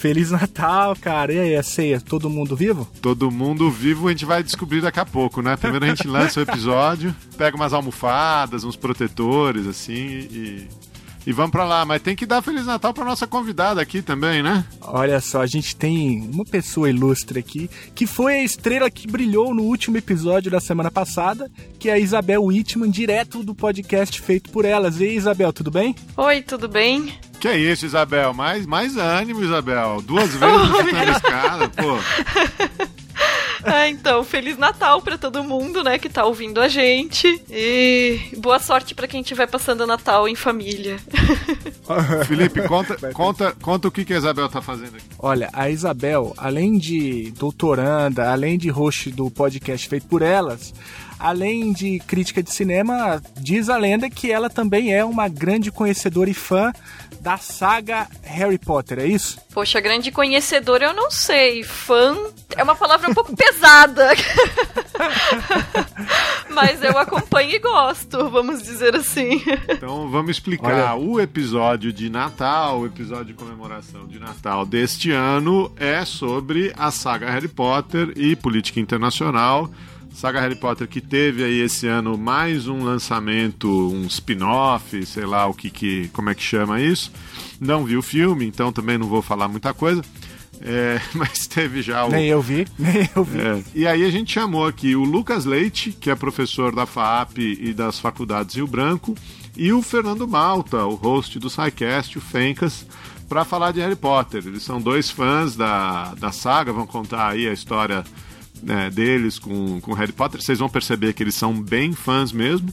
Feliz Natal, cara. E aí, a ceia? Todo mundo vivo? Todo mundo vivo a gente vai descobrir daqui a pouco, né? Primeiro a gente lança o episódio, pega umas almofadas, uns protetores, assim, e e vamos para lá. Mas tem que dar Feliz Natal para nossa convidada aqui também, né? Olha só, a gente tem uma pessoa ilustre aqui, que foi a estrela que brilhou no último episódio da semana passada, que é a Isabel Whitman, direto do podcast feito por elas. E aí, Isabel, tudo bem? Oi, tudo bem? Que é isso, Isabel? Mais, mais ânimo, Isabel. Duas vezes no escada, pô. Ah, então, Feliz Natal para todo mundo, né, que tá ouvindo a gente. E boa sorte para quem estiver passando Natal em família. Felipe, conta, conta, conta o que, que a Isabel tá fazendo aqui. Olha, a Isabel, além de doutoranda, além de host do podcast feito por elas, além de crítica de cinema, diz a lenda que ela também é uma grande conhecedora e fã da saga Harry Potter, é isso? Poxa, grande conhecedora eu não sei. Fã é uma palavra um pouco pesada. Mas eu acompanho e gosto, vamos dizer assim. Então vamos explicar. Olha. O episódio de Natal, o episódio de comemoração de Natal deste ano é sobre a saga Harry Potter e política internacional saga Harry Potter que teve aí esse ano mais um lançamento, um spin-off, sei lá o que, que como é que chama isso. Não vi o filme, então também não vou falar muita coisa. É, mas teve já o. Nem eu vi, nem eu vi. É, e aí a gente chamou aqui o Lucas Leite, que é professor da FAP e das faculdades Rio Branco, e o Fernando Malta, o host do SciCast, o Fencas, para falar de Harry Potter. Eles são dois fãs da, da saga, vão contar aí a história né, deles com, com Harry Potter, vocês vão perceber que eles são bem fãs mesmo.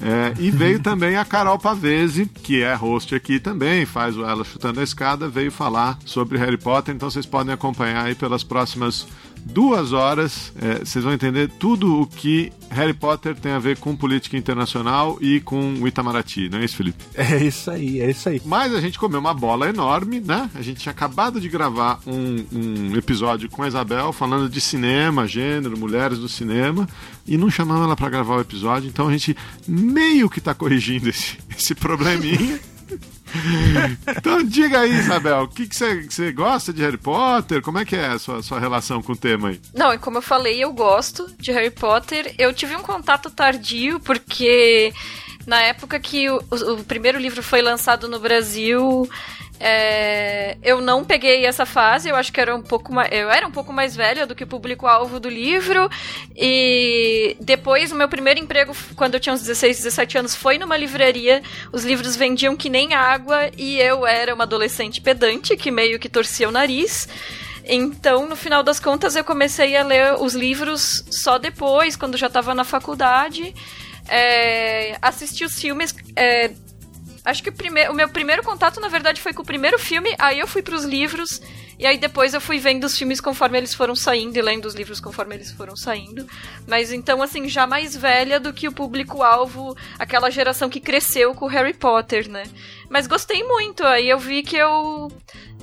É, e veio também a Carol Pavese, que é host aqui também, faz o Ela Chutando a Escada, veio falar sobre Harry Potter, então vocês podem acompanhar aí pelas próximas duas horas, é, vocês vão entender tudo o que Harry Potter tem a ver com política internacional e com o Itamaraty, não é isso, Felipe? É isso aí, é isso aí. Mas a gente comeu uma bola enorme, né? A gente tinha acabado de gravar um, um episódio com a Isabel falando de cinema, gênero, mulheres do cinema, e não chamamos ela para gravar o episódio, então a gente meio que tá corrigindo esse, esse probleminha. então diga aí, Isabel, o que você gosta de Harry Potter? Como é que é a sua, sua relação com o tema aí? Não, e como eu falei, eu gosto de Harry Potter. Eu tive um contato tardio, porque na época que o, o primeiro livro foi lançado no Brasil, é, eu não peguei essa fase, eu acho que era um pouco mais, eu era um pouco mais velha do que o público-alvo do livro. E depois, o meu primeiro emprego, quando eu tinha uns 16, 17 anos, foi numa livraria. Os livros vendiam que nem água e eu era uma adolescente pedante que meio que torcia o nariz. Então, no final das contas, eu comecei a ler os livros só depois, quando já estava na faculdade. É, assisti os filmes é, Acho que o, primeiro, o meu primeiro contato, na verdade, foi com o primeiro filme, aí eu fui pros livros, e aí depois eu fui vendo os filmes conforme eles foram saindo e lendo os livros conforme eles foram saindo. Mas então, assim, já mais velha do que o público-alvo, aquela geração que cresceu com o Harry Potter, né? Mas gostei muito, aí eu vi que eu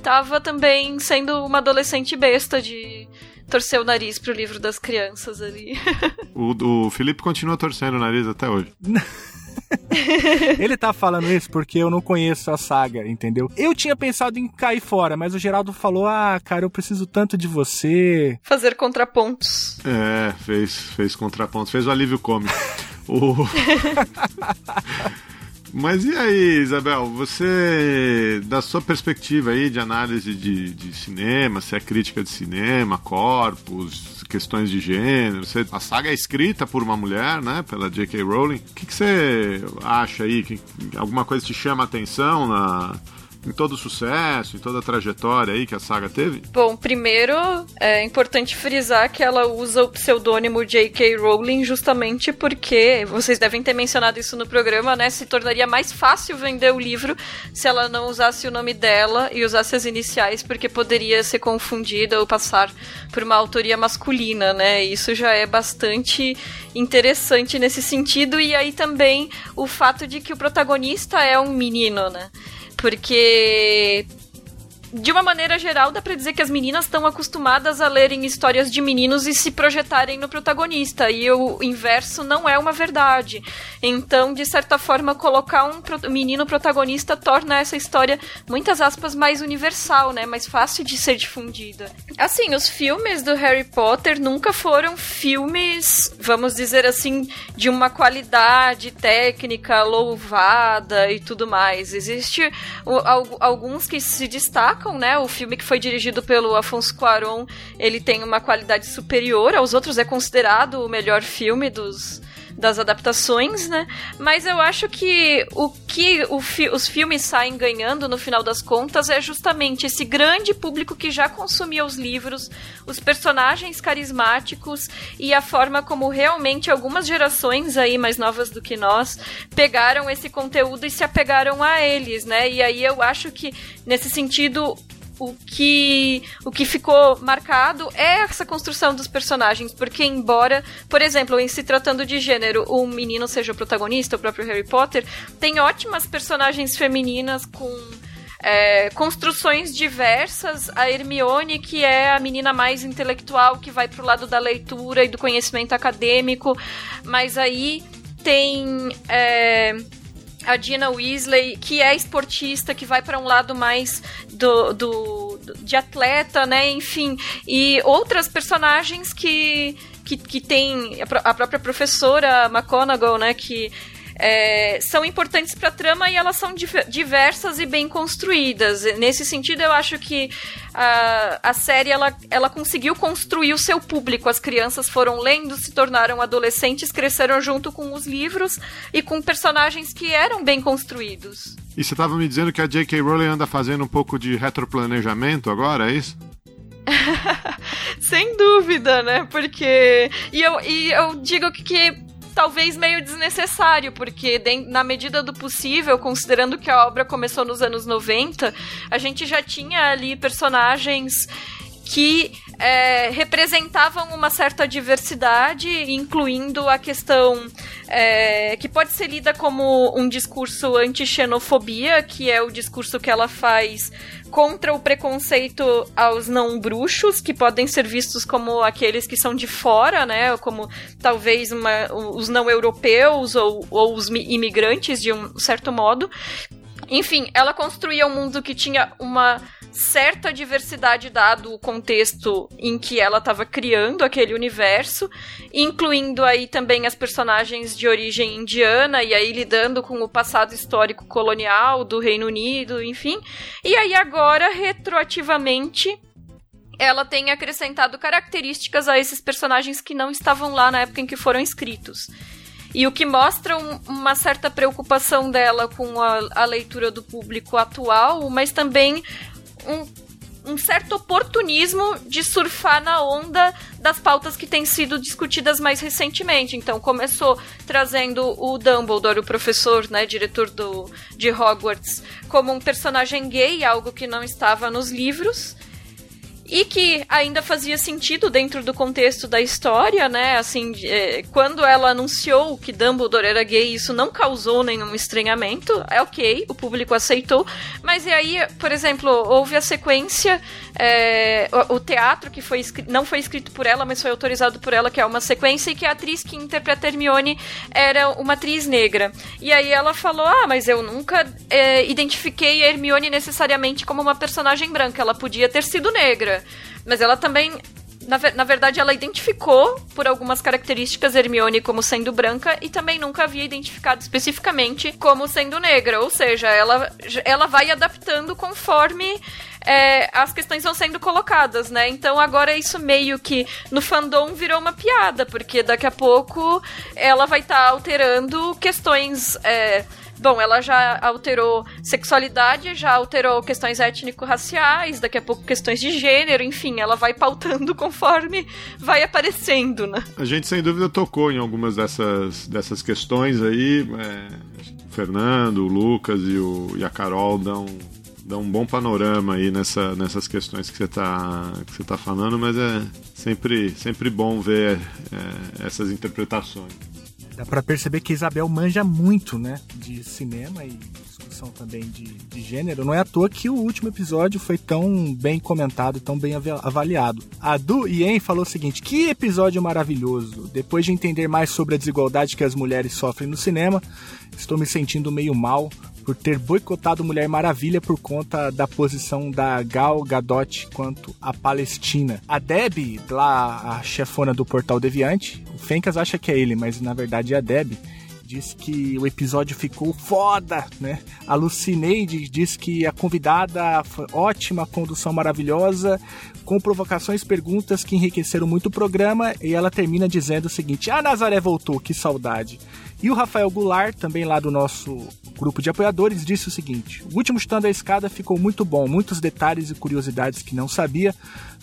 tava também sendo uma adolescente besta de torcer o nariz pro livro das crianças ali. o, o Felipe continua torcendo o nariz até hoje. Ele tá falando isso porque eu não conheço a saga, entendeu? Eu tinha pensado em cair fora, mas o Geraldo falou: Ah, cara, eu preciso tanto de você. Fazer contrapontos. É, fez, fez contrapontos, fez o alívio cômico. o... Mas e aí, Isabel, você, da sua perspectiva aí de análise de, de cinema, se é crítica de cinema, corpos, questões de gênero. Você, a saga é escrita por uma mulher, né? Pela J.K. Rowling. O que, que você acha aí? Que, alguma coisa te chama a atenção na, em todo o sucesso, em toda a trajetória aí que a saga teve? Bom, primeiro é importante frisar que ela usa o pseudônimo J.K. Rowling justamente porque, vocês devem ter mencionado isso no programa, né? Se tornaria mais fácil vender o livro se ela não usasse o nome dela e usasse as iniciais, porque poderia ser confundida ou passar por uma autoria masculina, né? Isso já é bastante interessante nesse sentido. E aí também o fato de que o protagonista é um menino, né? Porque de uma maneira geral, dá pra dizer que as meninas estão acostumadas a lerem histórias de meninos e se projetarem no protagonista. E o inverso não é uma verdade. Então, de certa forma, colocar um menino protagonista torna essa história, muitas aspas, mais universal, né? Mais fácil de ser difundida. Assim, os filmes do Harry Potter nunca foram filmes, vamos dizer assim, de uma qualidade técnica louvada e tudo mais. Existe alguns que se destacam né? O filme que foi dirigido pelo Afonso Cuarón, ele tem uma qualidade superior aos outros, é considerado o melhor filme dos das adaptações, né? Mas eu acho que o que o fi os filmes saem ganhando no final das contas é justamente esse grande público que já consumia os livros, os personagens carismáticos e a forma como realmente algumas gerações aí mais novas do que nós pegaram esse conteúdo e se apegaram a eles, né? E aí eu acho que nesse sentido o que, o que ficou marcado é essa construção dos personagens, porque embora, por exemplo, em se tratando de gênero, o menino seja o protagonista, o próprio Harry Potter, tem ótimas personagens femininas com é, construções diversas. A Hermione, que é a menina mais intelectual, que vai pro lado da leitura e do conhecimento acadêmico, mas aí tem. É, a Dina Weasley, que é esportista, que vai para um lado mais do, do, de atleta, né? Enfim, e outras personagens que que, que tem a própria professora McGonagall, né? Que é, são importantes para a trama e elas são diversas e bem construídas. Nesse sentido, eu acho que a, a série ela, ela conseguiu construir o seu público. As crianças foram lendo, se tornaram adolescentes, cresceram junto com os livros e com personagens que eram bem construídos. E você estava me dizendo que a J.K. Rowling anda fazendo um pouco de retroplanejamento agora, é isso? Sem dúvida, né? Porque. E eu, e eu digo que talvez meio desnecessário, porque na medida do possível, considerando que a obra começou nos anos 90, a gente já tinha ali personagens que é, representavam uma certa diversidade, incluindo a questão é, que pode ser lida como um discurso anti-xenofobia, que é o discurso que ela faz contra o preconceito aos não bruxos, que podem ser vistos como aqueles que são de fora, né? Como talvez uma, os não europeus ou, ou os imigrantes, de um certo modo. Enfim, ela construía um mundo que tinha uma certa diversidade dado o contexto em que ela estava criando aquele universo, incluindo aí também as personagens de origem indiana e aí lidando com o passado histórico colonial do Reino Unido, enfim. E aí agora retroativamente ela tem acrescentado características a esses personagens que não estavam lá na época em que foram escritos. E o que mostra um, uma certa preocupação dela com a, a leitura do público atual, mas também um, um certo oportunismo de surfar na onda das pautas que têm sido discutidas mais recentemente. Então, começou trazendo o Dumbledore, o professor, né, diretor do, de Hogwarts, como um personagem gay, algo que não estava nos livros e que ainda fazia sentido dentro do contexto da história, né? Assim, é, quando ela anunciou que Dumbledore era gay, isso não causou nenhum estranhamento. É ok, o público aceitou. Mas e aí, por exemplo, houve a sequência, é, o, teatro que foi não foi escrito por ela, mas foi autorizado por ela, que é uma sequência, e que a atriz que interpreta Hermione era uma atriz negra. E aí ela falou: Ah, mas eu nunca é, identifiquei a Hermione necessariamente como uma personagem branca. Ela podia ter sido negra. Mas ela também na, na, verdade, ela identificou por algumas características Hermione como sendo branca e também nunca havia identificado especificamente como sendo negra. Ou seja, ela, ela vai adaptando conforme é, as questões vão sendo colocadas, né? Então agora isso meio que no fandom virou uma piada, porque daqui a pouco ela vai estar tá alterando questões. É, bom, ela já alterou sexualidade, já alterou questões étnico-raciais, daqui a pouco questões de gênero, enfim, ela vai pautando conforme vai aparecendo, né? A gente sem dúvida tocou em algumas dessas, dessas questões aí. É, o Fernando, o Lucas e, o, e a Carol dão dá um bom panorama aí nessa, nessas questões que você está que você tá falando, mas é sempre, sempre bom ver é, essas interpretações. Dá para perceber que Isabel manja muito, né, de cinema e discussão também de, de gênero. Não é à toa que o último episódio foi tão bem comentado, tão bem avaliado. A Du Yen falou o seguinte: que episódio maravilhoso! Depois de entender mais sobre a desigualdade que as mulheres sofrem no cinema, estou me sentindo meio mal por ter boicotado Mulher Maravilha por conta da posição da Gal Gadot quanto à Palestina. A Deb, lá a chefona do Portal Deviante, o Fencas acha que é ele, mas na verdade é a Deb, diz que o episódio ficou foda, né? A Lucineide diz que a convidada foi ótima, condução maravilhosa, com provocações perguntas que enriqueceram muito o programa, e ela termina dizendo o seguinte: "A Nazaré voltou, que saudade". E o Rafael Goulart, também lá do nosso grupo de apoiadores, disse o seguinte: O último stand da escada ficou muito bom, muitos detalhes e curiosidades que não sabia,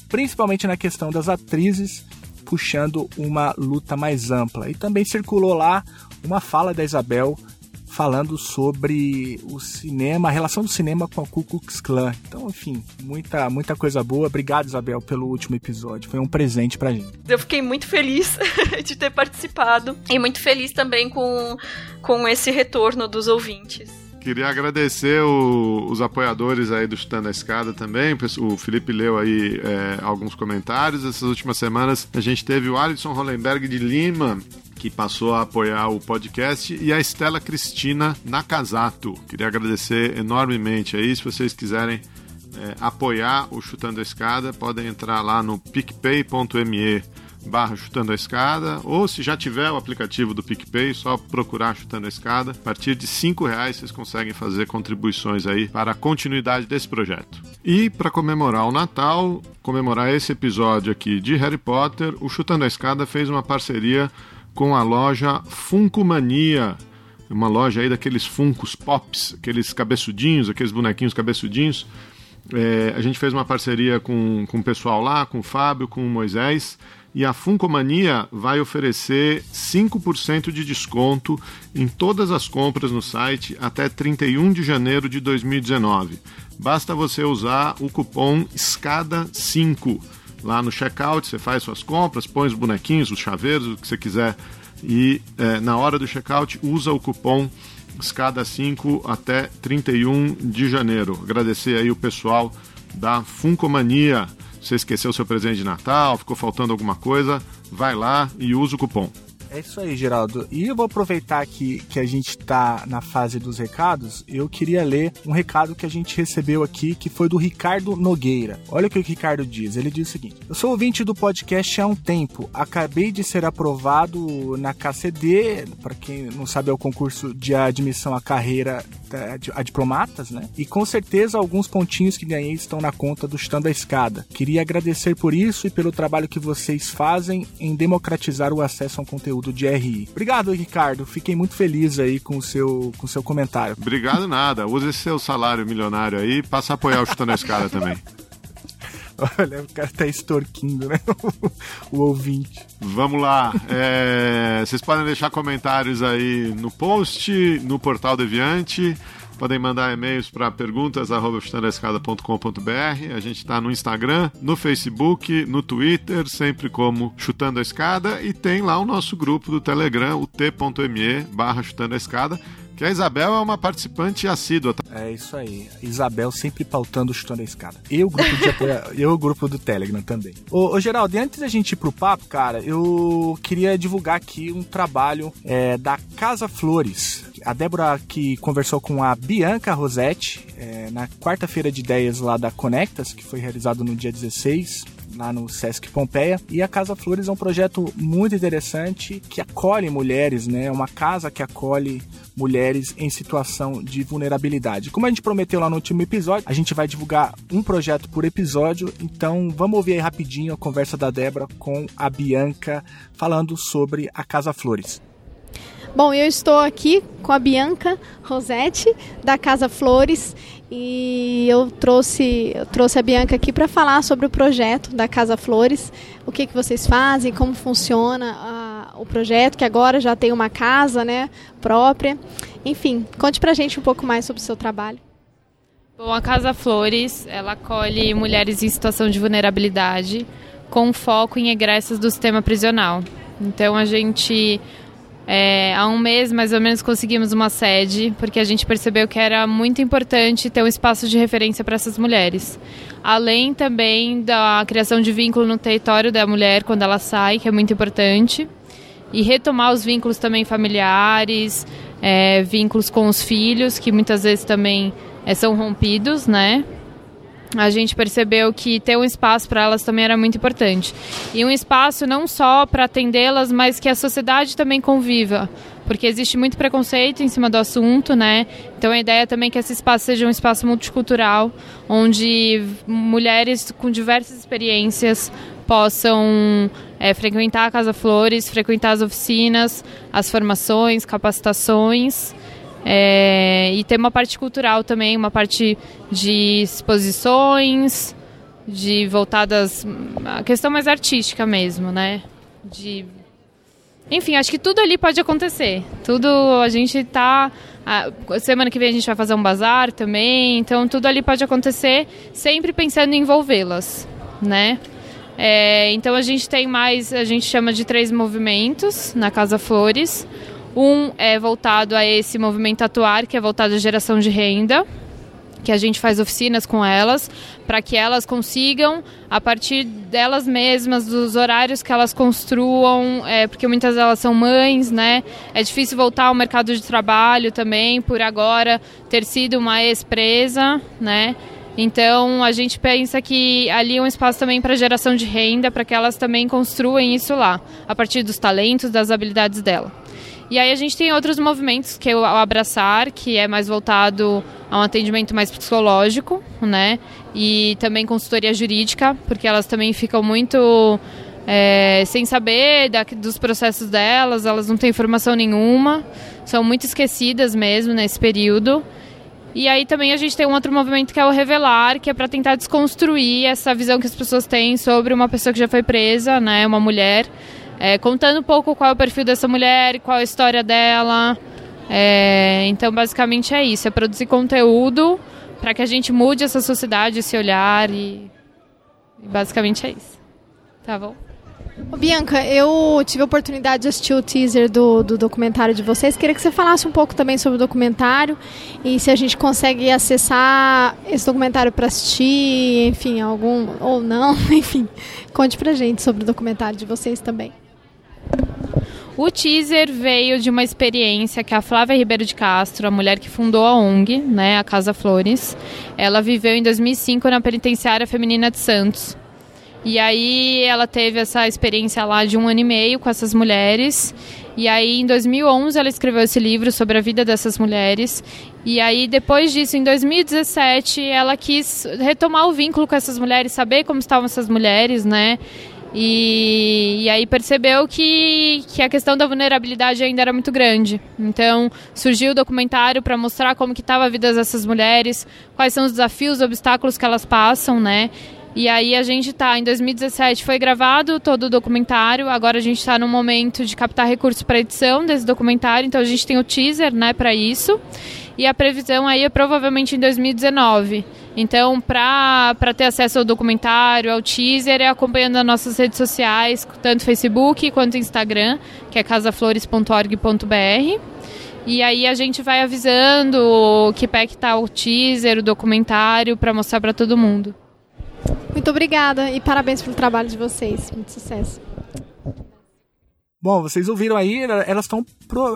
principalmente na questão das atrizes, puxando uma luta mais ampla. E também circulou lá uma fala da Isabel falando sobre o cinema, a relação do cinema com a Ku Klux Klan. Então, enfim, muita, muita coisa boa. Obrigado, Isabel, pelo último episódio. Foi um presente pra gente. Eu fiquei muito feliz de ter participado e muito feliz também com, com esse retorno dos ouvintes. Queria agradecer o, os apoiadores aí do Chutando a Escada também. O Felipe leu aí é, alguns comentários. Essas últimas semanas a gente teve o Alisson Hollenberg de Lima, que passou a apoiar o podcast, e a Estela Cristina Nakazato. Queria agradecer enormemente aí. Se vocês quiserem é, apoiar o Chutando a Escada, podem entrar lá no picpay.me barra Chutando a Escada, ou se já tiver o aplicativo do PicPay, só procurar Chutando a Escada. A partir de cinco reais vocês conseguem fazer contribuições aí para a continuidade desse projeto. E para comemorar o Natal, comemorar esse episódio aqui de Harry Potter, o Chutando a Escada fez uma parceria com a loja Funko Mania, uma loja aí daqueles Funkos Pops, aqueles cabeçudinhos, aqueles bonequinhos cabeçudinhos. É, a gente fez uma parceria com, com o pessoal lá, com o Fábio, com o Moisés, e a Mania vai oferecer 5% de desconto em todas as compras no site até 31 de janeiro de 2019. Basta você usar o cupom ESCADA5 Lá no checkout você faz suas compras, põe os bonequinhos, os chaveiros, o que você quiser e é, na hora do checkout usa o cupom escada 5 até 31 de janeiro. Agradecer aí o pessoal da Funcomania. Você esqueceu seu presente de Natal, ficou faltando alguma coisa, vai lá e usa o cupom. É isso aí, Geraldo. E eu vou aproveitar que, que a gente está na fase dos recados. Eu queria ler um recado que a gente recebeu aqui, que foi do Ricardo Nogueira. Olha o que o Ricardo diz. Ele diz o seguinte: Eu sou ouvinte do podcast há um tempo. Acabei de ser aprovado na KCD, para quem não sabe, é o concurso de admissão à carreira a diplomatas, né? E com certeza alguns pontinhos que ganhei estão na conta do Stand da Escada. Queria agradecer por isso e pelo trabalho que vocês fazem em democratizar o acesso a um conteúdo de RI. Obrigado, Ricardo. Fiquei muito feliz aí com o seu, com o seu comentário. Obrigado nada. Use seu salário milionário aí e passa a apoiar o Stand da Escada também. Olha, o cara tá extorquindo, né? o ouvinte. Vamos lá. É, vocês podem deixar comentários aí no post, no portal Deviante. Podem mandar e-mails para perguntas.chutandascada.com.br. A gente está no Instagram, no Facebook, no Twitter, sempre como Chutando a Escada. E tem lá o nosso grupo do Telegram, o t.me barra Chutando a Escada que a Isabel é uma participante assídua. Tá? É isso aí. Isabel sempre pautando o chutando a escada. E o grupo de apoio, eu o grupo do Telegram também. Ô, ô, Geraldo, antes da gente ir pro papo, cara, eu queria divulgar aqui um trabalho é, da Casa Flores. A Débora que conversou com a Bianca Rosetti é, na quarta-feira de ideias lá da Conectas, que foi realizado no dia 16 lá no Sesc Pompeia. E a Casa Flores é um projeto muito interessante que acolhe mulheres, né? É uma casa que acolhe mulheres em situação de vulnerabilidade. Como a gente prometeu lá no último episódio, a gente vai divulgar um projeto por episódio, então vamos ouvir aí rapidinho a conversa da Débora com a Bianca falando sobre a Casa Flores. Bom, eu estou aqui com a Bianca Rosetti, da Casa Flores, e eu trouxe, eu trouxe a Bianca aqui para falar sobre o projeto da Casa Flores, o que, que vocês fazem, como funciona a, o projeto, que agora já tem uma casa né, própria. Enfim, conte para a gente um pouco mais sobre o seu trabalho. Bom, a Casa Flores, ela acolhe mulheres em situação de vulnerabilidade com foco em egressas do sistema prisional. Então a gente é, há um mês, mais ou menos, conseguimos uma sede, porque a gente percebeu que era muito importante ter um espaço de referência para essas mulheres. Além também da criação de vínculo no território da mulher quando ela sai, que é muito importante. E retomar os vínculos também familiares, é, vínculos com os filhos, que muitas vezes também é, são rompidos, né? A gente percebeu que ter um espaço para elas também era muito importante. E um espaço não só para atendê-las, mas que a sociedade também conviva, porque existe muito preconceito em cima do assunto, né? Então a ideia também é que esse espaço seja um espaço multicultural, onde mulheres com diversas experiências possam é, frequentar a Casa Flores, frequentar as oficinas, as formações, capacitações é, e tem uma parte cultural também, uma parte de exposições, de voltadas a questão mais artística mesmo, né? De enfim, acho que tudo ali pode acontecer. Tudo a gente tá a, semana que vem a gente vai fazer um bazar também, então tudo ali pode acontecer, sempre pensando em envolvê-las, né? É, então a gente tem mais, a gente chama de três movimentos na Casa Flores. Um é voltado a esse movimento atuar, que é voltado à geração de renda, que a gente faz oficinas com elas, para que elas consigam, a partir delas mesmas, dos horários que elas construam, é, porque muitas delas são mães, né? É difícil voltar ao mercado de trabalho também, por agora ter sido uma ex-presa, né? Então a gente pensa que ali é um espaço também para geração de renda, para que elas também construam isso lá, a partir dos talentos, das habilidades dela. E aí a gente tem outros movimentos, que é o Abraçar, que é mais voltado a um atendimento mais psicológico, né? E também consultoria jurídica, porque elas também ficam muito é, sem saber da, dos processos delas, elas não têm informação nenhuma, são muito esquecidas mesmo nesse período. E aí também a gente tem um outro movimento que é o Revelar, que é para tentar desconstruir essa visão que as pessoas têm sobre uma pessoa que já foi presa, né, uma mulher, é, contando um pouco qual é o perfil dessa mulher, qual é a história dela. É, então, basicamente é isso: é produzir conteúdo para que a gente mude essa sociedade, esse olhar e, e basicamente é isso. Tá bom? Ô, Bianca, eu tive a oportunidade de assistir o teaser do, do documentário de vocês. Queria que você falasse um pouco também sobre o documentário e se a gente consegue acessar esse documentário para assistir, enfim, algum ou não, enfim. Conte pra gente sobre o documentário de vocês também. O teaser veio de uma experiência que a Flávia Ribeiro de Castro, a mulher que fundou a ONG, né, a Casa Flores, ela viveu em 2005 na penitenciária feminina de Santos. E aí ela teve essa experiência lá de um ano e meio com essas mulheres. E aí em 2011 ela escreveu esse livro sobre a vida dessas mulheres. E aí depois disso, em 2017, ela quis retomar o vínculo com essas mulheres, saber como estavam essas mulheres, né? E, e, aí percebeu que, que a questão da vulnerabilidade ainda era muito grande. Então surgiu o documentário para mostrar como que estava a vida dessas mulheres, quais são os desafios, os obstáculos que elas passam, né? E aí a gente está em 2017 foi gravado todo o documentário. Agora a gente está no momento de captar recursos para edição desse documentário. Então a gente tem o teaser, né, para isso. E a previsão aí é provavelmente em 2019. Então, para ter acesso ao documentário, ao teaser, é acompanhando as nossas redes sociais, tanto Facebook quanto Instagram, que é casaflores.org.br. E aí a gente vai avisando que pé que tá o teaser, o documentário, para mostrar para todo mundo. Muito obrigada e parabéns pelo trabalho de vocês. Muito sucesso. Bom, vocês ouviram aí, elas estão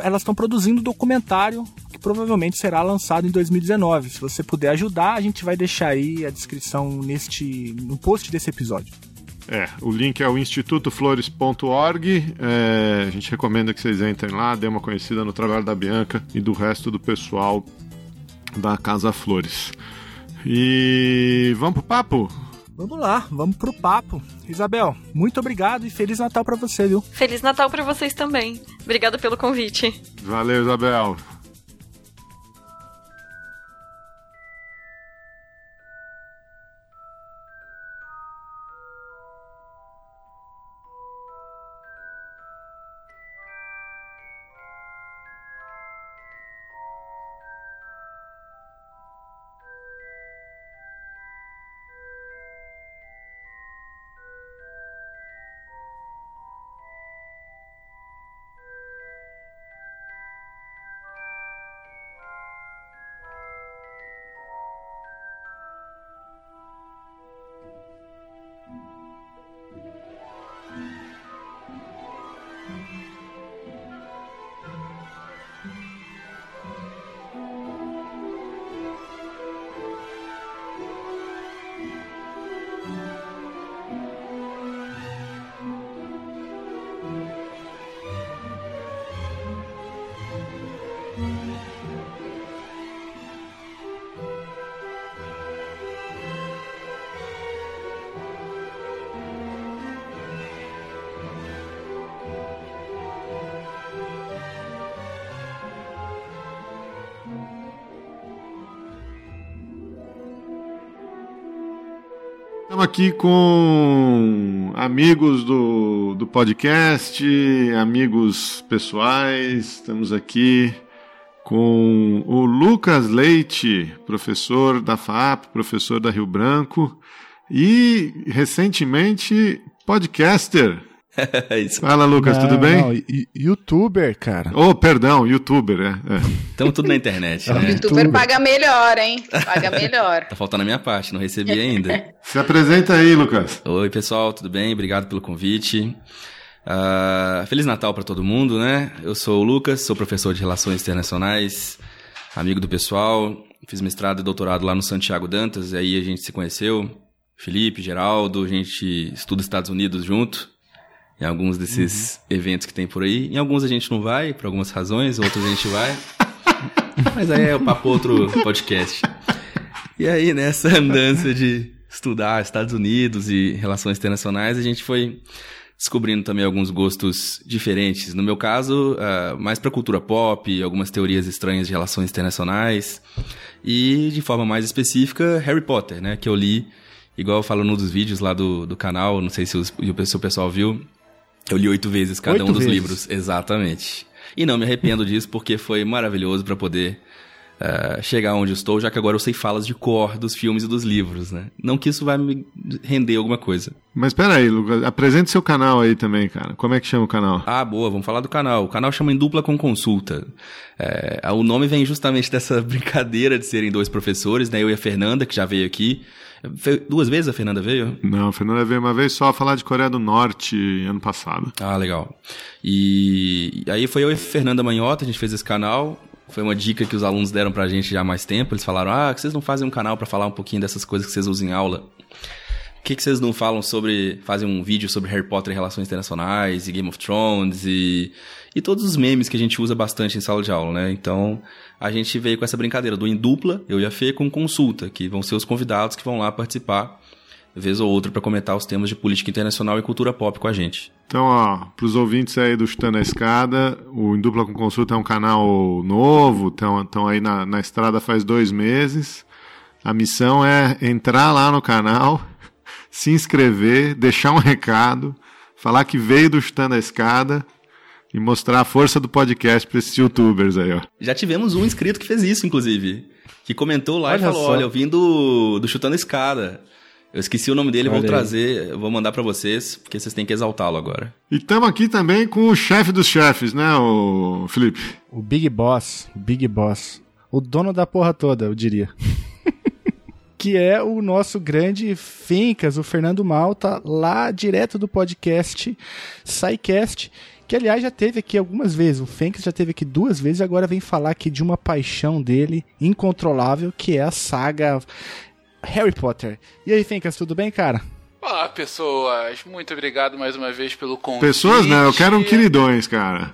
elas estão produzindo documentário que provavelmente será lançado em 2019. Se você puder ajudar, a gente vai deixar aí a descrição neste no post desse episódio. É, o link é o institutoflores.org. É, a gente recomenda que vocês entrem lá, dêem uma conhecida no trabalho da Bianca e do resto do pessoal da Casa Flores. E vamos pro papo? Vamos lá, vamos pro papo. Isabel, muito obrigado e Feliz Natal para você, viu? Feliz Natal para vocês também. Obrigado pelo convite. Valeu, Isabel. Estamos aqui com amigos do, do podcast, amigos pessoais. Estamos aqui com o Lucas Leite, professor da FAP, professor da Rio Branco e recentemente podcaster. É isso. Fala, Lucas, Não, tudo bem? não, youtuber, cara. Oh, perdão, youtuber, é. é. Estamos tudo na internet, né? Youtuber paga melhor, hein? Paga melhor. Tá faltando a minha parte, não recebi ainda. Se apresenta aí, Lucas. Oi, pessoal, tudo bem? Obrigado pelo convite. Ah, Feliz Natal para todo mundo, né? Eu sou o Lucas, sou professor de Relações Internacionais, amigo do pessoal. Fiz mestrado e doutorado lá no Santiago Dantas, e aí a gente se conheceu. Felipe, Geraldo, a gente estuda Estados Unidos junto. Em alguns desses eventos que tem por aí. Em alguns a gente não vai, por algumas razões, outros a gente vai. Mas aí é o papo outro podcast. E aí, nessa andança de estudar Estados Unidos e relações internacionais, a gente foi descobrindo também alguns gostos diferentes. No meu caso, ah, mais para cultura pop, algumas teorias estranhas de relações internacionais e, de forma mais específica, Harry Potter, né? Que eu li, igual eu falo num dos vídeos lá do, do canal, não sei se, os, se o pessoal viu, eu li oito vezes cada Oito um dos vezes? livros. Exatamente. E não me arrependo disso porque foi maravilhoso para poder eh, chegar onde eu estou, já que agora eu sei falas de cor dos filmes e dos livros, né? Não que isso vai me render alguma coisa. Mas espera aí, Lucas, apresente seu canal aí também, cara. Como é que chama o canal? Ah, boa, vamos falar do canal. O canal chama Em Dupla com Consulta. É, o nome vem justamente dessa brincadeira de serem dois professores, né? Eu e a Fernanda, que já veio aqui. Duas vezes a Fernanda veio? Não, a Fernanda veio uma vez só falar de Coreia do Norte ano passado. Ah, legal. E, e aí foi eu e Fernanda Manhota, a gente fez esse canal. Foi uma dica que os alunos deram pra gente já há mais tempo. Eles falaram: ah, que vocês não fazem um canal pra falar um pouquinho dessas coisas que vocês usam em aula? Que, que vocês não falam sobre. fazem um vídeo sobre Harry Potter e relações internacionais e Game of Thrones e. e todos os memes que a gente usa bastante em sala de aula, né? Então a gente veio com essa brincadeira do em dupla, eu e a Fê, com consulta, que vão ser os convidados que vão lá participar, vez ou outra, pra comentar os temas de política internacional e cultura pop com a gente. Então, ó, pros ouvintes aí do Chutando a Escada, o Em Dupla com Consulta é um canal novo, estão aí na, na estrada faz dois meses. A missão é entrar lá no canal, se inscrever, deixar um recado, falar que veio do Chutando a Escada e mostrar a força do podcast pra esses youtubers aí, ó. Já tivemos um inscrito que fez isso, inclusive. Que comentou lá e Olha falou: só. Olha, eu vim do, do Chutando Escada. Eu esqueci o nome dele, vou Olha aí. trazer, eu vou mandar pra vocês, porque vocês têm que exaltá-lo agora. E estamos aqui também com o chefe dos chefes, né, o Felipe? O Big Boss, o Big Boss. O dono da porra toda, eu diria. que é o nosso grande Fincas, o Fernando Malta, lá direto do podcast SciCast, que aliás já teve aqui algumas vezes. O Fencas já teve aqui duas vezes e agora vem falar aqui de uma paixão dele incontrolável, que é a saga Harry Potter. E aí, Fencas, tudo bem, cara? Olá, pessoas. Muito obrigado mais uma vez pelo convite. Pessoas, né? Eu quero um queridões, cara.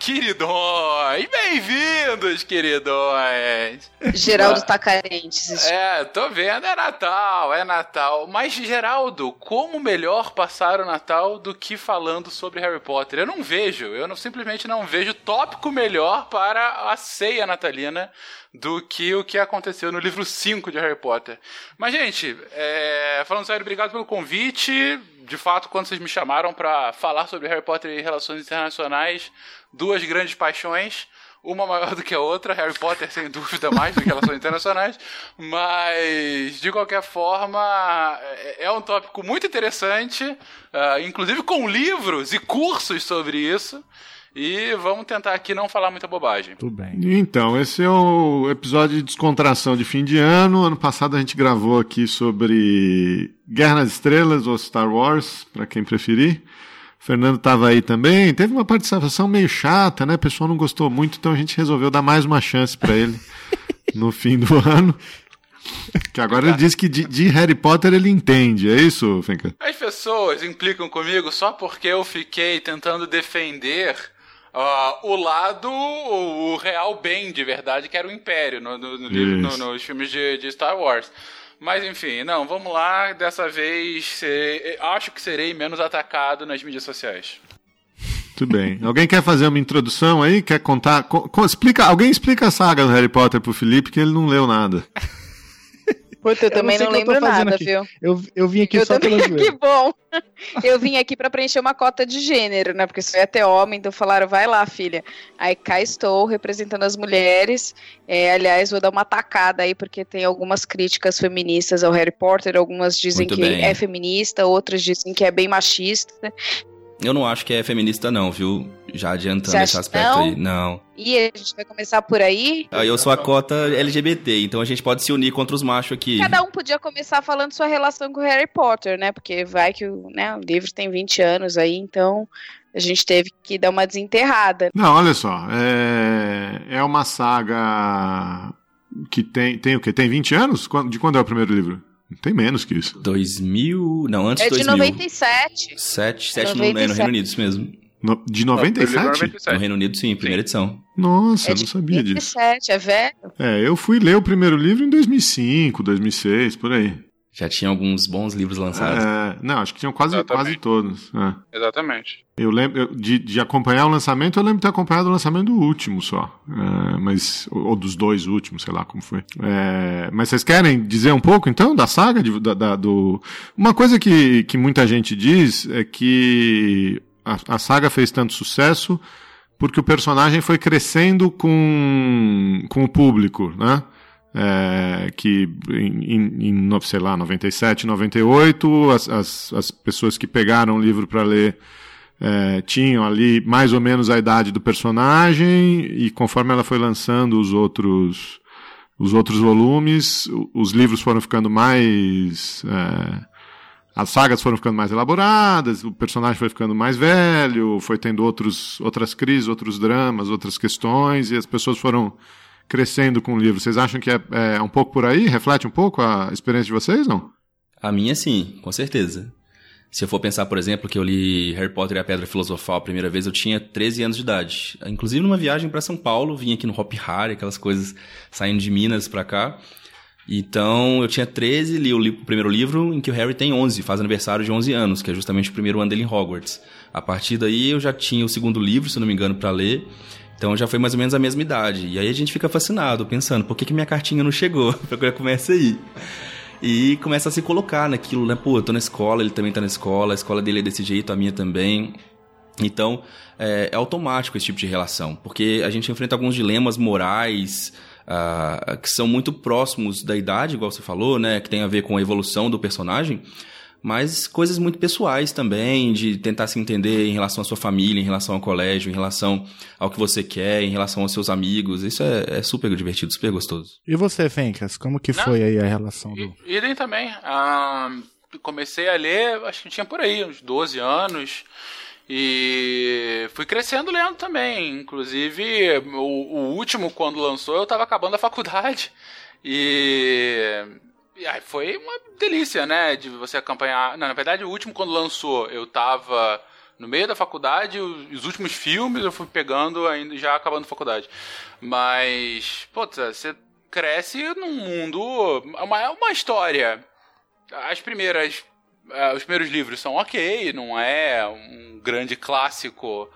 Queridões! Bem-vindos, queridões! Geraldo tá carente. É, tô vendo, é Natal, é Natal. Mas, Geraldo, como melhor passar o Natal do que falando sobre Harry Potter? Eu não vejo, eu não, simplesmente não vejo tópico melhor para a ceia natalina do que o que aconteceu no livro 5 de Harry Potter. Mas, gente, é, falando sério, obrigado pelo convite. De fato, quando vocês me chamaram para falar sobre Harry Potter e relações internacionais, duas grandes paixões uma maior do que a outra, Harry Potter sem dúvida mais do que relações internacionais, mas de qualquer forma é, é um tópico muito interessante, uh, inclusive com livros e cursos sobre isso. E vamos tentar aqui não falar muita bobagem. Tudo bem. Então, esse é o episódio de descontração de fim de ano. Ano passado a gente gravou aqui sobre Guerra nas Estrelas ou Star Wars, para quem preferir. O Fernando estava aí também. Teve uma participação meio chata, né? O pessoal não gostou muito, então a gente resolveu dar mais uma chance para ele no fim do ano. Que agora ele diz que de, de, Harry Potter ele entende, é isso, Fenka? As pessoas implicam comigo só porque eu fiquei tentando defender Uh, o lado, o, o, real bem de verdade, que era o Império no, no, no, no nos filmes de, de, Star Wars. Mas enfim, não, vamos lá. Dessa vez, acho que serei menos atacado nas mídias sociais. Muito bem. Alguém quer fazer uma introdução aí? Quer contar? Co, co, explica, alguém explica a saga do Harry Potter pro Felipe, que ele não leu nada. Puta, eu também eu não, não lembro nada, aqui. viu? Eu, eu vim aqui eu só também, pela Que bom! Eu vim aqui para preencher uma cota de gênero, né? Porque só ia ter homem, então falaram, vai lá, filha. Aí cá estou, representando as mulheres. É, aliás, vou dar uma tacada aí, porque tem algumas críticas feministas ao Harry Potter. Algumas dizem Muito que bem. é feminista, outras dizem que é bem machista. Eu não acho que é feminista, não, viu? Já adiantando esse aspecto não? aí. Não. E a gente vai começar por aí? Ah, eu sou a cota LGBT, então a gente pode se unir contra os machos aqui. Cada um podia começar falando sua relação com o Harry Potter, né? Porque vai que o, né, o livro tem 20 anos aí, então a gente teve que dar uma desenterrada. Não, olha só. É, é uma saga que tem, tem o quê? Tem 20 anos? De quando é o primeiro livro? Tem menos que isso. 2000. Não, antes de é 2000. É de 97. 7, 7 no, no Reino Unido, isso mesmo. No, de 97? Não, 97? No Reino Unido, sim, primeira edição. Nossa, é eu não sabia 97, disso. 97, é velho. É, eu fui ler o primeiro livro em 2005, 2006, por aí. Já tinha alguns bons livros lançados. É, não, acho que tinham quase, quase todos. É. Exatamente. Eu lembro eu, de, de acompanhar o lançamento, eu lembro de ter acompanhado o lançamento do último só. É, mas, ou dos dois últimos, sei lá como foi. É, mas vocês querem dizer um pouco então da saga? De, da, da, do... Uma coisa que, que muita gente diz é que a, a saga fez tanto sucesso porque o personagem foi crescendo com, com o público, né? É, que em, em, sei lá, 97, 98, as, as, as pessoas que pegaram o livro para ler é, tinham ali mais ou menos a idade do personagem e conforme ela foi lançando os outros os outros volumes, os livros foram ficando mais é, as sagas foram ficando mais elaboradas, o personagem foi ficando mais velho, foi tendo outros, outras crises, outros dramas, outras questões, e as pessoas foram crescendo com o livro. Vocês acham que é, é um pouco por aí? Reflete um pouco a experiência de vocês, não? A minha, sim, com certeza. Se eu for pensar, por exemplo, que eu li Harry Potter e a Pedra Filosofal a primeira vez, eu tinha 13 anos de idade. Inclusive numa viagem para São Paulo, vim aqui no Hop Harry, aquelas coisas saindo de Minas para cá. Então, eu tinha 13, li o, li o, primeiro livro, em que o Harry tem 11, faz aniversário de 11 anos, que é justamente o primeiro ano dele em Hogwarts. A partir daí, eu já tinha o segundo livro, se não me engano, para ler. Então já foi mais ou menos a mesma idade. E aí a gente fica fascinado, pensando, por que, que minha cartinha não chegou? Já começa aí. E começa a se colocar naquilo, né? Pô, eu tô na escola, ele também tá na escola, a escola dele é desse jeito, a minha também. Então, é, é automático esse tipo de relação, porque a gente enfrenta alguns dilemas morais uh, que são muito próximos da idade, igual você falou, né? Que tem a ver com a evolução do personagem mas coisas muito pessoais também, de tentar se entender em relação à sua família, em relação ao colégio, em relação ao que você quer, em relação aos seus amigos. Isso é, é super divertido, super gostoso. E você, Fencas, como que Não, foi aí a relação do... Idem também. Ah, comecei a ler, acho que tinha por aí, uns 12 anos. E fui crescendo lendo também. Inclusive, o, o último, quando lançou, eu estava acabando a faculdade. E foi uma delícia, né? De você acompanhar. Não, na verdade, o último, quando lançou, eu tava No meio da faculdade, os últimos filmes eu fui pegando ainda já acabando a faculdade. Mas, putz, você cresce num mundo. Uma, uma história. As primeiras. Os primeiros livros são ok, não é um grande clássico,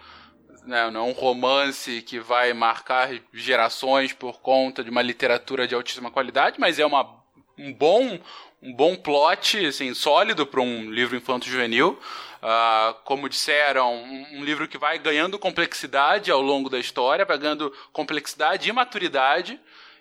né, não é um romance que vai marcar gerações por conta de uma literatura de altíssima qualidade, mas é uma, um bom um bom plot, assim, sólido para um livro infanto-juvenil. Uh, como disseram, um, um, livro que vai ganhando complexidade ao longo da história, vai ganhando complexidade e maturidade.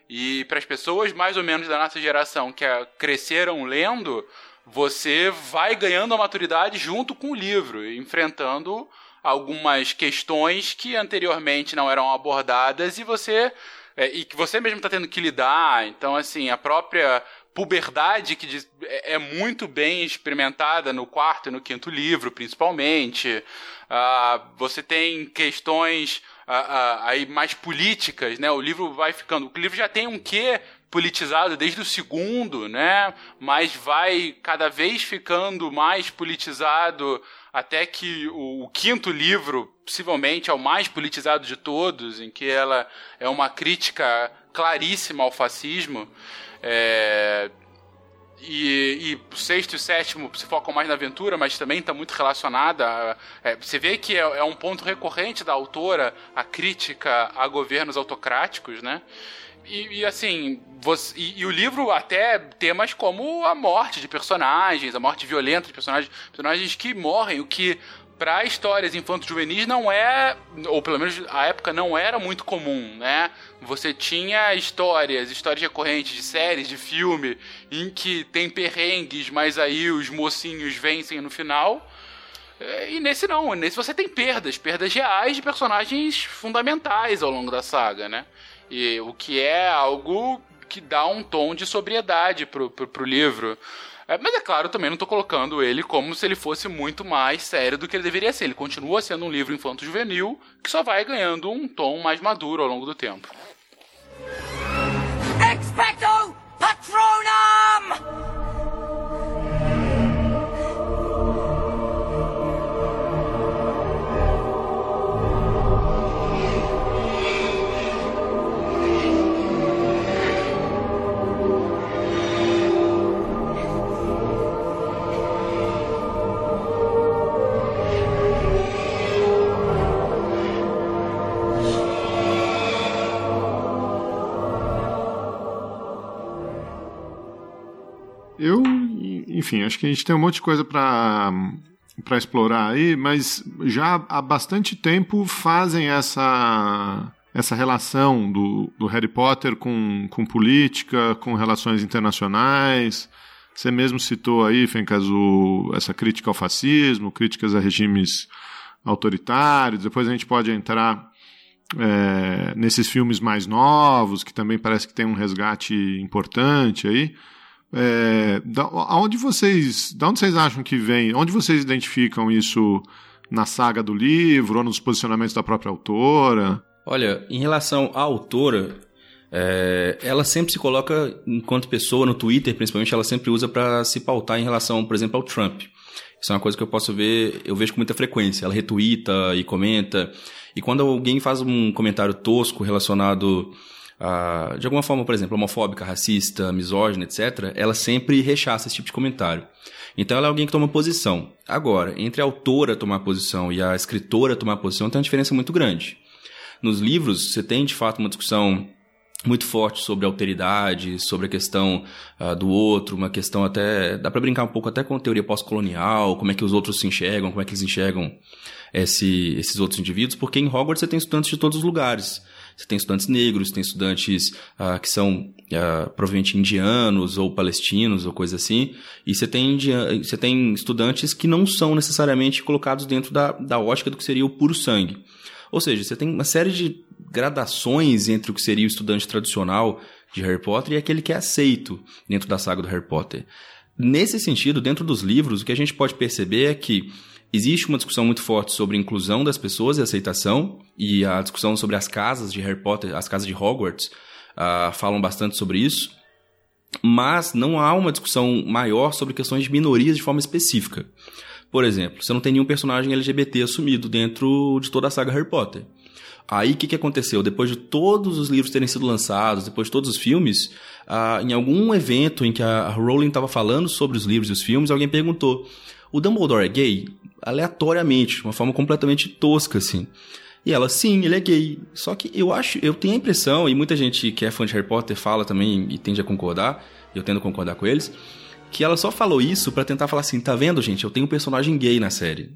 E para as pessoas mais ou menos da nossa geração que cresceram lendo, você vai ganhando a maturidade junto com o livro, enfrentando algumas questões que anteriormente não eram abordadas e você é, e que você mesmo está tendo que lidar. Então, assim, a própria puberdade que é, é muito bem experimentada no quarto e no quinto livro, principalmente. Uh, você tem questões uh, uh, aí mais políticas, né? O livro vai ficando. O livro já tem um quê politizado desde o segundo, né? Mas vai cada vez ficando mais politizado até que o, o, quinto livro, possivelmente, é o mais politizado de todos, em que ela é uma crítica claríssima ao fascismo. É, e, e, o sexto e sétimo se focam mais na aventura, mas também está muito relacionada. é, você vê que é, é, um ponto recorrente da autora a crítica a governos autocráticos, né? E, e assim, você, e, e, o livro até temas como a morte de personagens, a morte violenta de personagens, personagens que morrem, o que para histórias infanto-juvenis não é, ou pelo menos a época não era muito comum, né? Você tinha histórias, histórias recorrentes de séries, de filme, em que tem perrengues, mas aí os mocinhos vencem no final. E nesse não, nesse você tem perdas, perdas reais de personagens fundamentais ao longo da saga, né? E o que é algo que dá um tom de sobriedade pro, pro, pro livro. É, mas é claro, também não estou colocando ele como se ele fosse muito mais sério do que ele deveria ser. Ele continua sendo um livro infanto-juvenil que só vai ganhando um tom mais maduro ao longo do tempo. Expecto Patronum! Eu, enfim, acho que a gente tem um monte de coisa para para explorar aí, mas já há bastante tempo fazem essa essa relação do, do Harry Potter com, com política, com relações internacionais. Você mesmo citou aí, Fencas, o, essa crítica ao fascismo, críticas a regimes autoritários. Depois a gente pode entrar é, nesses filmes mais novos, que também parece que tem um resgate importante aí. É, da, aonde vocês, da onde vocês acham que vem? Onde vocês identificam isso na saga do livro ou nos posicionamentos da própria autora? Olha, em relação à autora, é, ela sempre se coloca, enquanto pessoa, no Twitter, principalmente, ela sempre usa para se pautar em relação, por exemplo, ao Trump. Isso é uma coisa que eu posso ver, eu vejo com muita frequência. Ela retuita e comenta. E quando alguém faz um comentário tosco relacionado uh, de alguma forma, por exemplo, homofóbica, racista, misógina, etc., ela sempre rechaça esse tipo de comentário. Então ela é alguém que toma posição. Agora, entre a autora tomar posição e a escritora tomar posição tem uma diferença muito grande. Nos livros, você tem de fato uma discussão muito forte sobre alteridade, sobre a questão uh, do outro, uma questão até. dá para brincar um pouco até com a teoria pós-colonial, como é que os outros se enxergam, como é que eles enxergam esse, esses outros indivíduos, porque em Hogwarts você tem estudantes de todos os lugares. Você tem estudantes negros, tem estudantes uh, que são uh, provavelmente indianos ou palestinos ou coisa assim, e você tem, você tem estudantes que não são necessariamente colocados dentro da, da ótica do que seria o puro sangue. Ou seja, você tem uma série de gradações entre o que seria o estudante tradicional de Harry Potter e aquele que é aceito dentro da saga do Harry Potter. Nesse sentido, dentro dos livros, o que a gente pode perceber é que Existe uma discussão muito forte sobre inclusão das pessoas e aceitação, e a discussão sobre as casas de Harry Potter, as casas de Hogwarts, uh, falam bastante sobre isso, mas não há uma discussão maior sobre questões de minorias de forma específica. Por exemplo, você não tem nenhum personagem LGBT assumido dentro de toda a saga Harry Potter. Aí o que, que aconteceu? Depois de todos os livros terem sido lançados, depois de todos os filmes, ah, em algum evento em que a Rowling estava falando sobre os livros e os filmes, alguém perguntou: o Dumbledore é gay? Aleatoriamente, de uma forma completamente tosca, assim. E ela, sim, ele é gay. Só que eu acho, eu tenho a impressão, e muita gente que é fã de Harry Potter fala também e tende a concordar, eu tendo a concordar com eles, que ela só falou isso para tentar falar assim, tá vendo, gente? Eu tenho um personagem gay na série.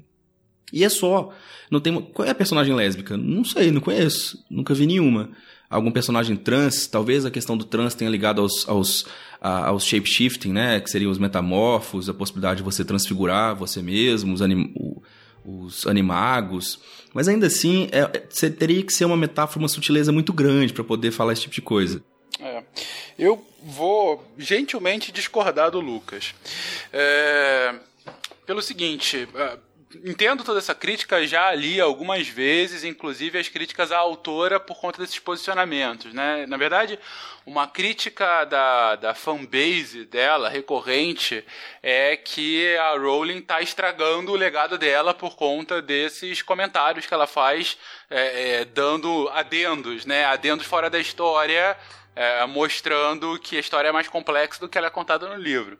E é só. Não tem. Qual é a personagem lésbica? Não sei, não conheço. Nunca vi nenhuma. Algum personagem trans? Talvez a questão do trans tenha ligado aos, aos, a, aos shapeshifting, né? Que seriam os metamorfos, a possibilidade de você transfigurar você mesmo, os, anim, os animagos. Mas ainda assim, é, é teria que ser uma metáfora, uma sutileza muito grande para poder falar esse tipo de coisa. É. Eu vou gentilmente discordar do Lucas. É, pelo seguinte, é, entendo toda essa crítica, já li algumas vezes, inclusive as críticas à autora por conta desses posicionamentos, né? Na verdade, uma crítica da, da fanbase dela, recorrente, é que a Rowling está estragando o legado dela por conta desses comentários que ela faz, é, é, dando adendos, né? Adendos fora da história, é, mostrando que a história é mais complexa do que ela é contada no livro.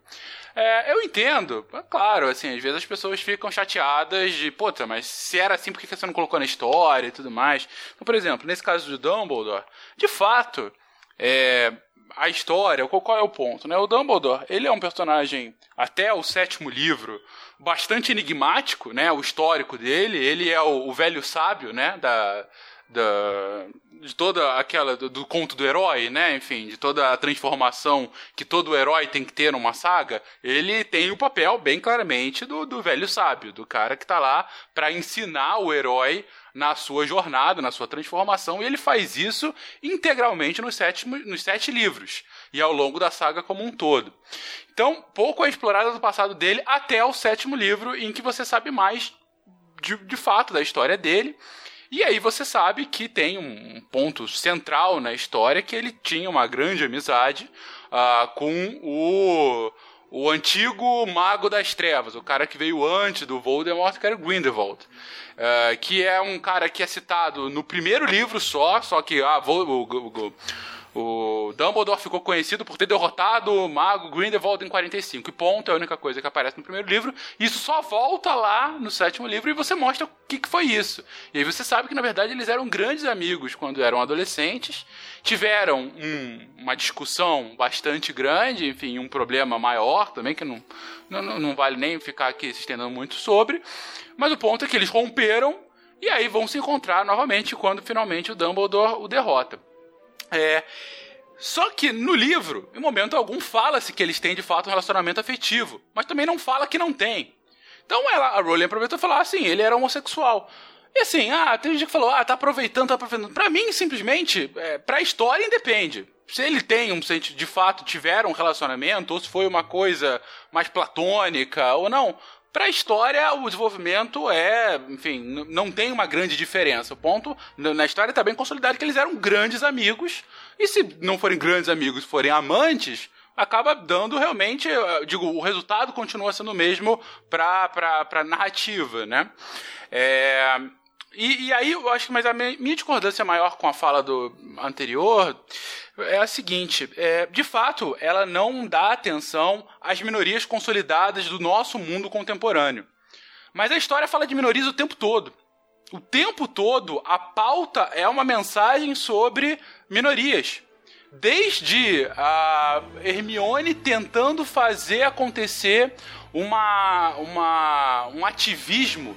É, eu entendo, é claro, assim, às vezes as pessoas ficam chateadas de, puta, mas se era assim, por que você não colocou na história e tudo mais? Então, por exemplo, nesse caso do Dumbledore, de fato, é, a história, qual, é o ponto, né? O Dumbledore, ele é um personagem, até o sétimo livro, bastante enigmático, né? O histórico dele, ele é o, o velho sábio, né? Da, da, de toda aquela do, do, conto do herói, né? Enfim, de toda a transformação que todo herói tem que ter numa saga, ele tem o papel bem claramente do, do velho sábio, do cara que tá lá para ensinar o herói na sua jornada, na sua transformação, e ele faz isso integralmente nos sete, nos sete livros e ao longo da saga como um todo. Então, pouco é explorado do passado dele até o sétimo livro, em que você sabe mais de, de fato da história dele e aí você sabe que tem um ponto central na história que ele tinha uma grande amizade uh, com o, o antigo mago das trevas, o cara que veio antes do Voldemort, que era Grindelwald. Uh, que é um cara que é citado no primeiro livro só, só que ah, o, o Dumbledore ficou conhecido por ter derrotado o mago Grindelwald em 45. E ponto, é a única coisa que aparece no primeiro livro. Isso só volta lá no sétimo livro e você mostra o que, que foi isso. E aí você sabe que, na verdade, eles eram grandes amigos quando eram adolescentes. Tiveram um, uma discussão bastante grande, enfim, um problema maior também, que não, não, não vale nem ficar aqui se estendendo muito sobre. Mas o ponto é que eles romperam e aí vão se encontrar novamente quando finalmente o Dumbledore o derrota. É, só que no livro, em momento algum, fala-se que eles têm de fato um relacionamento afetivo, mas também não fala que não tem. Então ela, a Rowling aproveitou e falou assim, ele era homossexual. E assim, ah, tem gente que falou, ah, tá aproveitando, tá aproveitando. Pra mim, simplesmente, é, pra história independe. Se ele tem um, se de fato tiveram um relacionamento, ou se foi uma coisa mais platônica, ou não. Pra história, o desenvolvimento é, enfim, não tem uma grande diferença. O ponto, na história está bem consolidado que eles eram grandes amigos, e se não forem grandes amigos, forem amantes, acaba dando realmente, digo, o resultado continua sendo o mesmo pra, pra, pra narrativa, né? É, e, e, aí, eu acho que mas a minha discordância maior com a fala do anterior é a seguinte: é, de fato, ela não dá atenção às minorias consolidadas do nosso mundo contemporâneo. Mas a história fala de minorias o tempo todo. O tempo todo, a pauta é uma mensagem sobre minorias. Desde a Hermione tentando fazer acontecer uma, uma, um ativismo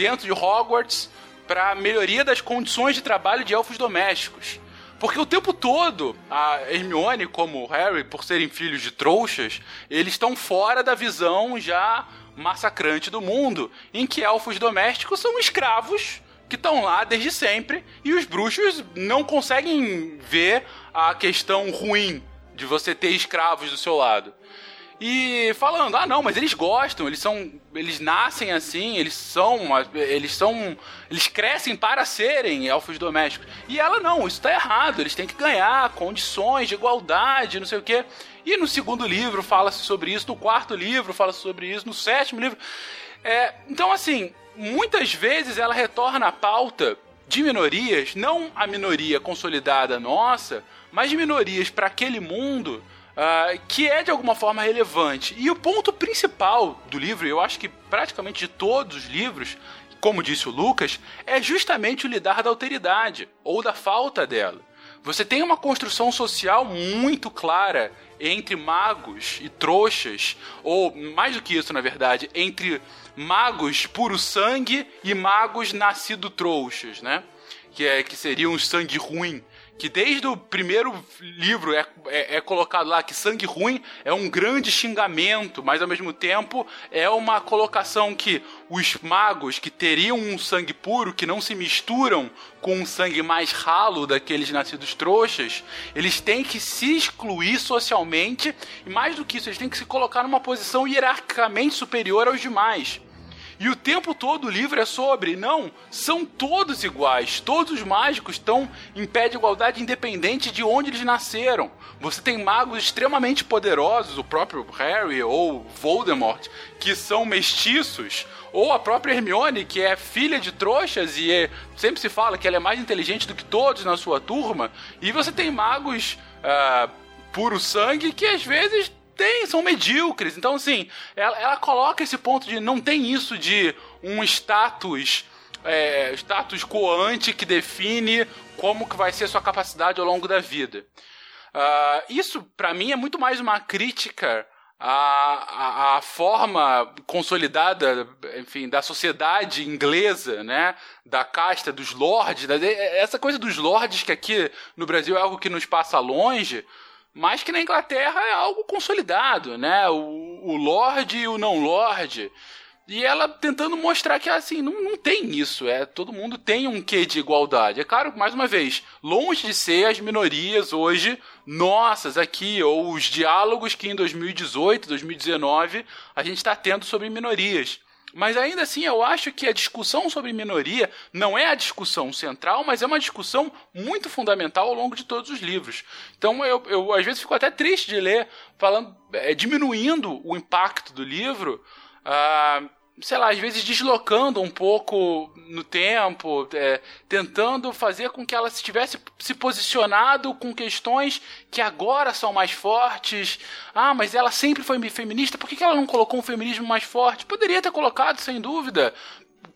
dentro de Hogwarts para melhoria das condições de trabalho de elfos domésticos. Porque o tempo todo, a Hermione como o Harry, por serem filhos de trouxas, eles estão fora da visão já massacrante do mundo, em que elfos domésticos são escravos que estão lá desde sempre e os bruxos não conseguem ver a questão ruim de você ter escravos do seu lado. E falando, ah não, mas eles gostam, eles são. Eles nascem assim, eles são. Eles são. Eles crescem para serem elfos domésticos. E ela não, isso está errado, eles têm que ganhar condições de igualdade, não sei o quê. E no segundo livro fala-se sobre isso, no quarto livro fala-se sobre isso, no sétimo livro. É, então, assim, muitas vezes ela retorna à pauta de minorias, não a minoria consolidada nossa, mas de minorias para aquele mundo uh, que é de alguma forma relevante. E o ponto principal do livro, eu acho que praticamente de todos os livros, como disse o Lucas, é justamente o lidar da alteridade ou da falta dela. Você tem uma construção social muito clara entre magos e trouxas, ou mais do que isso, na verdade, entre magos puro sangue e magos nascido trouxas, né? Que, é, que seriam os sangue ruim que desde o primeiro livro é, é, é, colocado lá que sangue ruim é um grande xingamento, mas ao mesmo tempo é uma colocação que os magos que teriam um sangue puro, que não se misturam com um sangue mais ralo daqueles nascidos trouxas, eles têm que se excluir socialmente e mais do que isso, eles têm que se colocar numa posição hierarquicamente superior aos demais. E o tempo todo o livro é sobre, não, são todos iguais. Todos os mágicos estão em pé de igualdade independente de onde eles nasceram. Você tem magos extremamente poderosos, o próprio Harry ou Voldemort, que são mestiços, ou a própria Hermione, que é filha de trouxas e é, sempre se fala que ela é mais inteligente do que todos na sua turma. E você tem magos uh, puro sangue que às vezes tem, são medíocres. Então, assim, ela, ela coloca esse ponto de não tem isso de um status. É, status coante que define como que vai ser sua capacidade ao longo da vida. Uh, isso, para mim, é muito mais uma crítica à, à, à, forma consolidada, enfim, da sociedade inglesa, né? Da casta dos lords. Da, essa coisa dos lords que aqui no Brasil é algo que nos passa longe, mas que na Inglaterra é algo consolidado, né? O, o Lorde e o não Lorde. E ela tentando mostrar que assim, não, não tem isso, é todo mundo tem um quê de igualdade. É claro, mais uma vez, longe de ser as minorias hoje nossas aqui, ou os diálogos que em 2018, 2019 a gente está tendo sobre minorias. Mas ainda assim, eu acho que a discussão sobre minoria não é a discussão central, mas é uma discussão muito fundamental ao longo de todos os livros. Então, eu, eu às vezes fico até triste de ler, falando, é, diminuindo o impacto do livro. Uh, sei lá, às vezes deslocando um pouco no tempo, é, tentando fazer com que ela estivesse se posicionado com questões que agora são mais fortes. Ah, mas ela sempre foi feminista, por que, ela não colocou um feminismo mais forte? Poderia ter colocado, sem dúvida,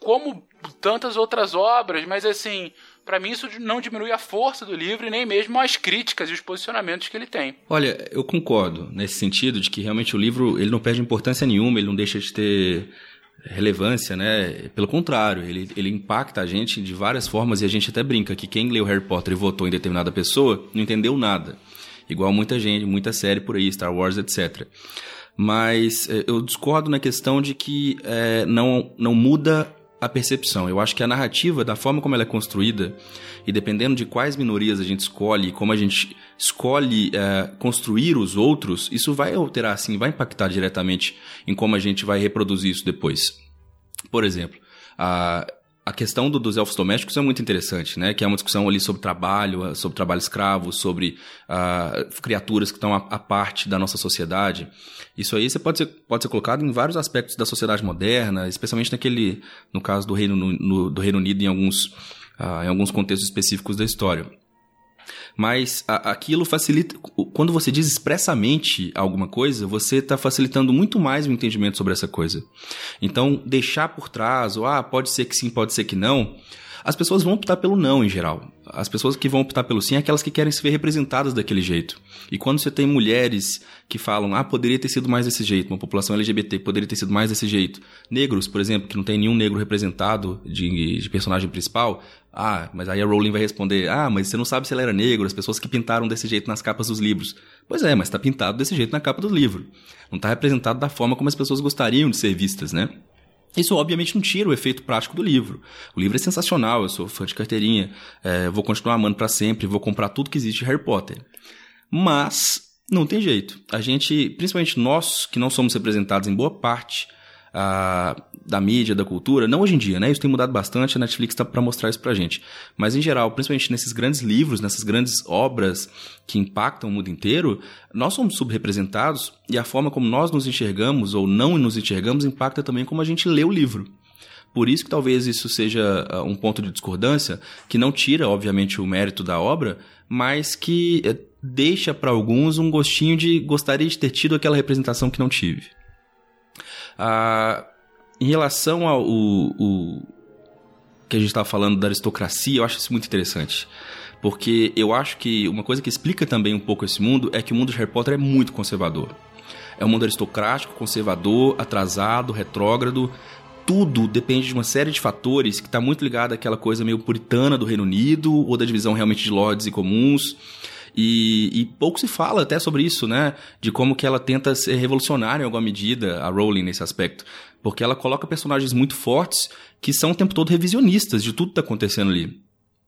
como tantas outras obras, mas assim. Para mim, isso não diminui a força do livro nem mesmo as críticas e os posicionamentos que ele tem. Olha, eu concordo nesse sentido de que realmente o livro ele não perde importância nenhuma, ele não deixa de ter relevância, né? Pelo contrário, ele, ele impacta a gente de várias formas e a gente até brinca que quem leu Harry Potter e votou em determinada pessoa não entendeu nada. Igual muita gente, muita série por aí, Star Wars, etc. Mas eh, eu discordo na questão de que é, não, não muda a percepção. Eu acho que a narrativa, da forma como ela é construída, e dependendo de quais minorias a gente escolhe, como a gente escolhe é, construir os outros, isso vai alterar, sim, vai impactar diretamente em como a gente vai reproduzir isso depois. Por exemplo, a, a questão do, dos elfos domésticos é muito interessante, né? Que é uma discussão ali sobre trabalho, sobre trabalho escravo, sobre uh, criaturas que estão à, parte da nossa sociedade. Isso aí você pode ser, pode ser colocado em vários aspectos da sociedade moderna, especialmente naquele, no caso do Reino, no, do Reino Unido, em alguns, uh, em alguns contextos específicos da história. Mas a, aquilo facilita. Quando você diz expressamente alguma coisa, você está facilitando muito mais o entendimento sobre essa coisa. Então, deixar por trás, ou ah, pode ser que sim, pode ser que não, as pessoas vão optar pelo não em geral. As pessoas que vão optar pelo sim é aquelas que querem se ver representadas daquele jeito. E quando você tem mulheres que falam, ah, poderia ter sido mais desse jeito, uma população LGBT poderia ter sido mais desse jeito. Negros, por exemplo, que não tem nenhum negro representado de, de personagem principal, ah, mas aí a Rowling vai responder, ah, mas você não sabe se ela era negro, as pessoas que pintaram desse jeito nas capas dos livros. Pois é, mas está pintado desse jeito na capa do livro. Não está representado da forma como as pessoas gostariam de ser vistas, né? Isso obviamente não tira o efeito prático do livro. O livro é sensacional, eu sou fã de carteirinha, é, vou continuar amando para sempre, vou comprar tudo que existe de Harry Potter. Mas não tem jeito. A gente, principalmente nós que não somos representados em boa parte da mídia, da cultura, não hoje em dia, né? Isso tem mudado bastante, a Netflix está para mostrar isso pra gente. Mas em geral, principalmente nesses grandes livros, nessas grandes obras que impactam o mundo inteiro, nós somos subrepresentados e a forma como nós nos enxergamos ou não nos enxergamos impacta também como a gente lê o livro. Por isso que talvez isso seja uh, um ponto de discordância, que não tira, obviamente, o mérito da obra, mas que uh, deixa para alguns um gostinho de gostaria de ter tido aquela representação que não tive. Uh, em relação ao o que a gente estava falando da aristocracia, eu acho isso muito interessante. Porque eu acho que uma coisa que explica também um pouco esse mundo é que o mundo de Harry Potter é muito conservador. É um mundo aristocrático, conservador, atrasado, retrógrado, tudo depende de uma série de fatores que está muito ligado àquela coisa meio puritana do Reino Unido ou da divisão realmente de lords e comuns. E, e, pouco se fala até sobre isso, né? De como que ela tenta ser revolucionária em alguma medida, a Rowling, nesse aspecto. Porque ela coloca personagens muito fortes que são o tempo todo revisionistas de tudo que está acontecendo ali.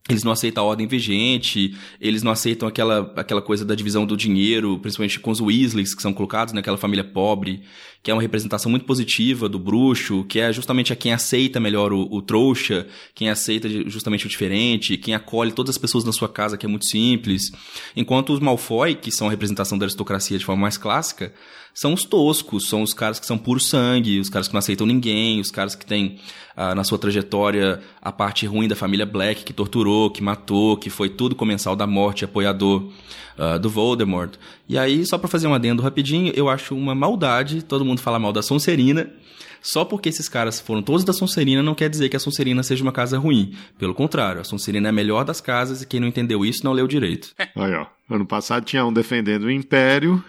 Eles não aceitam a ordem vigente, eles não aceitam aquela, aquela coisa da divisão do dinheiro, principalmente com os Weasleys, que são colocados naquela família pobre, que é uma representação muito positiva do bruxo, que é justamente a quem aceita melhor o, o trouxa, quem aceita justamente o diferente, quem acolhe todas as pessoas na sua casa, que é muito simples. Enquanto os Malfoy, que são a representação da aristocracia de forma mais clássica, são os toscos, são os caras que são puro sangue, os caras que não aceitam ninguém, os caras que têm ah, na sua trajetória a parte ruim da família Black, que torturou, que matou, que foi tudo comensal da morte, apoiador uh, do Voldemort. E aí, só para fazer um adendo rapidinho, eu acho uma maldade todo mundo falar mal da Sonserina. Só porque esses caras foram todos da Sonserina não quer dizer que a Sonserina seja uma casa ruim. Pelo contrário, a Sonserina é a melhor das casas e quem não entendeu isso não leu direito. Aí, ó. Ano passado tinha um defendendo o Império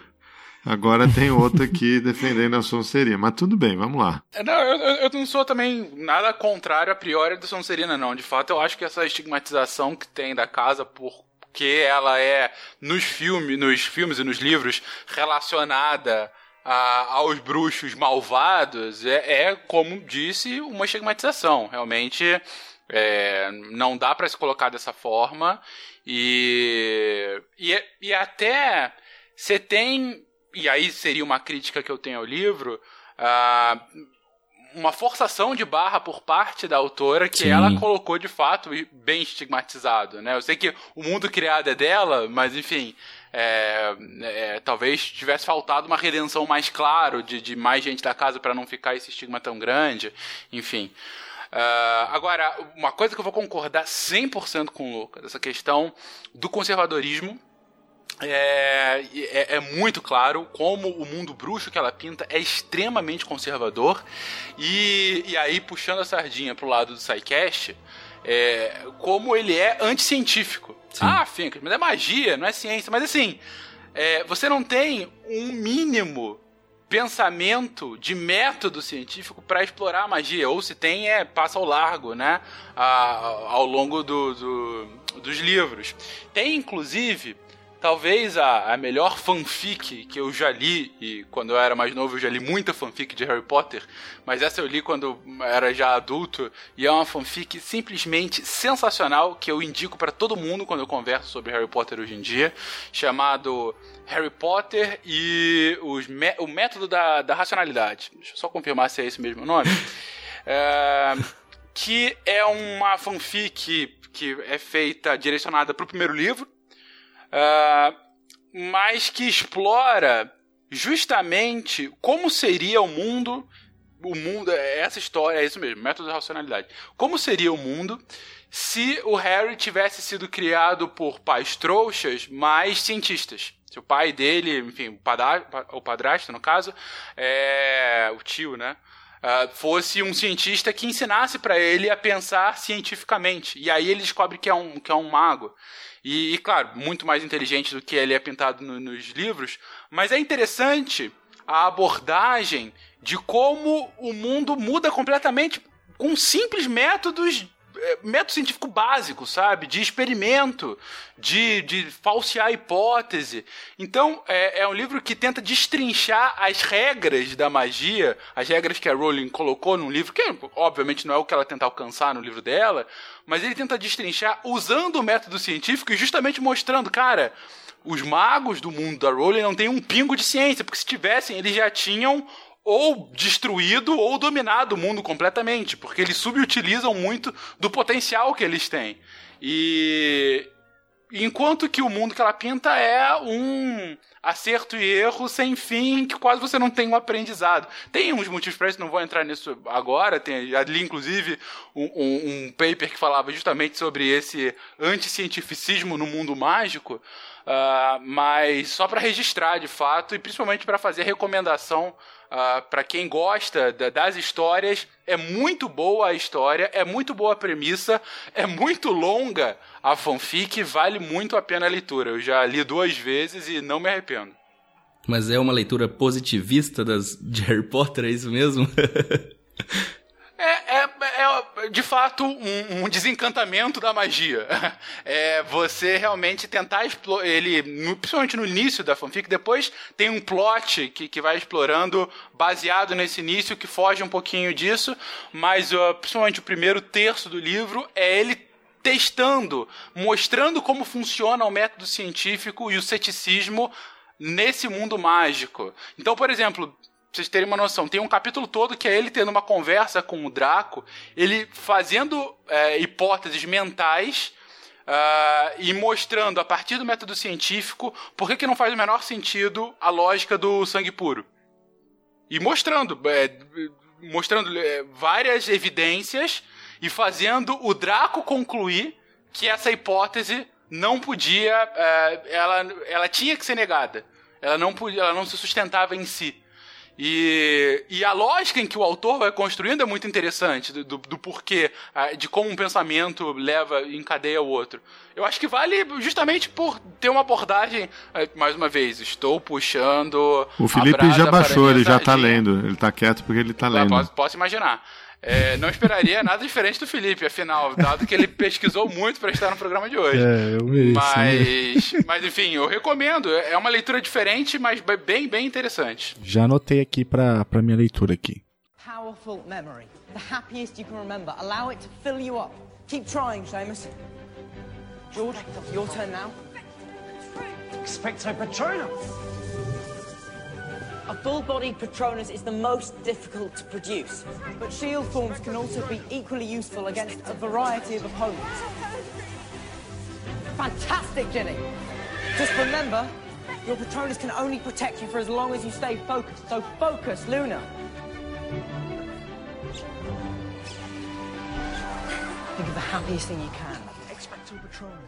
Agora tem outro aqui defendendo a Sonserina. Mas tudo bem, vamos lá. Não, eu, eu, não sou também nada contrário a priori da Sonserina, não. De fato, eu acho que essa estigmatização que tem da casa por que ela é nos filmes, nos filmes e nos livros relacionada a, aos bruxos malvados é, é, como disse, uma estigmatização. Realmente é, não dá para se colocar dessa forma e, e, e até você tem e aí seria uma crítica que eu tenho ao livro, uh, uma forçação de barra por parte da autora que Sim. ela colocou de fato bem estigmatizado, né? Eu sei que o mundo criado é dela, mas enfim, é, é, talvez tivesse faltado uma redenção mais claro de, de mais gente da casa para não ficar esse estigma tão grande, enfim. Uh, agora, uma coisa que eu vou concordar 100% com o Lucas, essa questão do conservadorismo é, é, é, muito claro como o mundo bruxo que ela pinta é extremamente conservador. E, e aí, puxando a sardinha pro lado do SciCast, é, como ele é anticientífico. Sim. Ah, Fincas, mas é magia, não é ciência. Mas assim, é, você não tem um mínimo pensamento de método científico para explorar a magia. Ou se tem, é passa ao largo, né? A, ao longo do, do, dos livros. Tem, inclusive Talvez a, a melhor fanfic que eu já li, e quando eu era mais novo eu já li muita fanfic de Harry Potter, mas essa eu li quando era já adulto, e é uma fanfic simplesmente sensacional que eu indico para todo mundo quando eu converso sobre Harry Potter hoje em dia, chamado Harry Potter e os o método da, da racionalidade. Deixa eu só confirmar se é esse mesmo nome. é, que é uma fanfic que é feita direcionada para o primeiro livro uh, mas que explora justamente como seria o mundo. O mundo, é essa história, é isso mesmo, método de racionalidade. Como seria o mundo se o Harry tivesse sido criado por pais trouxas, mais cientistas? Se o pai dele, enfim, o, padrasto, o padrasto, no caso, é, o tio, né? Uh, fosse um cientista que ensinasse para ele a pensar cientificamente. E aí ele descobre que é um, que é um mago. E, e, claro, muito mais inteligente do que ele é pintado no, nos livros. Mas é interessante a abordagem de como o mundo muda completamente com simples métodos método científico básico, sabe? De experimento, de, de falsear hipótese. Então, é, é, um livro que tenta destrinchar as regras da magia, as regras que a Rowling colocou no livro, que obviamente não é o que ela tenta alcançar no livro dela, mas ele tenta destrinchar usando o método científico e justamente mostrando, cara, os magos do mundo da Rowling não têm um pingo de ciência, porque se tivessem, eles já tinham ou destruído ou dominado o mundo completamente, porque eles subutilizam muito do potencial que eles têm. E enquanto que o mundo que ela pinta é um acerto e erro sem fim, que quase você não tem um aprendizado. Tem uns motivos para isso, não vou entrar nisso agora. Tem ali, inclusive, um, um, um paper que falava justamente sobre esse anticientificismo no mundo mágico. Uh, mas só para registrar de fato e principalmente para fazer recomendação uh, ah, para quem gosta da, das histórias, é muito boa a história, é muito boa a premissa, é muito longa a fanfic, vale muito a pena a leitura. Eu já li duas vezes e não me arrependo. Mas é uma leitura positivista das, de Harry Potter, é isso mesmo? É, é, é, de fato um, um, desencantamento da magia. É você realmente tentar explorar ele, principalmente no início da fanfic, depois tem um plot que, que vai explorando baseado nesse início que foge um pouquinho disso, mas uh, principalmente o primeiro terço do livro é ele testando, mostrando como funciona o método científico e o ceticismo nesse mundo mágico. Então, por exemplo, vocês terem uma noção, tem um capítulo todo que é ele tendo uma conversa com o Draco, ele fazendo é, hipóteses mentais uh, e mostrando a partir do método científico por que, que não faz o menor sentido a lógica do sangue puro. E mostrando, é, mostrando é, várias evidências e fazendo o Draco concluir que essa hipótese não podia, é, ela, ela tinha que ser negada. Ela não, podia, ela não se sustentava em si. E, e a lógica em que o autor vai construindo é muito interessante, do, do porquê, de como um pensamento leva, encadeia o outro. Eu acho que vale justamente por ter uma abordagem, é, mais uma vez, estou puxando. O Felipe já baixou, ele já está lendo. Ele está quieto porque ele está lendo. Posso, posso imaginar. É, não esperaria nada diferente do Felipe, afinal, dado que ele pesquisou muito para estar no programa de hoje. É, eu mereço, mas, né? mas, enfim, eu recomendo. É uma leitura diferente, mas bem, bem interessante. Já anotei aqui para para minha leitura aqui. Powerful memory. The happiest you can remember. Allow it to fill you up. Keep trying, Seamus. George, your turn now. Expecto Patronum. A full-bodied Patronus is the most difficult to produce, but shield forms can also be equally useful against a variety of opponents. Fantastic, Jenny! Just remember, your Patronus can only protect you for as long as you stay focused, so focus, Luna! Think of the happiest thing you can. Expecto Patronum.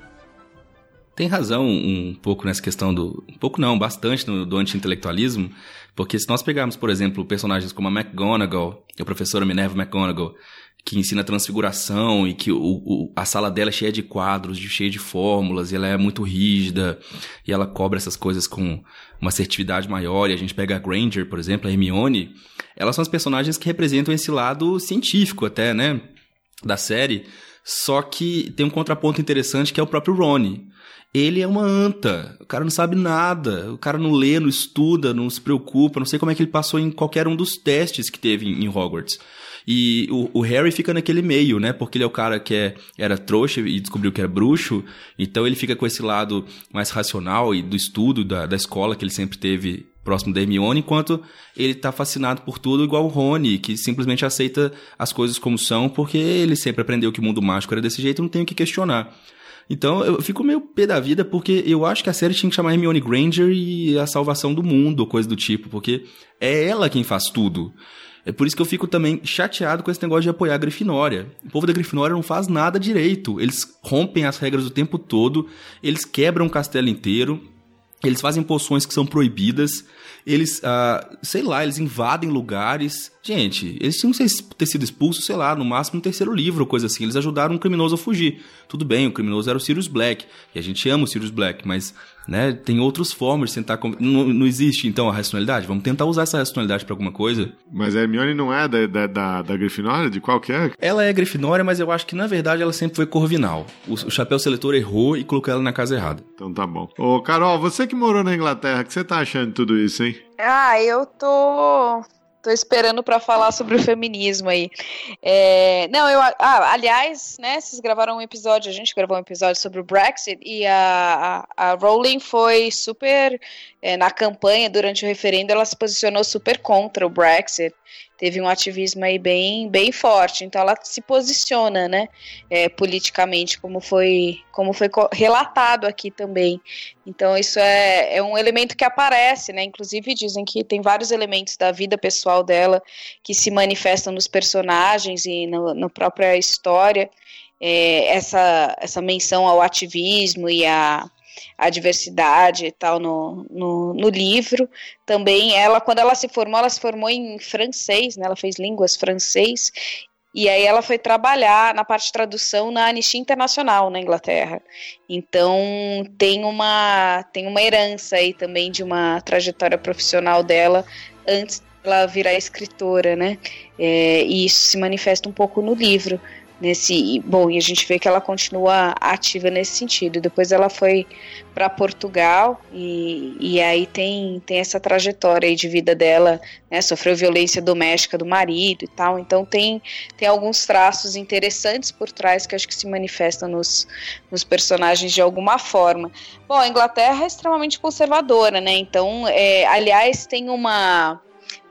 Tem razão um pouco nessa questão do. Um pouco não, bastante no, do anti-intelectualismo, porque se nós pegarmos, por exemplo, personagens como a McGonagall, a professora Minerva McGonagall, que ensina transfiguração e que o, o, a sala dela é cheia de quadros, cheia de fórmulas, e ela é muito rígida, e ela cobra essas coisas com uma assertividade maior, e a gente pega a Granger, por exemplo, a Hermione, elas são as personagens que representam esse lado científico até, né, da série, só que tem um contraponto interessante que é o próprio Rony. Ele é uma anta. O cara não sabe nada. O cara não lê, não estuda, não se preocupa. Não sei como é que ele passou em qualquer um dos testes que teve em Hogwarts. E o, o, Harry fica naquele meio, né? Porque ele é o cara que é, era trouxa e descobriu que era bruxo. Então ele fica com esse lado mais racional e do estudo da, da escola que ele sempre teve próximo da Hermione, enquanto ele tá fascinado por tudo igual o Rony, que simplesmente aceita as coisas como são, porque ele sempre aprendeu que o mundo mágico era desse jeito e não tem o que questionar. Então eu fico meio pé da vida porque eu acho que a série tinha que chamar Hermione Granger e a salvação do mundo, ou coisa do tipo, porque é ela quem faz tudo. É por isso que eu fico também chateado com esse negócio de apoiar a Grifinória. O povo da Grifinória não faz nada direito. Eles rompem as regras o tempo todo, eles quebram o castelo inteiro, eles fazem poções que são proibidas, eles, uh, sei lá, eles invadem lugares. Gente, eles tinham que ter sido expulsos, sei lá, no máximo no terceiro livro coisa assim. Eles ajudaram um criminoso a fugir. Tudo bem, o criminoso era o Sirius Black, e a gente ama o Sirius Black, mas né, tem outras formas de tentar. Não, não existe então a racionalidade? Vamos tentar usar essa racionalidade para alguma coisa? Mas a Hermione não é da, da, da, da Grifinória? De qual que é? Ela é Grifinória, mas eu acho que na verdade ela sempre foi Corvinal. O, o chapéu seletor errou e colocou ela na casa errada. Então tá bom. Ô, Carol, você que morou na Inglaterra, o que você tá achando de tudo isso, hein? Ah, eu tô Tô esperando para falar sobre o feminismo aí. É, não, eu. Ah, aliás, né? Vocês gravaram um episódio, a gente gravou um episódio sobre o Brexit e a, a, a Rowling foi super. É, na campanha, durante o referendo, ela se posicionou super contra o Brexit teve um ativismo aí bem, bem forte. Então ela se posiciona, né, é, politicamente, como foi, como foi relatado aqui também. Então isso é, é um elemento que aparece, né? Inclusive dizem que tem vários elementos da vida pessoal dela que se manifestam nos personagens e na própria história. É, essa, essa menção ao ativismo e a a diversidade e tal no, no, no, livro. Também ela, quando ela se formou, ela se formou em francês, né? Ela fez línguas francês. E aí ela foi trabalhar na parte de tradução na Anistia Internacional na Inglaterra. Então tem uma tem uma herança aí também de uma trajetória profissional dela antes ela virar escritora, né? É, e isso se manifesta um pouco no livro nesse bom e a gente vê que ela continua ativa nesse sentido. Depois ela foi para Portugal e, e aí tem tem essa trajetória de vida dela né? Sofreu violência doméstica do marido e tal. Então tem tem alguns traços interessantes por trás que acho que se manifestam nos, nos personagens de alguma forma. Bom a Inglaterra é extremamente conservadora né? Então é, aliás tem uma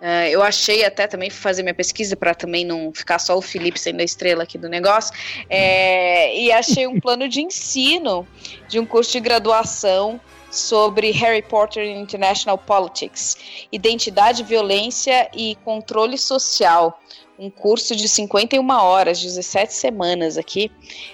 Uh, eu achei até também fazer minha pesquisa para também não ficar só o Felipe sendo a estrela aqui do negócio. É, e achei um plano de ensino de um curso de graduação sobre Harry Potter in International Politics, Identidade, Violência e Controle Social. Um curso de 51 horas, 17 semanas aqui.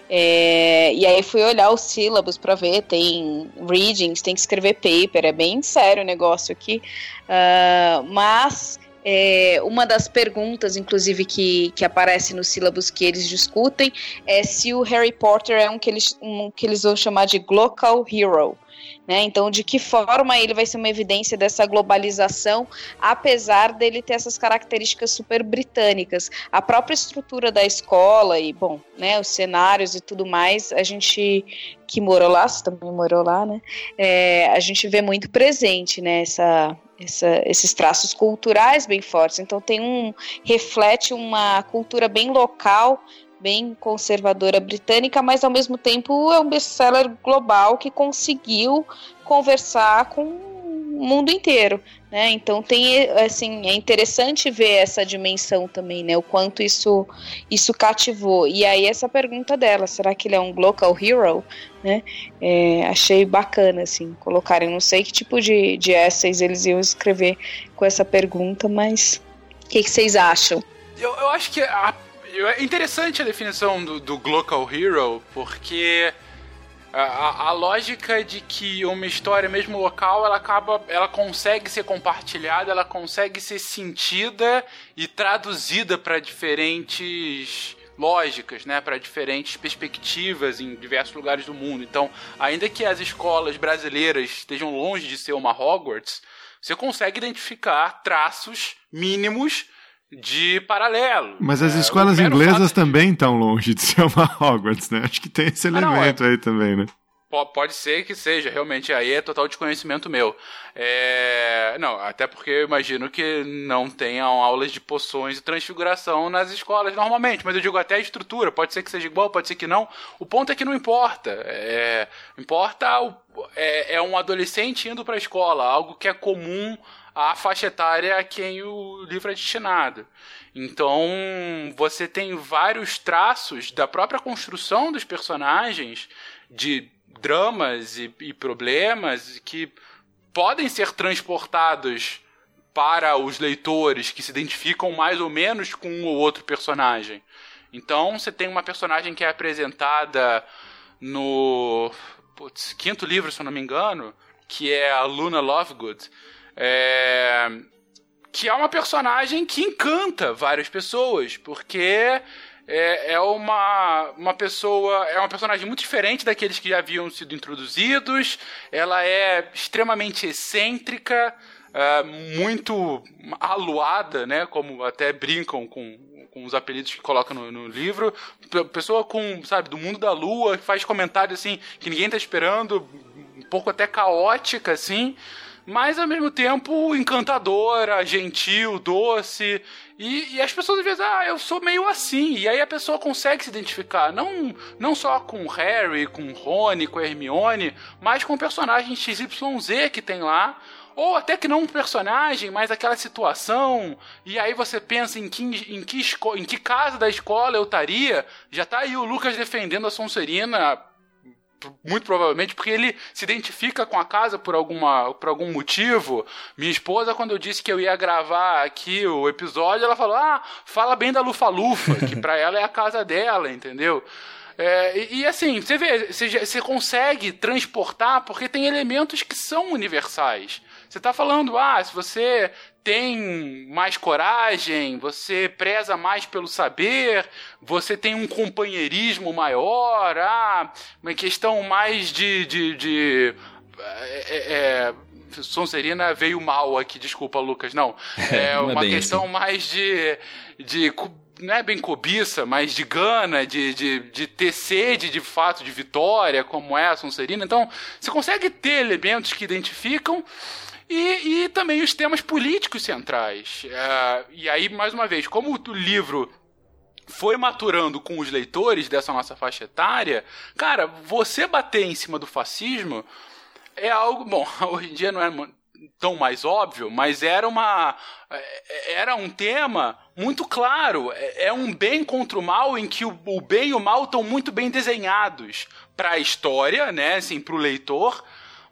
É, e aí fui olhar os sílabos para ver, tem readings, tem que escrever paper, é bem sério o negócio aqui. Uh, mas é, uma das perguntas, inclusive, que, que aparece nos sílabos que eles discutem é se o Harry Potter é um que eles, um que eles vão chamar de Global Hero. Né? Então, de que forma ele vai ser uma evidência dessa globalização, apesar dele ter essas características super britânicas. A própria estrutura da escola e, bom, né, os cenários e tudo mais, a gente que morou lá, você também morou lá, né? É, a gente vê muito presente, né? Essa, essa, esses traços culturais bem fortes. Então tem um reflete uma cultura bem local bem conservadora britânica, mas ao mesmo tempo é um best-seller global que conseguiu conversar com o mundo inteiro, né? Então tem assim, é interessante ver essa dimensão também, né? O quanto isso isso cativou. E aí essa pergunta dela, será que ele é um local hero, né? É, achei bacana assim, colocarem, não sei que tipo de de essays eles iam escrever com essa pergunta, mas o que, que vocês acham? Eu, eu acho que a é interessante a definição do, do Global Hero, porque a, a, lógica de que uma história, mesmo local, ela acaba, ela consegue ser compartilhada, ela consegue ser sentida e traduzida para diferentes lógicas, né, para diferentes perspectivas em diversos lugares do mundo. Então, ainda que as escolas brasileiras estejam longe de ser uma Hogwarts, você consegue identificar traços mínimos de paralelo. Mas as é, escolas inglesas de... também estão longe de ser uma Hogwarts, né? Acho que tem esse elemento ah, não, é... aí também, né? Pode ser que seja, realmente, aí é total desconhecimento meu. É... Não, até porque eu imagino que não tenham aulas de poções e transfiguração nas escolas normalmente, mas eu digo até a estrutura, pode ser que seja igual, pode ser que não. O ponto é que não importa. É... Importa o... é... é um adolescente indo para a escola, algo que é comum a faixa etária a quem o livro é destinado. Então, você tem vários traços da própria construção dos personagens, de dramas e, e problemas que podem ser transportados para os leitores que se identificam mais ou menos com um ou outro personagem. Então, você tem uma personagem que é apresentada no putz, quinto livro, se eu não me engano, que é a Luna Lovegood, é... Que é uma personagem que encanta várias pessoas, porque é, é, uma, uma pessoa. É uma personagem muito diferente daqueles que já haviam sido introduzidos. Ela é extremamente excêntrica, é, muito aluada, né? Como até brincam com, com os apelidos que colocam no, no, livro. Pessoa com, sabe, do mundo da lua, que faz comentários assim que ninguém tá esperando, um pouco até caótica, assim mas ao mesmo tempo encantadora, gentil, doce. E, e, as pessoas às vezes, ah, eu sou meio assim. E aí a pessoa consegue se identificar. Não, não só com Harry, com Rony, com Hermione, mas com o personagem XYZ que tem lá. Ou até que não um personagem, mas aquela situação. E aí você pensa em que, em que, em que casa da escola eu estaria. Já tá aí o Lucas defendendo a Sonserina muito provavelmente porque ele se identifica com a casa por, alguma, por algum motivo. Minha esposa, quando eu disse que eu ia gravar aqui o episódio, ela falou: Ah, fala bem da Lufa-Lufa, que pra ela é a casa dela, entendeu? É, e, e, assim, você vê, você, você consegue transportar porque tem elementos que são universais. Você está falando, ah, se você tem mais coragem, você preza mais pelo saber, você tem um companheirismo maior, ah, uma questão mais de. de, de é, é, é Sonserina veio mal aqui, desculpa, Lucas, não. É não é uma questão assim. mais de, de. Não é bem cobiça, mas de gana, de, de, de ter sede de fato de vitória, como é a Sonserina. Então, você consegue ter elementos que identificam e, e também os temas políticos centrais. É, e aí, mais uma vez, como o livro foi maturando com os leitores dessa nossa faixa etária, cara, você bater em cima do fascismo é algo. Bom, hoje em dia não é tão mais óbvio, mas era uma é, era um tema muito claro. É, é um bem contra o mal em que o, bem e o mal estão muito bem desenhados para a história, né, assim, para o leitor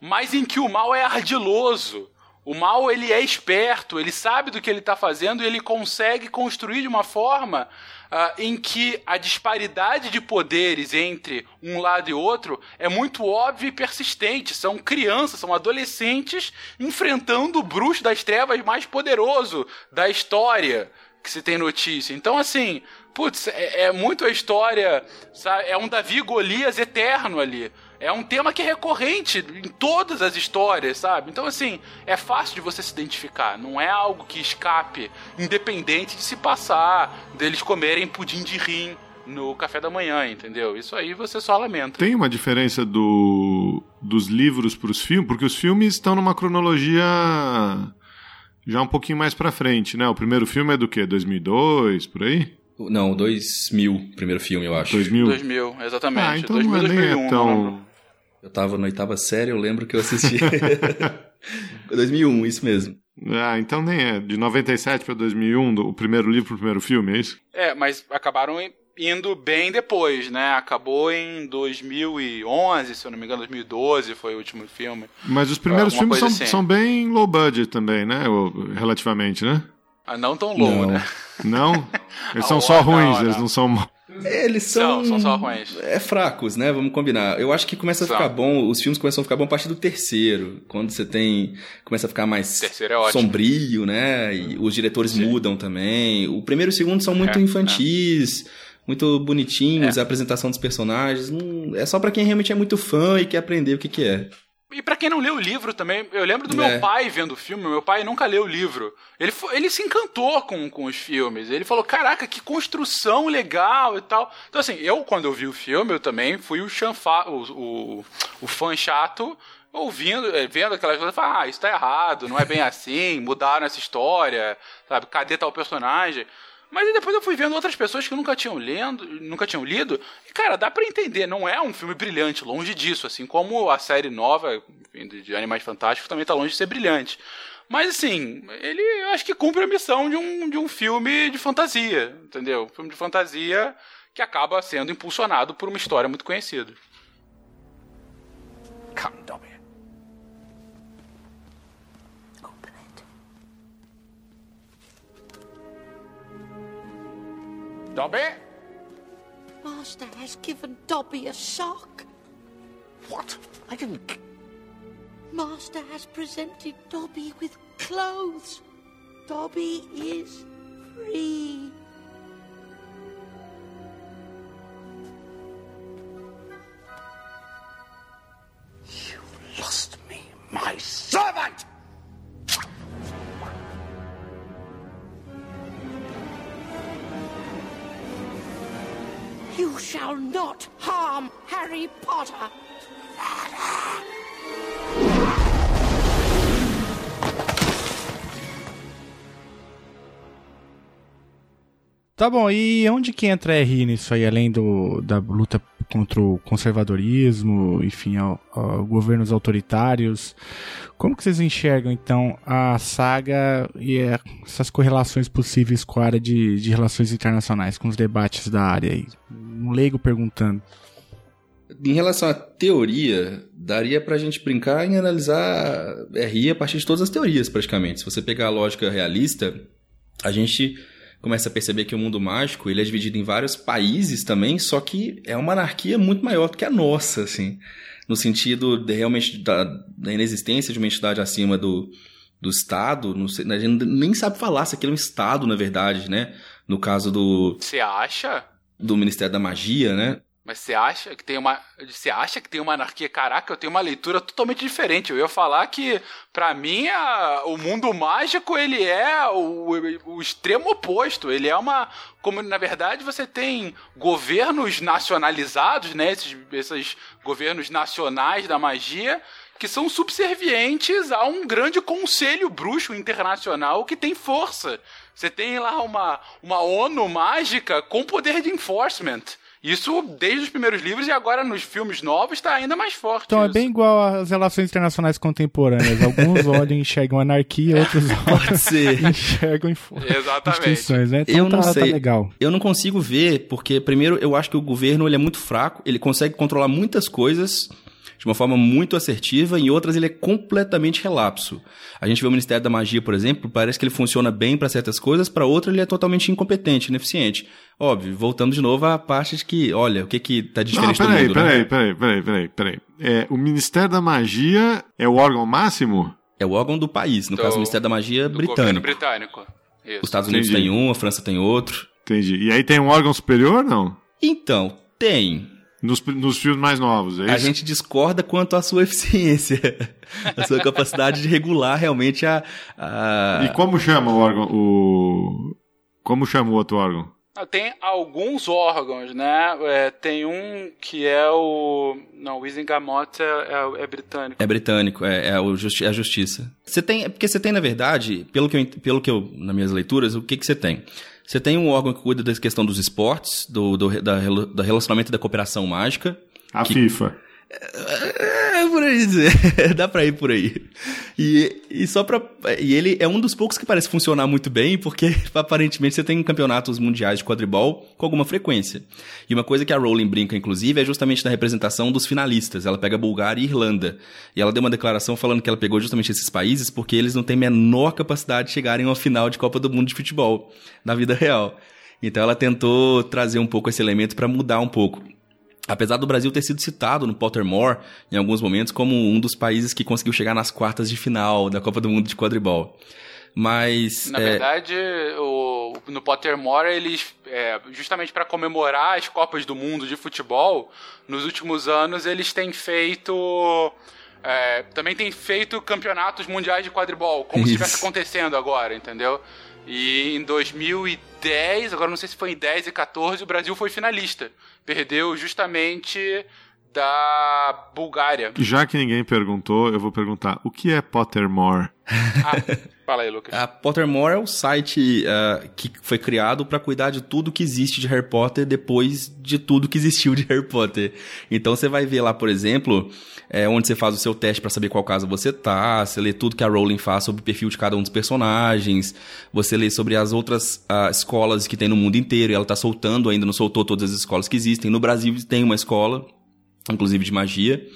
mas em que o mal é ardiloso. O mal ele é esperto, ele sabe do que ele está fazendo e ele consegue construir de uma forma uh, em que a disparidade de poderes entre um lado e outro é muito óbvia e persistente. São crianças, são adolescentes enfrentando o bruxo das trevas mais poderoso da história que se tem notícia. Então, assim, putz, é, é muito a história, sabe? é um Davi Golias eterno ali. É um tema que é recorrente em todas as histórias, sabe? Então, assim, é fácil de você se identificar. Não é algo que escape, independente de se passar, deles comerem pudim de rim no café da manhã, entendeu? Isso aí você só lamenta. Tem uma diferença do, dos livros para os filmes, porque os filmes estão numa cronologia já um pouquinho mais para frente, né? O primeiro filme é do quê? 2002, por aí? Não, 2000, primeiro filme, eu acho. 2000? 2000, exatamente. Ah, então 2000, não é 2001, nem é tão... Eu tava na oitava série, eu lembro que eu assisti. 2001, isso mesmo. Ah, então nem é. De 97 para 2001, do, o primeiro livro pro primeiro filme, é isso? É, mas acabaram indo bem depois, né? Acabou em 2011, se eu não me engano, 2012 foi o último filme. Mas os primeiros filmes são, assim. são bem low budget também, né? Relativamente, né? Ah, não tão low, não. né? Não? Eles são só ruins, não, eles não são eles são. São, são só ruins. É fracos, né? Vamos combinar. Eu acho que começa a são. ficar bom, os filmes começam a ficar bom a partir do terceiro. Quando você tem. Começa a ficar mais é sombrio, né? E os diretores Sim. mudam também. O primeiro e o segundo são muito é, infantis. É. Muito bonitinhos, é. a apresentação dos personagens. Não, é só para quem realmente é muito fã e quer aprender o que, que é. E para quem não leu o livro também, eu lembro do é. meu pai vendo o filme, meu pai nunca leu o livro. Ele, ele se encantou com, com os filmes. Ele falou: caraca, que construção legal e tal. Então, assim, eu, quando eu vi o filme, eu também fui o, chanfa, o, o, o fã chato ouvindo, eh, vendo aquelas coisas, ah, isso tá errado, não é bem assim, mudaram essa história, sabe? Cadê tal personagem? Mas depois eu fui vendo outras pessoas que nunca tinham lendo, nunca tinham lido, e cara, dá para entender, não é um filme brilhante, longe disso, assim como a série nova de Animais Fantásticos também tá longe de ser brilhante. Mas assim, ele acho que cumpre a missão de um, de um filme de fantasia, entendeu? Um filme de fantasia que acaba sendo impulsionado por uma história muito conhecida. Come, Dobby. Dobby? Master has given Dobby a sock. What? I didn't. Master has presented Dobby with clothes. Dobby is free. You lost me, my servant! You shall not harm Harry Potter. Tá bom, e onde que entra R nisso aí, além do, da luta contra o conservadorismo, enfim, ao, governos autoritários? Como que vocês enxergam, então, a saga e é, essas correlações possíveis com a área de, de relações internacionais, com os debates da área aí? Um leigo perguntando. Em relação à teoria, daria pra gente brincar em analisar RI a partir de todas as teorias, praticamente. Se você pegar a lógica realista, a gente começa a perceber que o mundo mágico ele é dividido em vários países também, só que é uma anarquia muito maior do que a nossa, assim. No sentido de realmente da, da inexistência de uma entidade acima do, do Estado. Não sei, a gente nem sabe falar se aquilo é um Estado, na verdade, né? No caso do. Você acha? Do Ministério da Magia, né? Mas você acha que tem uma. Você acha que tem uma anarquia? Caraca, eu tenho uma leitura totalmente diferente. Eu ia falar que, para mim, a, o mundo mágico ele é o, o, extremo oposto. Ele é uma. Como na verdade você tem governos nacionalizados, né? Esses, esses governos nacionais da magia. Que são subservientes a um grande conselho bruxo internacional que tem força. Você tem lá uma, uma ONU mágica com poder de enforcement. Isso desde os primeiros livros e agora nos filmes novos está ainda mais forte. Então isso. é bem igual às relações internacionais contemporâneas. Alguns olham e enxergam anarquia, outros olham ser. enxergam Exatamente. instituições, né? Então eu não tá, sei. Tá legal. Eu não consigo ver, porque primeiro eu acho que o governo ele é muito fraco, ele consegue controlar muitas coisas de uma forma muito assertiva, em outras ele é completamente relapso. A gente vê o Ministério da Magia, por exemplo, parece que ele funciona bem para certas coisas, para outras ele é totalmente incompetente, ineficiente. Óbvio, voltando de novo à parte de que, olha, o que que tá diferente Não, peraí, do mundo, peraí, né? peraí, peraí, peraí, peraí. É, o Ministério da Magia é o órgão máximo? É o órgão do país, no Do- caso o Ministério da Magia do governo britânico. britânico. Isso. Os Estados Unidos Entendi. tem um, a França tem outro. Entendi. E aí tem um órgão superior, não? Então, tem. Nos, nos filmes mais novos, é A isso? gente discorda quanto à sua eficiência, a sua capacidade de regular realmente a. a- E como chama o órgão? O... Como chama o outro órgão? Ah, Tem alguns órgãos, né? É, tem um que é o. Não, o Wisingamot é, é, é britânico. É britânico, é, é, o justi- é a justiça. Você tem, é porque você tem, na verdade, pelo que eu, pelo que eu, nas minhas leituras, o que que você tem? Você tem um órgão que cuida da questão dos esportes, do, do, da, da relacionamento e da cooperação mágica. A Que- FIFA. É por aí dizer. Dá pra ir por aí. E, e só pra. E ele é um dos poucos que parece funcionar muito bem, porque aparentemente você tem campeonatos mundiais de quadribol com alguma frequência. E uma coisa que a Rowling brinca, inclusive, é justamente na representação dos finalistas. Ela pega Bulgária e Irlanda. E ela deu uma declaração falando que ela pegou justamente esses países porque eles não têm menor capacidade de chegarem a uma final de Copa do Mundo de futebol na vida real. Então ela tentou trazer um pouco esse elemento pra mudar um pouco. Apesar do Brasil ter sido citado no Pottermore em alguns momentos como um dos países que conseguiu chegar nas quartas de final da Copa do Mundo de quadribol. Mas Na é, verdade, o, no Pottermore, eles, é, justamente para comemorar as Copas do Mundo de futebol, nos últimos anos eles têm feito. é, também têm feito campeonatos mundiais de quadribol, como se Isso. estivesse acontecendo agora, entendeu? E em 2010, agora não sei se foi em 10 e 14, o Brasil foi finalista. Perdeu justamente da Bulgária. Já que ninguém perguntou, eu vou perguntar: o que é Pottermore? Ah, fala aí, Lucas. a Pottermore é o site ah, que foi criado para cuidar de tudo que existe de Harry Potter depois de tudo que existiu de Harry Potter. Então você vai ver lá, por exemplo, é, onde você faz o seu teste para saber qual casa você tá, você lê tudo que a Rowling faz sobre o perfil de cada um dos personagens, você lê sobre as outras ah, escolas que tem no mundo inteiro, e ela tá soltando, ainda não soltou todas as escolas que existem. No Brasil tem uma escola, inclusive de magia,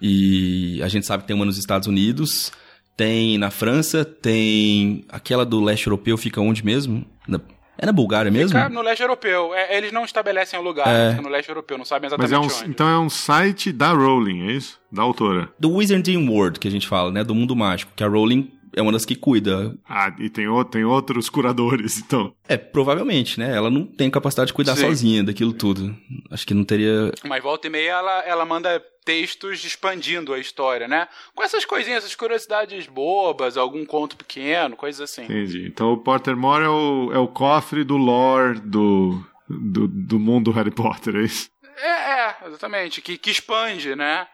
e a gente sabe que tem uma nos Estados Unidos, tem na França, tem aquela do leste europeu, fica onde mesmo? Na- é na Bulgária mesmo? Fica no leste europeu. É, eles não estabelecem o lugar, É. fica no leste europeu, não sabem Mas exatamente é um, onde. então é um site da Rowling, é isso? Da autora. Do Wizarding World, que a gente fala, né? Do mundo mágico, que a Rowling é uma das que cuida. Ah, e tem, o- tem outros curadores, então. É, provavelmente, né? Ela não tem capacidade de cuidar Sim. sozinha daquilo tudo. Acho que não teria. Mas volta e meia ela, ela manda textos expandindo a história, né? Com essas coisinhas, essas curiosidades bobas, algum conto pequeno, coisas assim. Entendi. Então o Pottermore é o, é o cofre do lore do, do, do mundo Harry Potter, é isso? É, é, exatamente. Que, que expande, né?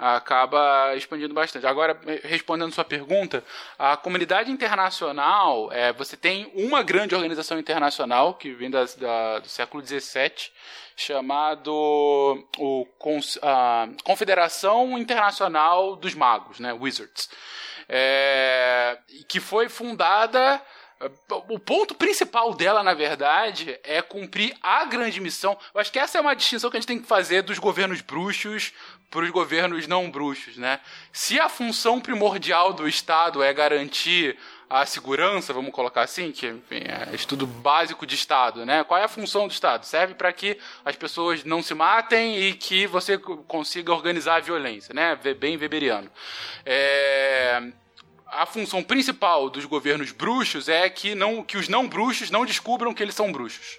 Acaba expandindo bastante. Agora, respondendo sua pergunta, a comunidade internacional, é, você tem uma grande organização internacional que vem da, da, do século XVII, chamado o, a Confederação Internacional dos Magos, né, Wizards, é, que foi fundada o ponto principal dela, na verdade, é cumprir a grande missão. Eu acho que essa é uma distinção que a gente tem que fazer dos governos bruxos para os governos não bruxos, né? Se a função primordial do Estado é garantir a segurança, vamos colocar assim, que enfim, é estudo básico de Estado, né? Qual é a função do Estado? Serve para que as pessoas não se matem e que você consiga organizar a violência, né? Bem weberiano. É a função principal dos governos bruxos é que, não, que os não bruxos não descubram que eles são bruxos.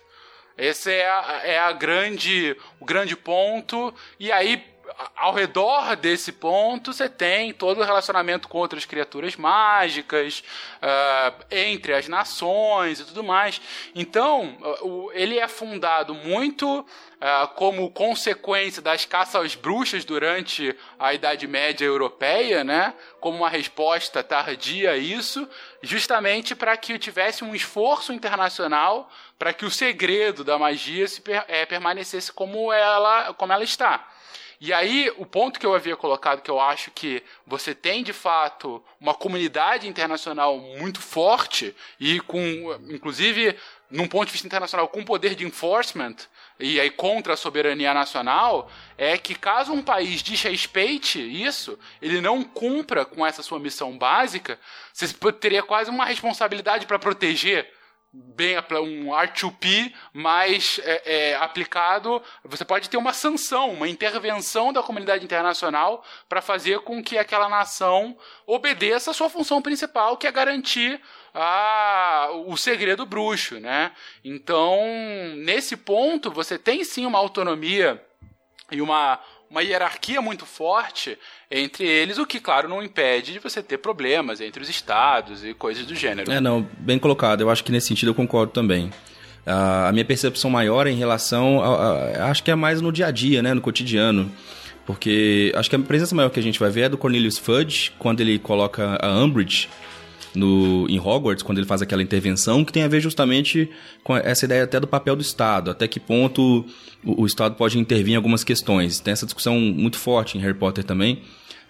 Esse é, a, é a grande, o grande ponto. E aí, ao redor desse ponto, você tem todo o relacionamento com outras criaturas mágicas, uh, entre as nações e tudo mais. Então, uh, ele é fundado muito uh, como consequência das caças às bruxas durante a Idade Média Europeia, né? como uma resposta tardia a isso, justamente para que tivesse um esforço internacional para que o segredo da magia se, é, permanecesse como ela, como ela está. E aí, o ponto que eu havia colocado, que eu acho que você tem de fato uma comunidade internacional muito forte e com, inclusive, num ponto de vista internacional, com poder de enforcement, e aí contra a soberania nacional, é que caso um país desrespeite isso, ele não cumpra com essa sua missão básica, você teria quase uma responsabilidade para proteger bem um R2P mais é, é, aplicado, você pode ter uma sanção, uma intervenção da comunidade internacional para fazer com que aquela nação obedeça a sua função principal, que é garantir a, o segredo bruxo, né? Então, nesse ponto, você tem sim uma autonomia e uma, uma hierarquia muito forte entre eles, o que, claro, não impede de você ter problemas entre os estados e coisas do gênero. É, não, bem colocado. Eu acho que nesse sentido eu concordo também. Uh, a minha percepção maior em relação. A, a, acho que é mais no dia a dia, né, no cotidiano. Porque acho que a presença maior que a gente vai ver é do Cornelius Fudge, quando ele coloca a Umbridge no, em Hogwarts, quando ele faz aquela intervenção, que tem a ver justamente com essa ideia até do papel do Estado, até que ponto o, o Estado pode intervir em algumas questões. Tem essa discussão muito forte em Harry Potter também,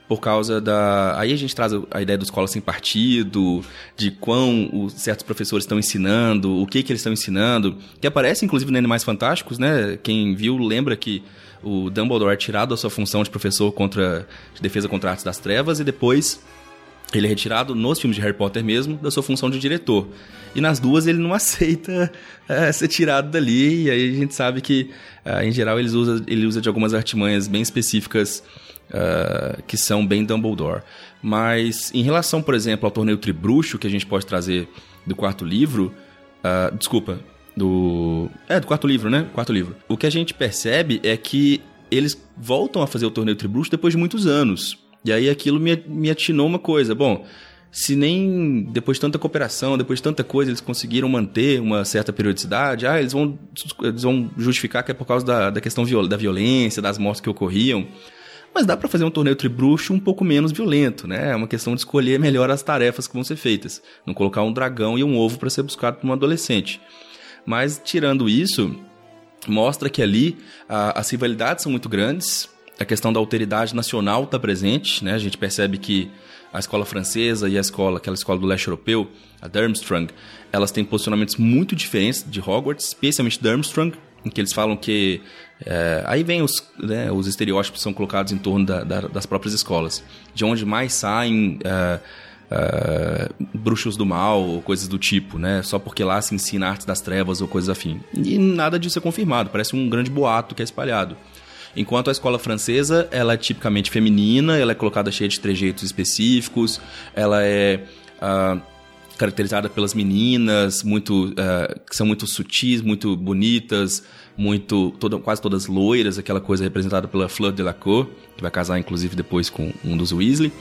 por causa da. Aí a gente traz a ideia do escola sem partido, de quão os certos professores estão ensinando, o que, que eles estão ensinando, que aparece inclusive no Animais Fantásticos, né? Quem viu lembra que o Dumbledore é tirado da sua função de professor contra de defesa contra artes das trevas e depois ele é retirado nos filmes de Harry Potter mesmo da sua função de diretor. E nas duas ele não aceita é, ser tirado dali. E aí a gente sabe que, é, em geral, ele usa, ele usa de algumas artimanhas bem específicas uh, que são bem Dumbledore. Mas em relação, por exemplo, ao torneio Tribruxo, que a gente pode trazer do quarto livro. Uh, desculpa, do. É, do quarto livro, né? Quarto livro. O que a gente percebe é que eles voltam a fazer o torneio Tribruxo depois de muitos anos. E aí aquilo me, me atinou uma coisa. Bom, se nem depois de tanta cooperação, depois de tanta coisa, eles conseguiram manter uma certa periodicidade, ah, eles vão, eles vão justificar que é por causa da, da questão viol da violência, das mortes que ocorriam. Mas dá para fazer um torneio tribruxo um pouco menos violento, né? É uma questão de escolher melhor as tarefas que vão ser feitas. Não colocar um dragão e um ovo para ser buscado por um adolescente. Mas, tirando isso, mostra que ali a, as rivalidades são muito grandes, a questão da alteridade nacional está presente, né? A gente percebe que a escola francesa e a escola, aquela escola do leste europeu, a Durmstrang, elas têm posicionamentos muito diferentes de Hogwarts, especialmente Durmstrang, em que eles falam que é, aí vem os, né, os estereótipos que são colocados em torno da, da, das próprias escolas, de onde mais saem é, é, bruxos do mal ou coisas do tipo, né? Só porque lá se ensina artes das trevas ou coisas afim. E nada disso é confirmado, parece um grande boato que é espalhado. Enquanto a escola francesa, ela é tipicamente feminina, ela é colocada cheia de trejeitos específicos, ela é uh, caracterizada pelas meninas, muito uh, que são muito sutis, muito bonitas, muito quase todas loiras, aquela coisa representada pela Fleur Delacour, que vai casar inclusive depois com um dos Weasley.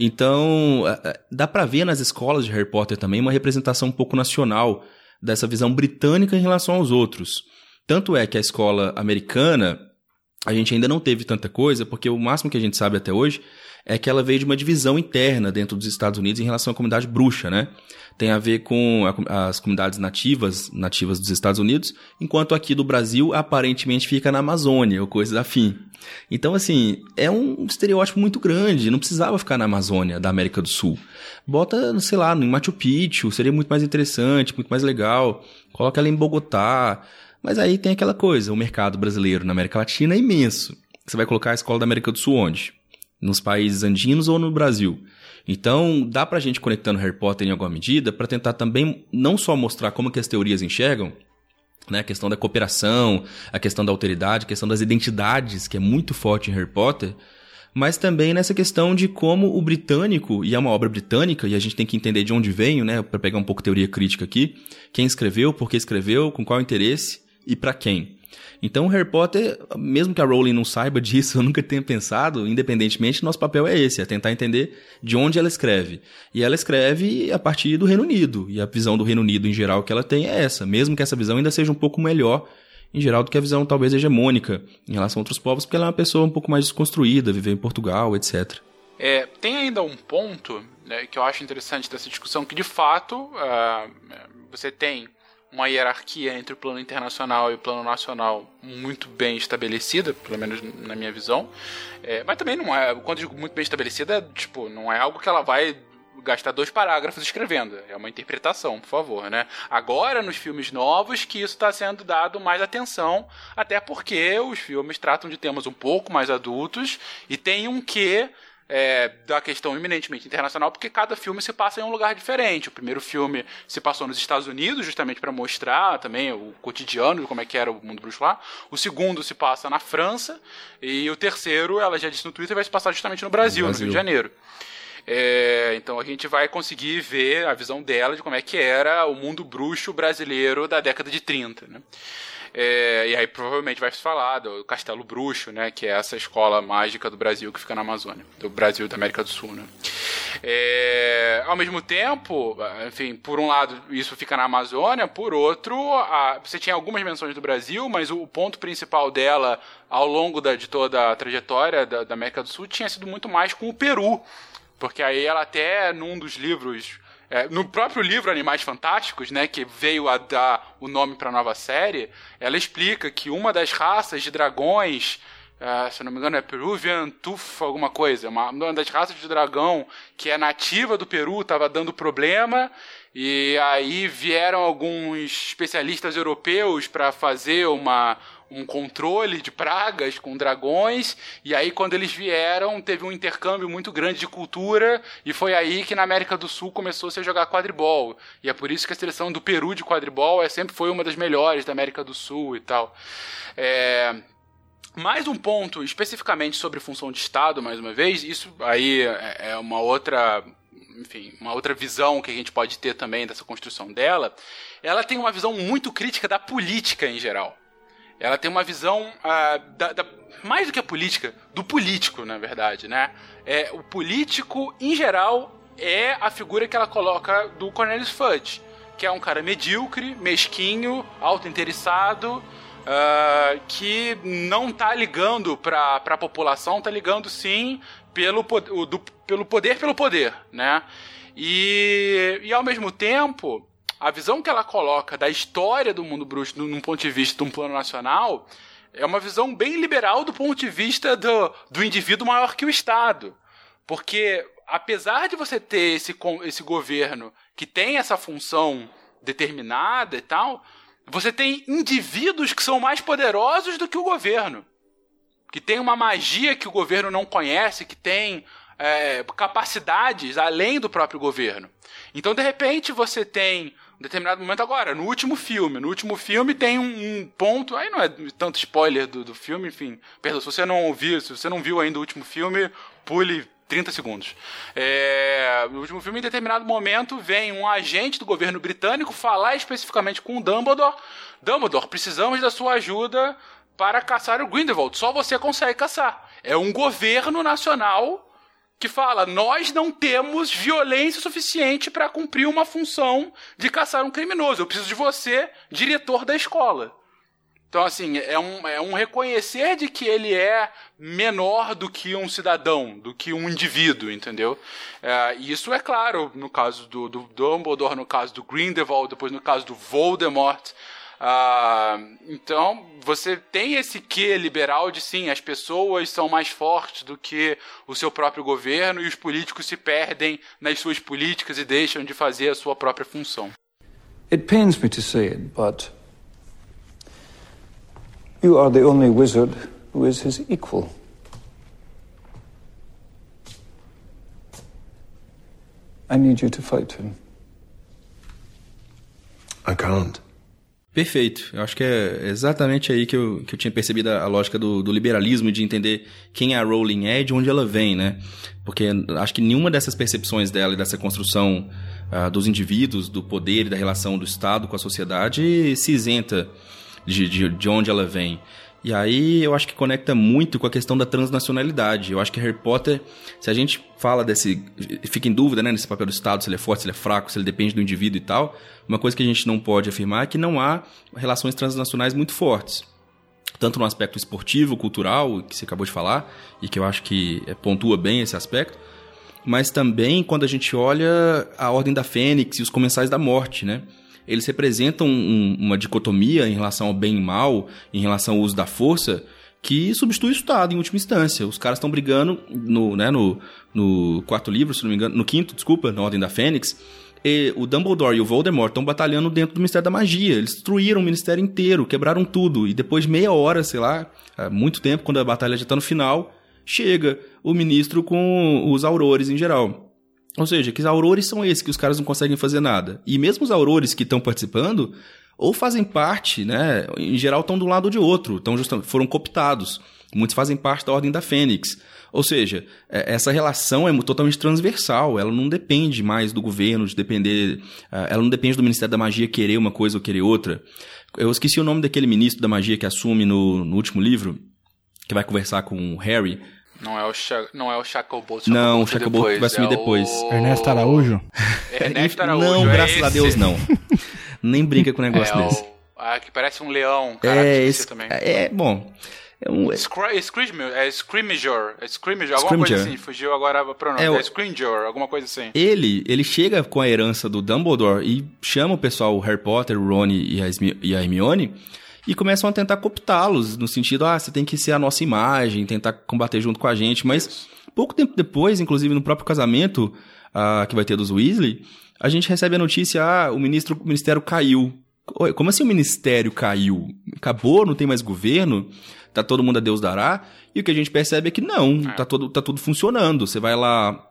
Então, uh, dá para ver nas escolas de Harry Potter também uma representação um pouco nacional dessa visão britânica em relação aos outros. Tanto é que a escola americana a gente ainda não teve tanta coisa, porque o máximo que a gente sabe até hoje é que ela veio de uma divisão interna dentro dos Estados Unidos em relação à comunidade bruxa, né? Tem a ver com a, as comunidades nativas, nativas dos Estados Unidos, enquanto aqui do Brasil aparentemente fica na Amazônia ou coisa afim. Então, assim, é um estereótipo muito grande, não precisava ficar na Amazônia, da América do Sul. Bota, sei lá, em Machu Picchu, seria muito mais interessante, muito mais legal. Coloca ela em Bogotá. Mas aí tem aquela coisa, o mercado brasileiro na América Latina é imenso. Você vai colocar a escola da América do Sul onde? Nos países andinos ou no Brasil? Então, dá pra gente conectando Harry Potter em alguma medida para tentar também não só mostrar como que as teorias enxergam, né, a questão da cooperação, a questão da alteridade, a questão das identidades, que é muito forte em Harry Potter, mas também nessa questão de como o britânico, e é uma obra britânica, e a gente tem que entender de onde veio, né, para pegar um pouco teoria crítica aqui, quem escreveu, por que escreveu, com qual interesse e para quem. Então, Harry Potter, mesmo que a Rowling não saiba disso, eu nunca tenha pensado, independentemente, nosso papel é esse, é tentar entender de onde ela escreve. E ela escreve a partir do Reino Unido, e a visão do Reino Unido em geral que ela tem é essa, mesmo que essa visão ainda seja um pouco melhor em geral do que a visão talvez hegemônica em relação a outros povos, porque ela é uma pessoa um pouco mais desconstruída, viveu em Portugal, etc. É, tem ainda um ponto né, que eu acho interessante dessa discussão, que de fato uh, você tem uma hierarquia entre o plano internacional e o plano nacional muito bem estabelecida, pelo menos na minha visão. É, mas também não é, quando digo muito bem estabelecida, é, tipo, não é algo que ela vai gastar dois parágrafos escrevendo. É uma interpretação, por favor, né? Agora, nos filmes novos, que isso está sendo dado mais atenção, até porque os filmes tratam de temas um pouco mais adultos e tem um quê é, da questão eminentemente internacional, porque cada filme se passa em um lugar diferente. O primeiro filme se passou nos Estados Unidos, justamente para mostrar também o cotidiano de como é que era o mundo bruxo lá. O segundo se passa na França. E o terceiro, ela já disse no Twitter, vai se passar justamente no Brasil, no, Brasil. no Rio de Janeiro. É, então a gente vai conseguir ver a visão dela de como é que era o mundo bruxo brasileiro da década de 30. Né? É, e aí provavelmente vai se falar do Castelo Bruxo, né? Que é essa escola mágica do Brasil que fica na Amazônia. Do Brasil da América do Sul, né? É, ao mesmo tempo, enfim, por um lado isso fica na Amazônia, por outro, a, você tinha algumas menções do Brasil, mas o, o ponto principal dela ao longo da, de toda a trajetória da, da América do Sul tinha sido muito mais com o Peru. Porque aí ela até, num dos livros é, no próprio livro Animais Fantásticos, né, que veio a dar o nome para a nova série, ela explica que uma das raças de dragões, uh, se não me engano é Peruvian Tooth, alguma coisa, uma, uma das raças de dragão que é nativa do Peru estava dando problema e aí vieram alguns especialistas europeus para fazer uma um controle de pragas com dragões, e aí quando eles vieram, teve um intercâmbio muito grande de cultura, e foi aí que na América do Sul começou -se a jogar quadribol. E é por isso que a seleção do Peru de quadribol é, sempre foi uma das melhores da América do Sul e tal. É... Mais um ponto especificamente sobre função de Estado, mais uma vez, isso aí é, é uma outra enfim, uma outra visão que a gente pode ter também dessa construção dela, ela tem uma visão muito crítica da política em geral. Ela tem uma visão uh, da, da, mais do que a política, do político, na verdade, né? É, o político, em geral, é a figura que ela coloca do Cornelius Fudge, que é um cara medíocre, mesquinho, auto-interessado, uh, que não tá ligando para a população, tá ligando sim pelo, do, pelo poder pelo poder, né? E, e ao mesmo tempo, a visão que ela coloca da história do mundo bruxo num ponto de vista de um plano nacional é uma visão bem liberal do ponto de vista do, do indivíduo maior que o Estado. Porque, apesar de você ter esse, esse governo que tem essa função determinada e tal, você tem indivíduos que são mais poderosos do que o governo. Que tem uma magia que o governo não conhece, que tem é, capacidades além do próprio governo. Então, de repente, você tem um determinado momento agora, no último filme. No último filme tem um, um ponto. Aí não é tanto spoiler do, do filme, enfim. Perdão, se você não ouviu, se você não viu ainda o último filme, pule 30 segundos. É, no último filme, em determinado momento, vem um agente do governo britânico falar especificamente com o Dumbledore. Dumbledore, precisamos da sua ajuda para caçar o Grindelwald. Só você consegue caçar. É um governo nacional que fala: nós não temos violência suficiente para cumprir uma função de caçar um criminoso. Eu preciso de você, diretor da escola. Então, assim, é um, é um reconhecer de que ele é menor do que um cidadão, do que um indivíduo, entendeu? É, e isso é claro no caso do, do Dumbledore, no caso do Grindelwald, depois no caso do Voldemort. Ah, então, você tem esse quê liberal de sim, as pessoas são mais fortes do que o seu próprio governo e os políticos se perdem nas suas políticas e deixam de fazer a sua própria função. It pains me to say it, but you are the only wizard who is his equal. I need you to fight him. I can't. Perfeito. Eu acho que é exatamente aí que eu, que eu tinha percebido a, a lógica do, do, liberalismo, de entender quem a Rowling é e de onde ela vem, né? Porque acho que nenhuma dessas percepções dela e dessa construção uh, dos indivíduos, do poder e da relação do Estado com a sociedade se isenta de, de, de onde ela vem. E aí eu acho que conecta muito com a questão da transnacionalidade. Eu acho que Harry Potter, se a gente fala desse. fica em dúvida, né, nesse papel do Estado, se ele é forte, se ele é fraco, se ele depende do indivíduo e tal, uma coisa que a gente não pode afirmar é que não há relações transnacionais muito fortes. Tanto no aspecto esportivo, cultural, que você acabou de falar, e que eu acho que é, pontua bem esse aspecto, mas também quando a gente olha a Ordem da Fênix e os Comensais da Morte, né? Eles representam um, uma dicotomia em relação ao bem e mal, em relação ao uso da força, que substitui o Estado em última instância. Os caras estão brigando no, né, no, no quarto livro, se não me engano, no quinto, desculpa, na Ordem da Fênix. E o Dumbledore e o Voldemort estão batalhando dentro do Ministério da Magia. Eles destruíram o Ministério inteiro, quebraram tudo. E depois de meia hora, sei lá, muito tempo, quando a batalha já está no final, chega o ministro com os aurores em geral. Ou seja, que aurores são esses que os caras não conseguem fazer nada. E mesmo os aurores que estão participando, ou fazem parte, né? Em geral estão do lado de outro, estão foram cooptados. Muitos fazem parte da Ordem da Fênix. Ou seja, é, essa relação é totalmente transversal, ela não depende mais do governo, de depender. É, ela não depende do Ministério da Magia querer uma coisa ou querer outra. Eu esqueci o nome daquele ministro da magia que assume no, no último livro, que vai conversar com o Harry. Não é o, Cha não é o Chacobolt. Não, o Chacobolt vai assumir é depois. O... Ernesto Araújo? Ernesto Araújo. Não, é graças esse. a Deus, não. Nem brinca com um negócio é desse. O... Ah, que parece um leão, cara. É, esse, também. é, bom. É um... Scrimgeour, é é Scrimgeour, alguma coisa assim, fugiu agora a pronúncia, é, o... é alguma coisa assim. Ele, ele chega com a herança do Dumbledore e chama o pessoal, o Harry Potter, o Ron e a, e a Hermione, e começam a tentar cooptá-los, no sentido, ah, você tem que ser a nossa imagem, tentar combater junto com a gente, mas pouco tempo depois, inclusive no próprio casamento ah, que vai ter dos Weasley, a gente recebe a notícia, ah, o, ministro, o ministério caiu. Como assim o ministério caiu? Acabou, não tem mais governo? Tá todo mundo a Deus dará? E o que a gente percebe é que não, é. tá, todo, tá tudo funcionando. Você vai lá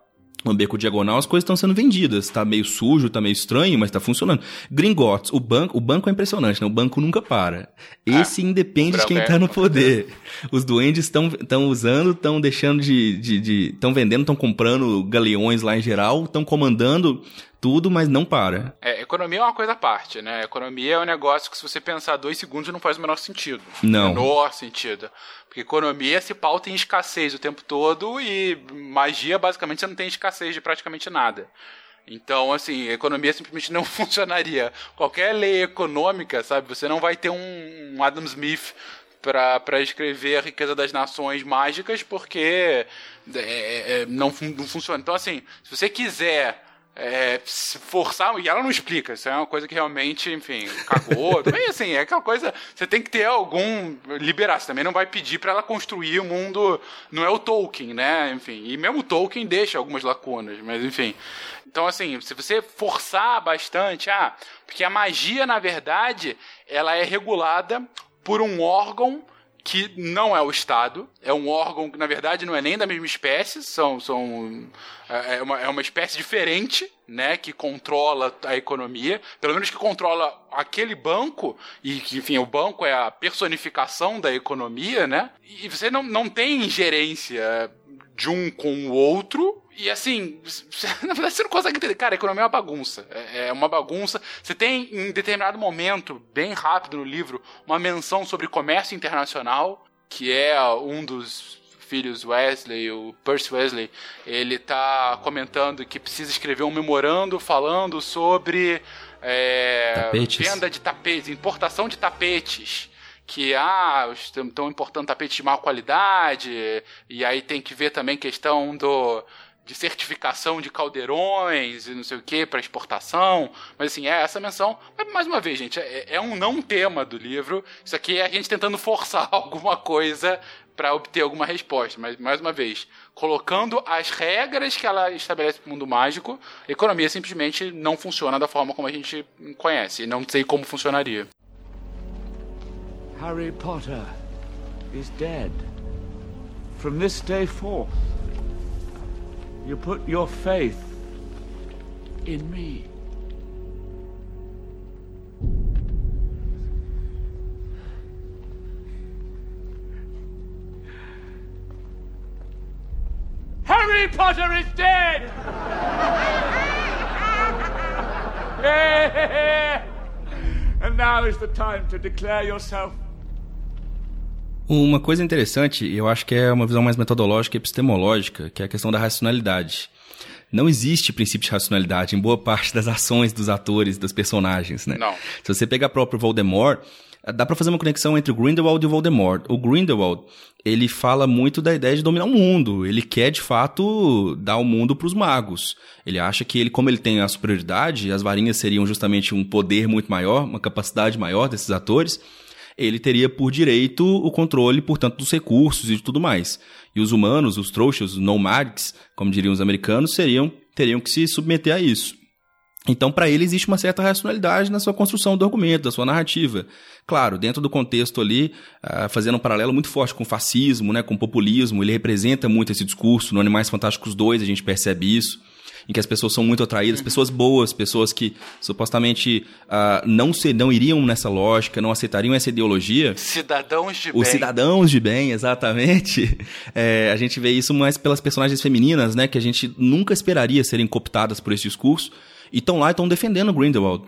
no beco diagonal, as coisas estão sendo vendidas. Tá meio sujo, tá meio estranho, mas tá funcionando. Gringotts, o banco, o banco é impressionante, né? O banco nunca para. Esse ah, independe de quem tá no poder. Os duendes estão usando, estão deixando de. estão de, vendendo, estão comprando galeões lá em geral, estão comandando tudo, mas não para. É, economia é uma coisa à parte, né? Economia é um negócio que se você pensar dois segundos não faz o menor sentido. Não. Menor sentido. Porque economia se pauta em escassez o tempo todo e magia, basicamente, você não tem escassez de praticamente nada. Então, assim, economia simplesmente não funcionaria. Qualquer lei econômica, sabe, você não vai ter um Adam Smith para escrever a riqueza das nações mágicas porque é, é, não, não funciona. Então, assim, se você quiser é, se forçar, e ela não explica, isso é uma coisa que realmente, enfim, cagou. também assim, é aquela coisa, você tem que ter algum liberar, você também não vai pedir para ela construir o um mundo, não é o Tolkien, né? Enfim, e mesmo o Tolkien deixa algumas lacunas, mas enfim. Então, assim, se você forçar bastante, ah, porque a magia, na verdade, ela é regulada por um órgão que não é o Estado, é um órgão que, na verdade, não é nem da mesma espécie, são, são é, é, uma, é uma espécie diferente, né, que controla a economia, pelo menos que controla aquele banco, e que, enfim, o banco é a personificação da economia, né, e você não, não tem ingerência de um com o outro, e assim, na verdade você não consegue entender. Cara, a economia é uma bagunça. É, é uma bagunça. Você tem, em determinado momento, bem rápido no livro, uma menção sobre comércio internacional, que é um dos filhos Wesley, o Percy Wesley, ele tá comentando que precisa escrever um memorando falando sobre é, venda de tapetes, importação de tapetes que ah, estão importando tapete de má qualidade, e aí tem que ver também questão do de certificação de caldeirões e não sei o que para exportação. Mas assim, é essa menção. Mas, mais uma vez, gente, é, é, um não tema do livro. Isso aqui é a gente tentando forçar alguma coisa para obter alguma resposta. Mas, mais uma vez, colocando as regras que ela estabelece para o mundo mágico, a economia simplesmente não funciona da forma como a gente conhece. E não sei como funcionaria. Harry Potter is dead. From this day forth. You put your faith in me. Harry Potter is dead! and now is the time to declare yourself Uma coisa interessante, eu acho que é uma visão mais metodológica e epistemológica, que é a questão da racionalidade. Não existe princípio de racionalidade em boa parte das ações dos atores, dos personagens, né? Não. Se você pegar próprio Voldemort, dá para fazer uma conexão entre o Grindelwald e o Voldemort. O Grindelwald, ele fala muito da ideia de dominar o mundo. Ele quer, de fato, dar o mundo para os magos. Ele acha que ele, como ele tem a superioridade, as varinhas seriam justamente um poder muito maior, uma capacidade maior desses atores ele teria por direito o controle, portanto, dos recursos e de tudo mais. E os humanos, os trouxas, os nomads, como diriam os americanos, seriam teriam que se submeter a isso. Então, para ele, existe uma certa racionalidade na sua construção do argumento, da sua narrativa. Claro, dentro do contexto ali, uh, fazendo um paralelo muito forte com o fascismo, né, com o populismo, ele representa muito esse discurso. No Animais Fantásticos 2 a gente percebe isso em que as pessoas são muito atraídas, uhum. pessoas boas, pessoas que supostamente uh, não, se, não iriam nessa lógica, não aceitariam essa ideologia. Cidadãos de Os bem. Os cidadãos de bem, exatamente. É, a gente vê isso mais pelas personagens femininas, né, que a gente nunca esperaria serem cooptadas por esse discurso, e estão lá e estão defendendo Grindelwald.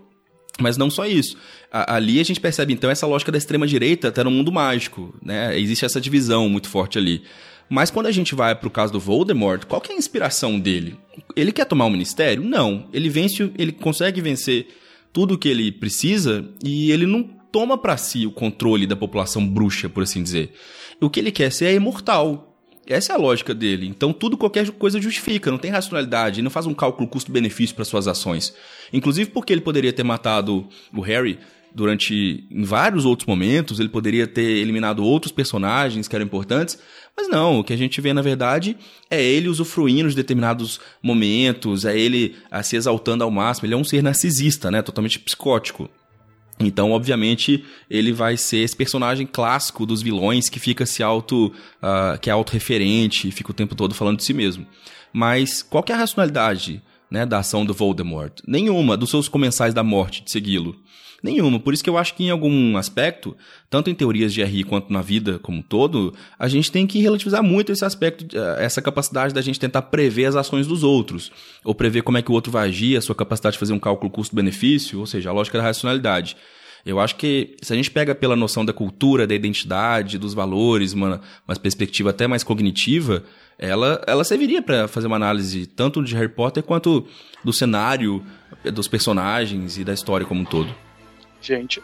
Mas não só isso. A, ali a gente percebe então essa lógica da extrema direita até no mundo mágico, né? Existe essa divisão muito forte ali. Mas quando a gente vai pro caso do Voldemort, qual que é a inspiração dele? Ele quer tomar o ministério? Não. Ele vence, ele consegue vencer tudo o que ele precisa e ele não toma para si o controle da população bruxa, por assim dizer. O que ele quer ser é imortal. Essa é a lógica dele. Então tudo qualquer coisa justifica, não tem racionalidade, ele não faz um cálculo custo-benefício para suas ações. Inclusive porque ele poderia ter matado o Harry durante em vários outros momentos, ele poderia ter eliminado outros personagens que eram importantes, mas não, o que a gente vê na verdade é ele usufruindo de determinados momentos, é ele ah, se exaltando ao máximo, ele é um ser narcisista, né, totalmente psicótico. Então, obviamente, ele vai ser esse personagem clássico dos vilões que fica se auto, uh, que é autorreferente, fica o tempo todo falando de si mesmo. Mas qual que é a racionalidade né, da ação do Voldemort? Nenhuma dos seus comensais da morte de segui-lo. Nenhuma. Por isso que eu acho que em algum aspecto, tanto em teorias de RI quanto na vida como um todo, a gente tem que relativizar muito esse aspecto, eh, essa capacidade da gente tentar prever as ações dos outros, ou prever como é que o outro vai agir, a sua capacidade de fazer um cálculo custo-benefício, ou seja, a lógica da racionalidade. Eu acho que se a gente pega pela noção da cultura, da identidade, dos valores, uma, uma perspectiva até mais cognitiva, ela, ela serviria para fazer uma análise tanto de Harry Potter quanto do cenário, dos personagens e da história como um todo gente.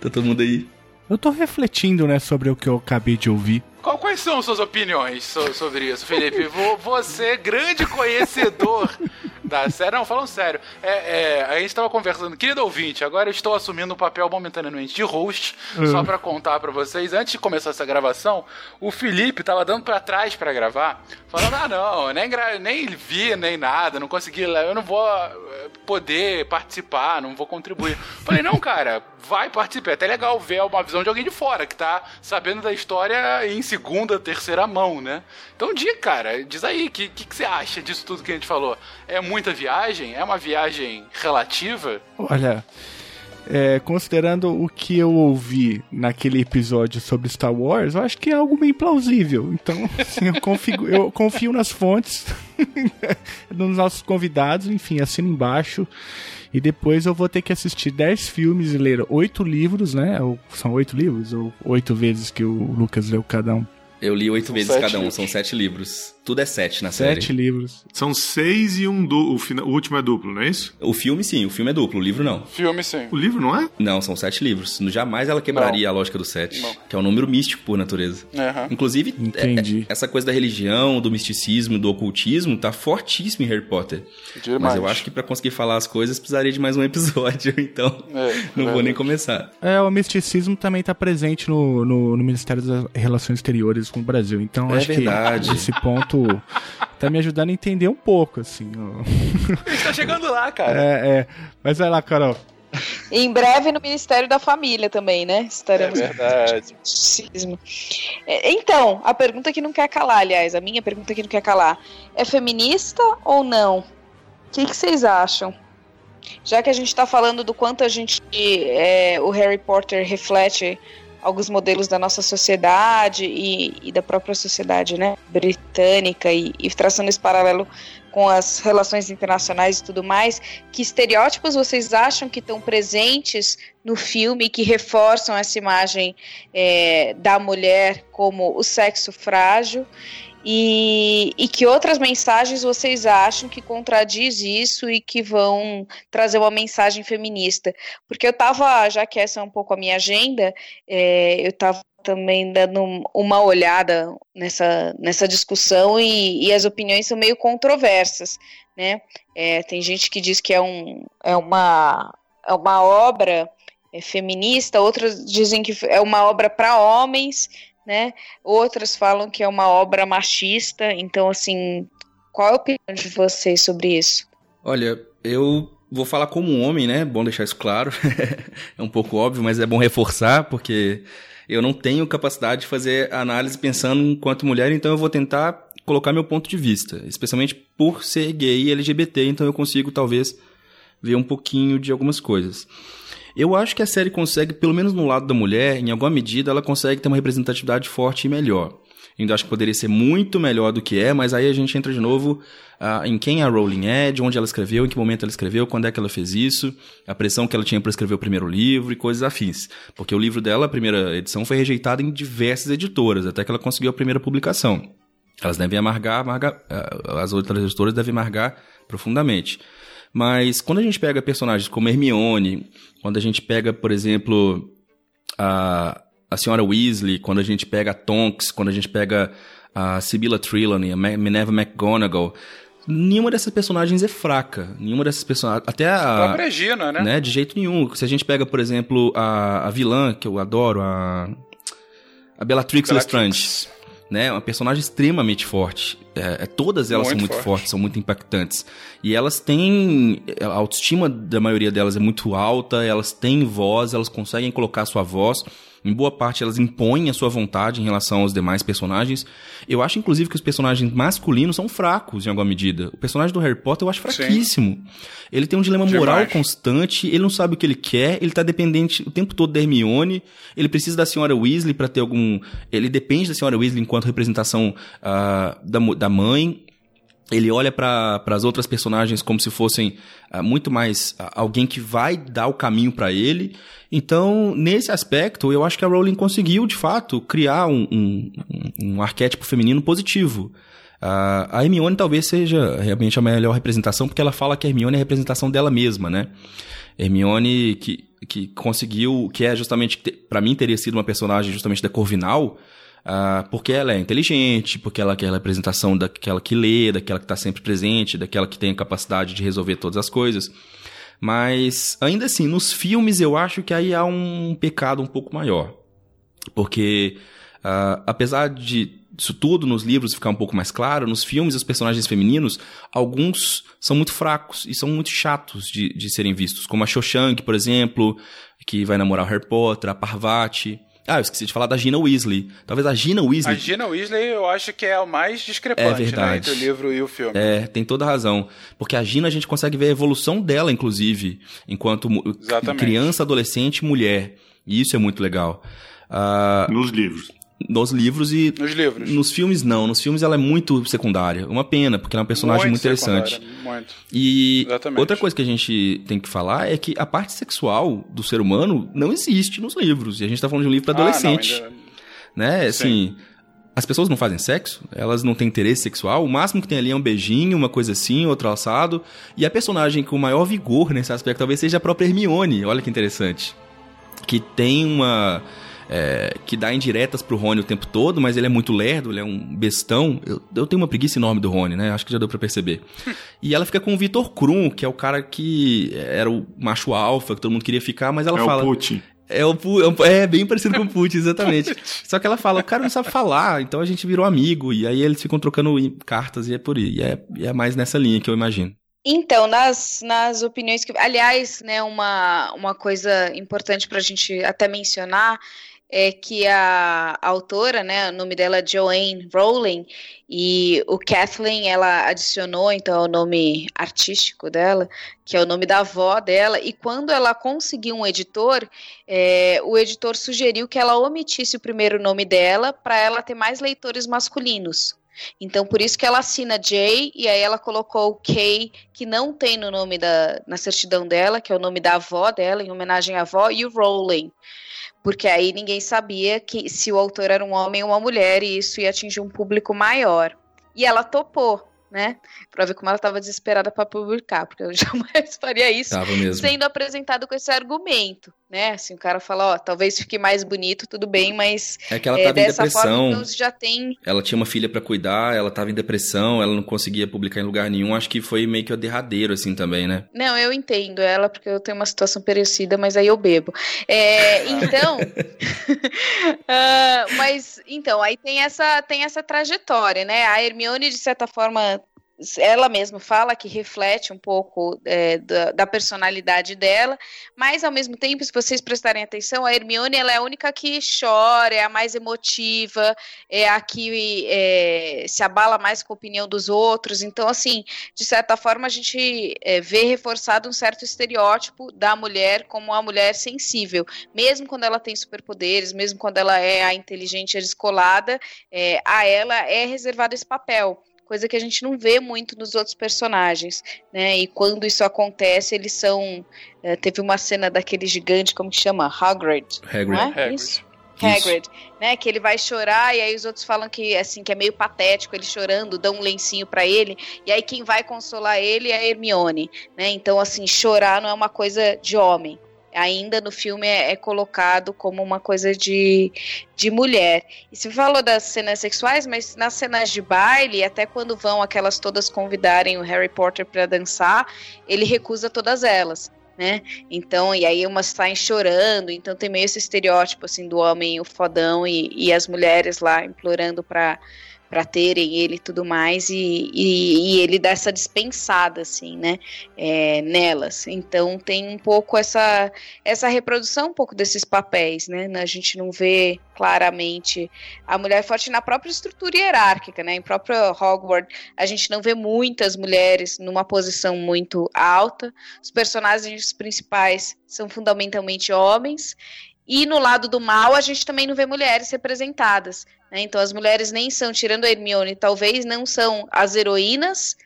Tá todo mundo aí. Eu tô refletindo, né, sobre o que eu acabei de ouvir. Qual, quais são suas opiniões so, sobre isso, Felipe? Você, grande conhecedor da série. Não, falando sério. É, é, a gente tava conversando, querido ouvinte, agora eu estou assumindo o papel momentaneamente de host, uhum. só para contar para vocês. Antes de começar essa gravação, o Felipe tava dando para trás para gravar, falando: ah, não, nem, nem vi, nem nada, não consegui, eu não vou eh, poder participar, não vou contribuir. Falei: não, cara, vai participar. É até legal ver uma visão de alguém de fora, que tá sabendo da história em segunda, terceira mão, né? Então, diga, cara, diz aí, o que, que, que, você acha disso tudo que a gente falou? É muita viagem? É uma viagem relativa? Olha, é, considerando o que eu ouvi naquele episódio sobre Star Wars, eu acho que é algo bem plausível. Então, assim, eu, confio, eu confio nas fontes, nos nossos convidados, enfim, assina embaixo. E depois eu vou ter que assistir 10 filmes e ler 8 livros, né? Ou, são 8 livros? Ou 8 vezes que o Lucas leu cada um? Eu li oito vezes cada um, livros. são sete livros. Tudo é sete na série. Sete livros. São seis e um du... o, fina... o último é duplo, não é isso? O filme, sim, o filme é duplo, o livro não. Filme, sim. O livro não é? Não, são sete livros. Jamais ela quebraria a lógica do sete, Não. que é um número místico por natureza. Aham. Inclusive, Entendi. é- essa coisa da religião, do misticismo, do ocultismo, tá fortíssimo em Harry Potter. Demais. Mas eu acho que pra conseguir falar as coisas precisaria de mais um episódio, então É, não vou verdade. nem começar. É, o misticismo também está presente no, no, no Ministério das Relações Exteriores com o Brasil. Então, É acho verdade. que esse ponto tá me ajudando a entender um pouco, assim. A gente tá chegando lá, cara. É, é. Mas vai lá, Carol. Em breve no Ministério da Família também, né? É Estaremos verdade. Cismo. É, Então, a pergunta que não quer calar, aliás, a minha pergunta que não quer calar, é feminista ou não? O que, que vocês acham? Já que a gente está falando do quanto a gente, é, o Harry Potter reflete alguns modelos da nossa sociedade e, e da própria sociedade, né, britânica e, e traçando esse paralelo com as relações internacionais e tudo mais, que estereótipos vocês acham que estão presentes no filme que reforçam essa imagem é, da mulher como o sexo frágil e, e que outras mensagens vocês acham que contradiz isso e que vão trazer uma mensagem feminista? Porque eu tava, já que essa é um pouco a minha agenda, é, eu tava também dando uma olhada nessa, nessa discussão e, e as opiniões são meio controversas, né? É, tem gente que diz que é, um, é, uma, é uma obra é, feminista, outras dizem que é uma obra para homens, né? Outras falam que é uma obra machista. Então, assim, qual é a opinião de vocês sobre isso? Olha, eu vou falar como um homem, né? Bom deixar isso claro. é um pouco óbvio, mas é bom reforçar, porque eu não tenho capacidade de fazer análise pensando enquanto mulher, então eu vou tentar colocar meu ponto de vista, especialmente por ser gay e LGBT, então eu consigo talvez ver um pouquinho de algumas coisas. Eu acho que a série consegue, pelo menos no lado da mulher, em alguma medida, ela consegue ter uma representatividade forte e melhor. Ainda acho que poderia ser muito melhor do que é, mas aí a gente entra de novo ah, em quem a Rowling é, de onde ela escreveu, em que momento ela escreveu, quando é que ela fez isso, a pressão que ela tinha para escrever o primeiro livro e coisas afins. Porque o livro dela, a primeira edição, foi rejeitado em diversas editoras, até que ela conseguiu a primeira publicação. Elas devem amargar, amargar ah, as outras editoras devem amargar profundamente. Mas quando a gente pega personagens como Hermione, quando a gente pega, por exemplo, a, a senhora Weasley, quando a gente pega a Tonks, quando a gente pega a Sibylla Trelawney, a Minerva McGonagall, nenhuma dessas personagens é fraca. Nenhuma dessas personagens. Até A a. própria Gina, né? De jeito nenhum. Se a gente pega, por exemplo, a, a vilã, que eu adoro, a. A Bellatrix Bellatrix. Lestrange. Né? Uma personagem extremamente forte. É, é, todas elas Muito são muito forte. fortes, são muito impactantes. E elas têm. A autoestima da maioria delas é muito alta, elas têm voz, elas conseguem colocar sua voz. Em boa parte, elas impõem a sua vontade em relação aos demais personagens. Eu acho, inclusive, que os personagens masculinos são fracos, em alguma medida. O personagem do Harry Potter eu acho fraquíssimo. Ele tem um dilema moral Demais. constante, ele não sabe o que ele quer, ele tá dependente o tempo todo da Hermione, ele precisa da senhora Weasley para ter algum... Ele depende da senhora Weasley enquanto representação ah, da, da mãe. Ele olha para as outras personagens como se fossem ah, muito mais ah, alguém que vai dar o caminho para ele. Então, nesse aspecto, eu acho que a Rowling conseguiu, de fato, criar um, um, um- arquétipo feminino positivo. A Hermione talvez seja realmente a melhor representação, porque ela fala que a Hermione é a representação dela mesma, né? Hermione que, que conseguiu, que é justamente, para mim teria sido uma personagem justamente da Corvinal, ah, porque ela é inteligente, porque ela quer a representação daquela que lê, daquela que está sempre presente, daquela que tem a capacidade de resolver todas as coisas. Mas, ainda assim, nos filmes eu acho que aí há um pecado um pouco maior. Porque, ah, apesar de isso tudo nos livros ficar um pouco mais claro, nos filmes os personagens femininos, alguns são muito fracos e são muito chatos de, de serem vistos. Como a Cho Chang, por exemplo, que vai namorar o Harry Potter, a Parvati. Ah, eu esqueci de falar da Gina Weasley. Talvez a Gina A Weasley... Gina Weasley eu acho que é o mais discrepante, É né? verdade. Entre o livro e o filme. É, tem toda a razão. Porque a Gina a gente consegue ver a evolução dela, inclusive, enquanto Exatamente. criança, adolescente, mulher. E isso é muito legal. Ah, Nos livros. Nos livros e. Nos livros. Nos filmes, não. Nos filmes ela é muito secundária. Uma pena, porque ela é uma personagem muito, interessante. secundária, Muito. E Exatamente. outra coisa que a gente tem que falar é que a parte sexual do ser humano não existe nos livros. E a gente tá falando de um livro para Ah, não, adolescente ainda- né? Assim, As pessoas não fazem sexo, elas não têm interesse sexual, o máximo que tem ali é um beijinho, uma coisa assim, outro alçado. E a personagem com maior vigor nesse aspecto talvez seja a própria Hermione, olha que interessante. Que tem uma. É, que dá indiretas pro Rony o tempo todo, mas ele é muito lerdo, ele é um bestão. Eu, eu tenho uma preguiça enorme do Rony, né? Acho que já deu pra perceber. e ela fica com o Vitor Krum, que é o cara que era o macho alfa, que todo mundo queria ficar, mas ela É o fala. Putin. É, o, é um- é bem parecido com o Putin, exatamente. Só que ela fala, o cara não sabe falar, então a gente virou amigo. E aí eles ficam trocando cartas e é por aí. E é, e é mais nessa linha que eu imagino. Então, nas, nas opiniões que. Aliás, né, uma, uma coisa importante para a gente até mencionar é que a, autora, né, o nome dela é Joanne Rowling, e o Kathleen, ela adicionou, então, o nome artístico dela, que é o nome da avó dela, e quando ela conseguiu um editor, é, o editor sugeriu que ela omitisse o primeiro nome dela para ela ter mais leitores masculinos. Então, por isso que ela assina J, e aí ela colocou o K, que não tem no nome da, na certidão dela, que é o nome da avó dela, em homenagem à avó, e o Rowling. Porque aí ninguém sabia que se o autor era um homem ou uma mulher, e isso ia atingir um público maior. E ela topou, né? Pra ver como ela estava desesperada para publicar, porque eu jamais faria isso sendo apresentado com esse argumento, né? Assim, o cara fala, ó, talvez fique mais bonito, tudo bem, mas É que ela tava em dessa depressão. forma já tem Ela tinha uma filha pra cuidar, ela tava em depressão, ela não conseguia publicar em lugar nenhum. Acho que foi meio que o derradeiro, assim, também, né? Não, eu entendo ela, porque eu tenho uma situação parecida, mas aí eu bebo. É, então. ah, mas, então, aí tem essa, tem essa trajetória, né? A Hermione, de certa forma. Ela mesma fala que reflete um pouco é, da, da personalidade dela, mas ao mesmo tempo, se vocês prestarem atenção, a Hermione ela é a única que chora, é a mais emotiva, é a que é, se abala mais com a opinião dos outros. Então, assim, de certa forma, a gente é, vê reforçado um certo estereótipo da mulher como a mulher sensível. Mesmo quando ela tem superpoderes, mesmo quando ela é a inteligente a descolada, é, a ela é reservado esse papel. Coisa que a gente não vê muito nos outros personagens, né? E quando isso acontece, eles são. é, teve uma cena daquele gigante, como que chama? Hagrid. Hagrid. Não é? Hagrid. Isso. Hagrid, né? Que ele vai chorar e aí os outros falam que assim que é meio patético ele chorando, dão um lencinho pra ele e aí quem vai consolar ele é a Hermione, né? Então assim chorar não é uma coisa de homem. Ainda no filme é, é colocado como uma coisa de, de mulher. E você falou das cenas sexuais, mas nas cenas de baile, até quando vão aquelas todas convidarem o Harry Potter para dançar, ele recusa todas elas né? Então, e aí umas saem chorando, então tem meio esse estereótipo assim do homem o fodão e, e as mulheres lá implorando para para terem ele e tudo mais, e, e, e, ele dá essa dispensada, assim, né, é, nelas. Então tem um pouco essa, essa reprodução um pouco desses papéis, né, a gente não vê claramente a mulher forte na própria estrutura hierárquica, né, em próprio Hogwarts, a gente não vê muitas mulheres numa posição muito alta, os personagens principais são fundamentalmente homens, e no lado do mal, a gente também não vê mulheres representadas. Né? Então, as mulheres nem são, tirando a Hermione, talvez não são as heroínas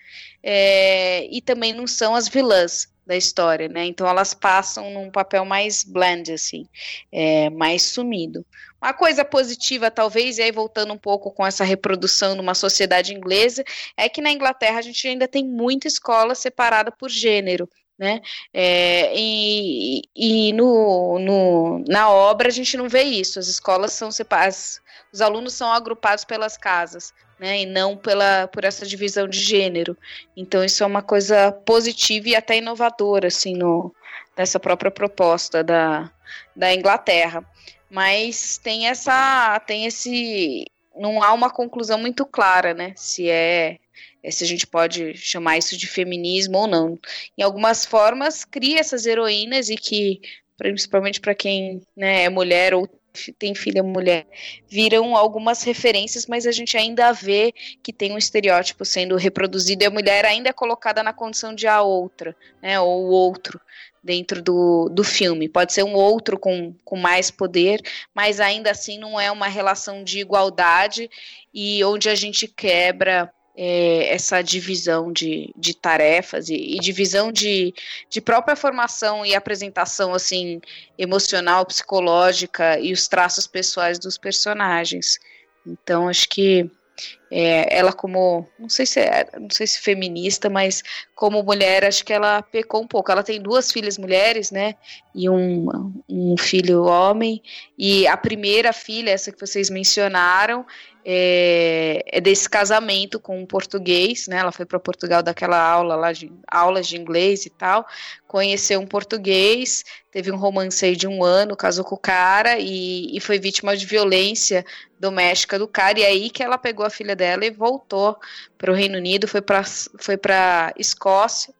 é, e também não são as vilãs da história. Né? Então, elas passam num papel mais blend, assim, é, mais sumido. Uma coisa positiva, talvez, e aí voltando um pouco com essa reprodução numa sociedade inglesa, é que na Inglaterra a gente ainda tem muita escola separada por gênero. Né? É, e, e no, no, na obra a gente não vê isso. As escolas são separadas, os alunos são agrupados pelas casas, né? E não pela por essa divisão de gênero. Então isso é uma coisa positiva e até inovadora, assim, no, nessa própria proposta da, da Inglaterra. Mas tem essa, tem esse, não há uma conclusão muito clara, né? Se é se a gente pode chamar isso de feminismo ou não. Em algumas formas, cria essas heroínas e que, principalmente para quem né, é mulher ou tem filha mulher, viram algumas referências, mas a gente ainda vê que tem um estereótipo sendo reproduzido e a mulher ainda é colocada na condição de a outra, né, ou o outro dentro do, do filme. Pode ser um outro com, com mais poder, mas ainda assim não é uma relação de igualdade e onde a gente quebra é, essa divisão de, de tarefas e, e divisão de, de própria formação e apresentação assim emocional, psicológica e os traços pessoais dos personagens. Então acho que é, ela como não sei se é, não sei se feminista, mas como mulher acho que ela pecou um pouco. Ela tem duas filhas mulheres, né, e um, um filho homem. E a primeira filha, essa que vocês mencionaram, é, é, desse casamento com um português, né? Ela foi para Portugal daquela aula lá de aulas de inglês e tal, conheceu um português, teve um romance aí de um ano, casou com o cara e, e foi vítima de violência doméstica do cara. E aí que ela pegou a filha dela e voltou para o Reino Unido, foi para foi para Escócia,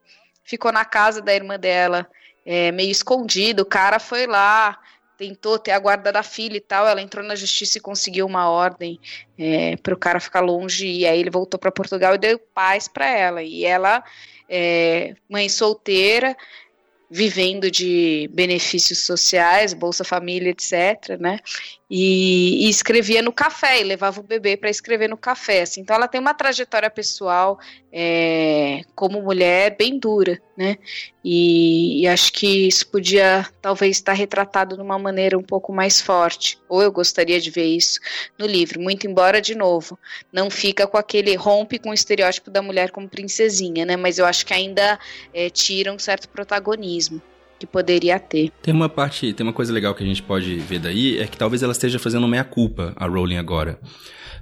ficou na casa da irmã dela. É, meio escondido, o cara foi lá, tentou ter a guarda da filha e tal, ela entrou na justiça e conseguiu uma ordem é, para o cara ficar longe, e aí ele voltou para Portugal e deu paz para ela. E ela, é, mãe solteira, vivendo de benefícios sociais, Bolsa Família, etc, né? E, e escrevia no café e levava o bebê para escrever no café. Assim. Então ela tem uma trajetória pessoal é, como mulher bem dura, né? E, e, acho que isso podia talvez estar retratado de uma maneira um pouco mais forte. Ou eu gostaria de ver isso no livro. Muito embora, de novo, não fica com aquele rompe com o estereótipo da mulher como princesinha, né? Mas eu acho que ainda é, tira um certo protagonismo que poderia ter. Tem uma parte, tem uma coisa legal que a gente pode ver daí, é que talvez ela esteja fazendo meia-culpa, a Rowling agora.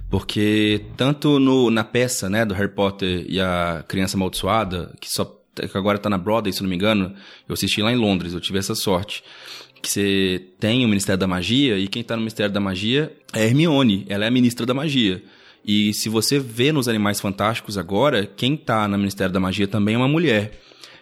Porque tanto no, na peça, né, do Harry Potter e a Criança Amaldiçoada, que só que agora tá na Broadway, se não me engano, eu assisti lá em Londres, eu tive essa sorte. Que você tem o Ministério da Magia, e quem tá no Ministério da Magia é Hermione, ela é a ministra da magia. E se você vê nos Animais Fantásticos agora, quem tá no Ministério da Magia também é uma mulher.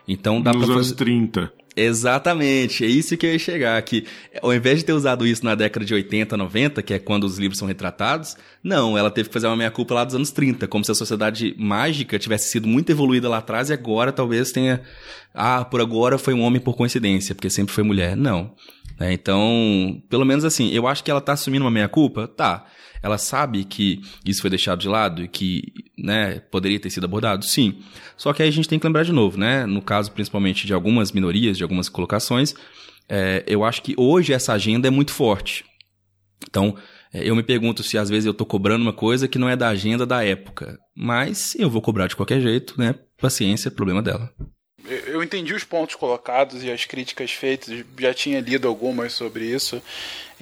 Então dá Nos pra anos fazer... 30. Exatamente, é isso que eu ia chegar, que ao invés de ter usado isso na década de 80, 90, que é quando os livros são retratados, não, ela teve que fazer uma meia-culpa lá dos anos 30, como se a sociedade mágica tivesse sido muito evoluída lá atrás e agora talvez tenha, ah, por agora foi um homem por coincidência, porque sempre foi mulher. Não. É, então, pelo menos assim, eu acho que ela tá assumindo uma meia-culpa? Tá. Ela sabe que isso foi deixado de lado e que, né, poderia ter sido abordado? Sim. Só que aí a gente tem que lembrar de novo, né? No caso, principalmente, de algumas minorias, de algumas colocações, é, eu acho que hoje essa agenda é muito forte. Então, é, eu me pergunto se às vezes eu tô cobrando uma coisa que não é da agenda da época. Mas eu vou cobrar de qualquer jeito, né? Paciência, problema dela. Eu entendi os pontos colocados e as críticas feitas, já tinha lido algumas sobre isso.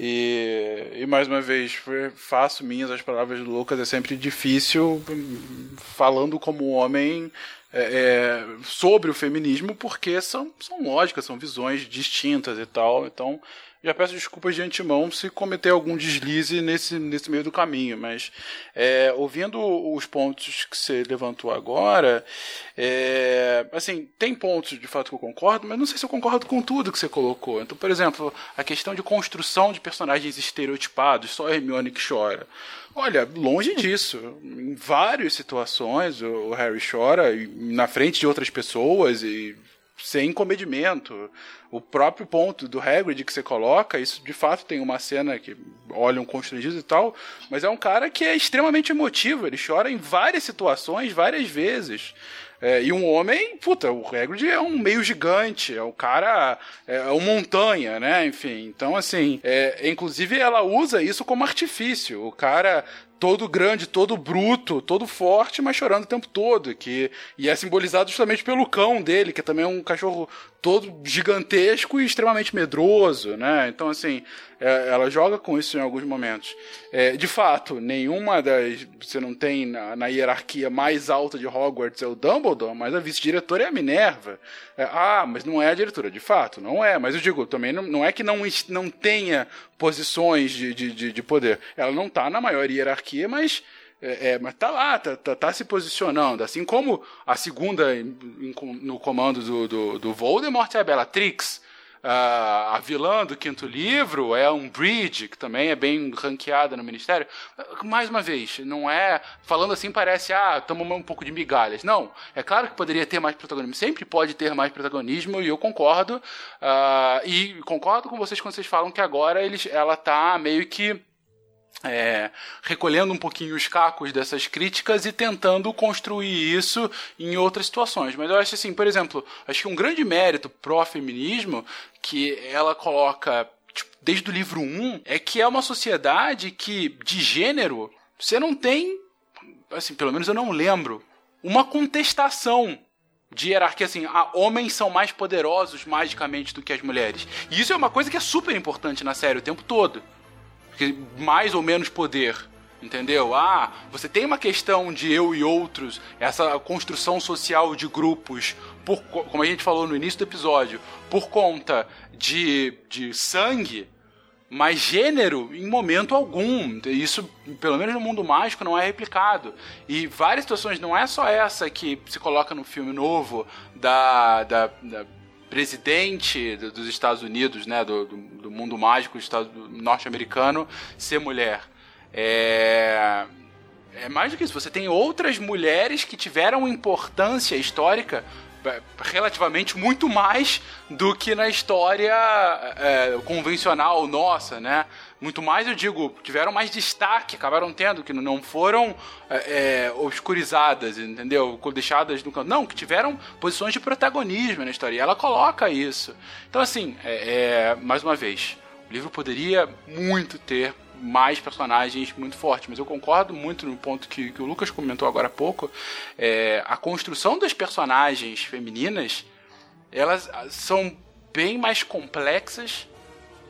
E, e mais uma vez, faço minhas as palavras do Lucas, é sempre difícil falando como homem é, é, sobre o feminismo, porque são, são lógicas, são visões distintas e tal. Então, já peço desculpas de antemão se cometer algum deslize nesse, nesse meio do caminho, mas é, ouvindo os pontos que você levantou agora, é, assim, tem pontos de fato que eu concordo, mas não sei se eu concordo com tudo que você colocou. Então, por exemplo, a questão de construção de personagens estereotipados, só Hermione que chora. Olha, longe disso. Em várias situações, o Harry chora na frente de outras pessoas e sem comedimento. O próprio ponto do Hagrid que você coloca, isso de fato tem uma cena que olham constrangidos e tal, mas é um cara que é extremamente emotivo, ele chora em várias situações, várias vezes. É, e um homem, puta, o Hagrid é um meio gigante, é um cara, é uma montanha, né? Enfim, então assim, é, inclusive ela usa isso como artifício. O cara todo grande, todo bruto, todo forte, mas chorando o tempo todo. Que, e é simbolizado justamente pelo cão dele, que também é um cachorro todo gigantesco e extremamente medroso, né? Então, assim, é, ela joga com isso em alguns momentos. É, de fato, nenhuma das. Você não tem na, na, hierarquia mais alta de Hogwarts é o Dumbledore, mas a vice-diretora é a Minerva. É, ah, mas não é a diretora, de fato, não é. Mas eu digo, também não, não é que não, não tenha posições de, de, de, de poder. Ela não está na maior hierarquia, mas é, é, mas tá lá, tá, tá, tá, se posicionando. Assim como a segunda em, em, no comando do, do, do, Voldemort é a Bellatrix. Uh, a vilã do quinto livro é um Bridge, que também é bem ranqueada no Ministério. Mais uma vez, não é. Falando assim, parece, ah, estamos um pouco de migalhas. Não, é claro que poderia ter mais protagonismo. Sempre pode ter mais protagonismo, e eu concordo. Uh, e concordo com vocês quando vocês falam que agora eles, ela tá meio que é, recolhendo um pouquinho os cacos dessas críticas e tentando construir isso em outras situações. Mas eu acho assim, por exemplo, acho que um grande mérito pró-feminismo que ela coloca tipo, desde o livro 1 é que é uma sociedade que, de gênero, você não tem, assim, pelo menos eu não lembro, uma contestação de hierarquia assim, ah, homens são mais poderosos magicamente do que as mulheres. E isso é uma coisa que é super importante na série o tempo todo. Mais ou menos poder. Entendeu? Ah, você tem uma questão de eu e outros, essa construção social de grupos, por, como a gente falou no início do episódio, por conta de, de sangue, mas gênero em momento algum. Isso, pelo menos no mundo mágico, não é replicado. E várias situações, não é só essa que se coloca no filme novo da, da, da presidente dos Estados Unidos, né, do, do mundo mágico norte-americano, ser mulher. É, é mais do que isso. Você tem outras mulheres que tiveram importância histórica é, relativamente muito mais do que na história é, convencional nossa, né? Muito mais, eu digo, tiveram mais destaque, acabaram tendo, que não foram é, é obscurizadas, entendeu? Deixadas no canto. Não, que tiveram posições de protagonismo na história. E ela coloca isso. Então, assim, é, é mais uma vez, o livro poderia muito ter mais personagens muito fortes. Mas eu concordo muito no ponto que, que o Lucas comentou agora há pouco. É, a construção das personagens femininas, elas são bem mais complexas,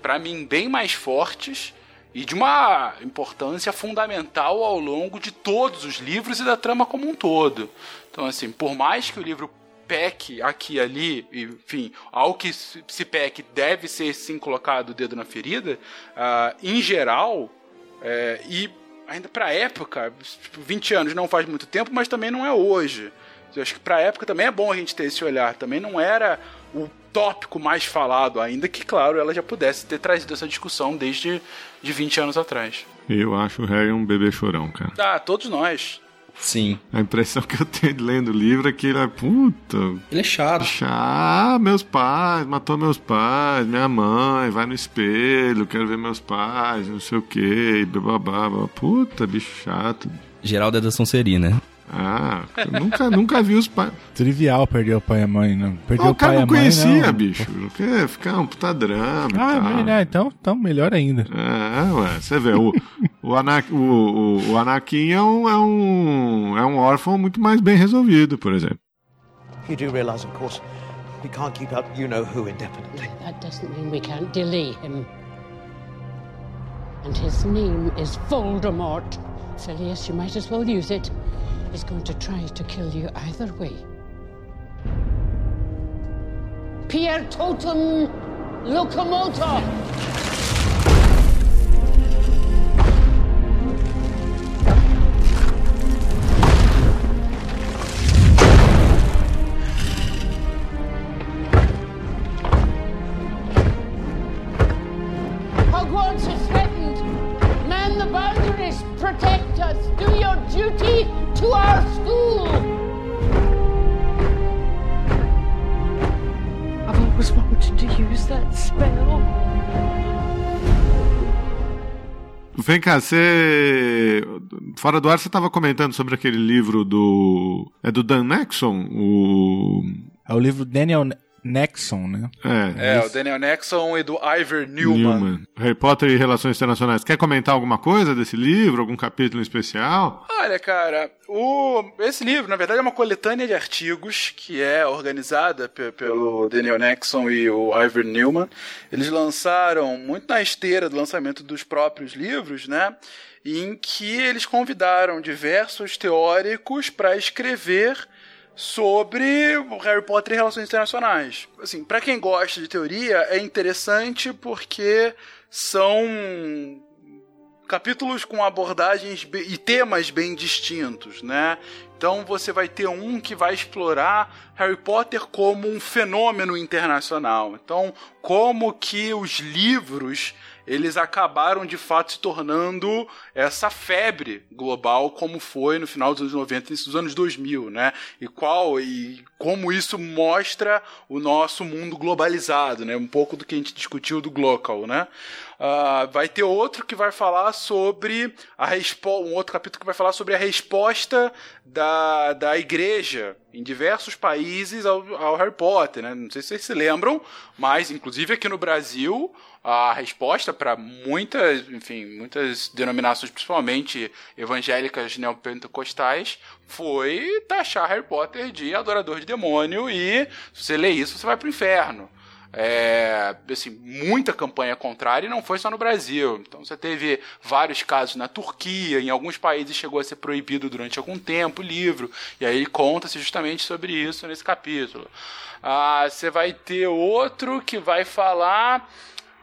para mim, bem mais fortes e de uma importância fundamental ao longo de todos os livros e da trama como um todo. Então, assim, por mais que o livro peque aqui e ali, enfim, ao que se peque deve ser sim colocado o dedo na ferida, uh, em geral, é, e ainda pra época, tipo, 20 anos não faz muito tempo, mas também não é hoje. Eu acho que pra época também é bom a gente ter esse olhar. Também não era o tópico mais falado, ainda que, claro, ela já pudesse ter trazido essa discussão desde de 20 anos atrás. Eu acho o Harry um bebê chorão, cara. Ah, todos nós. Sim. A impressão que eu tenho lendo o livro é que ele é puta. Ele é chato. Chato, ah, meus pais, matou meus pais, minha mãe, vai no espelho, quero ver meus pais, não sei o que, bababá. Puta, bicho chato. Geraldo é da Sonserina, né? Ah, nunca, nunca vi os pais. Trivial perder o pai e a mãe, não. Perdeu o, pai e a mãe. conhecia, não. bicho. Quer ficar um puta drama. Ah, né? Então, então melhor ainda. É, ué, você vê, o, o, Anakin, o, o, o Anakin é um, é, um, é um órfão muito mais bem resolvido, por exemplo. You do realize, of course, we can't keep up you know who indefinitely. That doesn't mean we can't delay him. And his name is Voldemort. So yes, you might as well use it. Is going to try to kill you either way. Pierre Totem Locomotor! Threatened. Man the. Protect us. Do your duty to our school. I've always wanted to use that spell. Vem cá, você. Fora do ar, você estava comentando sobre aquele livro do. É do Dan Nexon? O. É o livro Daniel Nexon, né? É, é o Daniel Nexon e do Ivor Newman. Newman. Harry Potter e Relações Internacionais. Quer comentar alguma coisa desse livro? Algum capítulo especial? Olha, cara, o... esse livro, na verdade, é uma coletânea de artigos que é organizada pelo Daniel Nexon e o Ivor Newman. Eles lançaram, muito na esteira do lançamento dos próprios livros, né? Em que eles convidaram diversos teóricos para escrever sobre Harry Potter e relações internacionais. Assim, para quem gosta de teoria, é interessante porque são capítulos com abordagens e temas bem distintos, né? Então você vai ter um que vai explorar Harry Potter como um fenômeno internacional. Então, como que os livros eles acabaram de fato se tornando essa febre global como foi no final dos anos 90 e dos anos 2000, né? E qual e como isso mostra o nosso mundo globalizado, né? Um pouco do que a gente discutiu do Glocal, né? Uh, vai ter outro que vai falar sobre a resposta, um outro capítulo que vai falar sobre a resposta da, da igreja em diversos países ao, ao, Harry Potter, né? Não sei se vocês se lembram, mas inclusive aqui no Brasil a resposta para muitas, enfim, muitas denominações, principalmente evangélicas neopentecostais, foi taxar Harry Potter de adorador de demônio e se você lê isso você vai para o inferno é, assim, muita campanha contrária e não foi só no Brasil. Então você teve vários casos na Turquia, em alguns países chegou a ser proibido durante algum tempo o livro, e aí conta-se justamente sobre isso nesse capítulo. Ah, você vai ter outro que vai falar.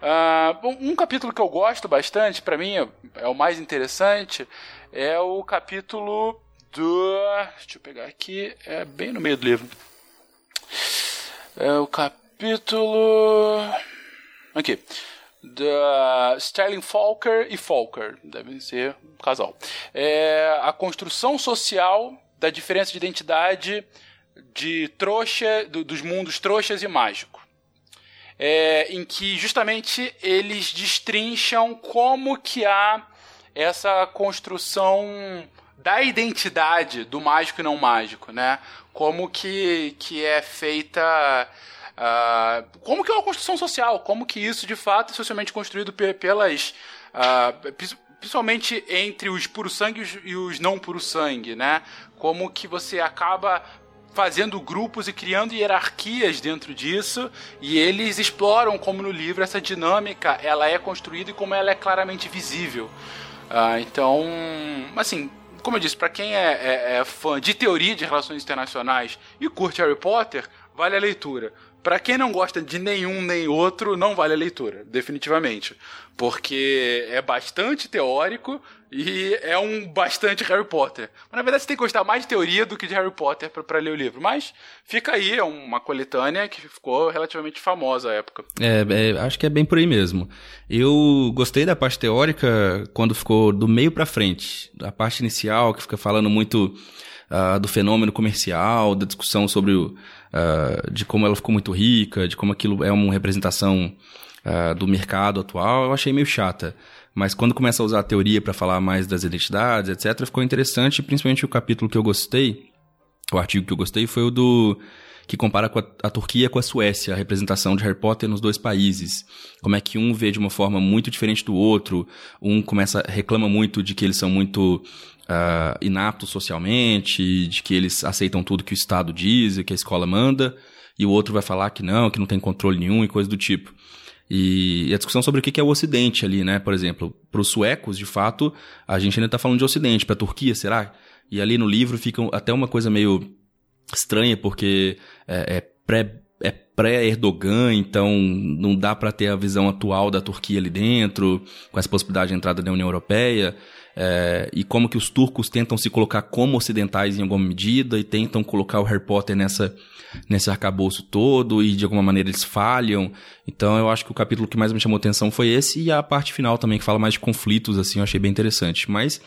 Ah, um capítulo que eu gosto bastante, para mim é, o mais interessante, é o capítulo do. Deixa eu pegar aqui, é bem no meio do livro. É o capítulo. Aqui. Da Sterling Falker e Falker. Devem ser um casal. É a construção social da diferença de identidade de trouxa, do, dos mundos trouxas e mágico. É, em que justamente eles destrincham como que há essa construção da identidade do mágico e não mágico, né? Como que, que é feita Uh, como que é uma construção social? Como que isso, de fato, é socialmente construído pelas... Uh, principalmente entre os puro-sangue e os não puro-sangue, né? Como que você acaba fazendo grupos e criando hierarquias dentro disso, e eles exploram como no livro essa dinâmica ela é construída e como ela é claramente visível. Uh, então, assim, como eu disse, para quem é, é, é, fã de teoria de relações internacionais e curte Harry Potter, vale a leitura. Para quem não gosta de nenhum nem outro, não vale a leitura, definitivamente. Porque é bastante teórico e é um bastante Harry Potter. Mas na verdade você tem que gostar mais de teoria do que de Harry Potter para ler o livro. Mas fica aí, é uma coletânea que ficou relativamente famosa à época. É, é, acho que é bem por aí mesmo. Eu gostei da parte teórica quando ficou do meio para frente. A parte inicial, que fica falando muito uh, do fenômeno comercial, da discussão sobre o uh, de como ela ficou muito rica, de como aquilo é uma representação uh, do mercado atual, eu achei meio chata. Mas quando começa a usar a teoria para falar mais das identidades, etc., ficou interessante, principalmente o capítulo que eu gostei, o artigo que eu gostei foi o do que compara com a, a, Turquia com a Suécia, a representação de Harry Potter nos dois países. Como é que um vê de uma forma muito diferente do outro, um começa reclama muito de que eles são muito uh, socialmente, de que eles aceitam tudo que o Estado diz e que a escola manda, e o outro vai falar que não, que não tem controle nenhum e coisa do tipo. E, a discussão sobre o que é o Ocidente ali, né? Por exemplo, para os suecos, de fato, a gente ainda está falando de Ocidente. Para a Turquia, será? E ali no livro fica até uma coisa meio estranha, porque é, é pré é pré-Erdogan, então não dá para ter a visão atual da Turquia ali dentro, com essa possibilidade de entrada da União Europeia é, e como que os turcos tentam se colocar como ocidentais em alguma medida e tentam colocar o Harry Potter nessa, nesse arcabouço todo e de alguma maneira eles falham. Então eu acho que o capítulo que mais me chamou atenção foi esse e a parte final também, que fala mais de conflitos, assim, eu achei bem interessante. Mas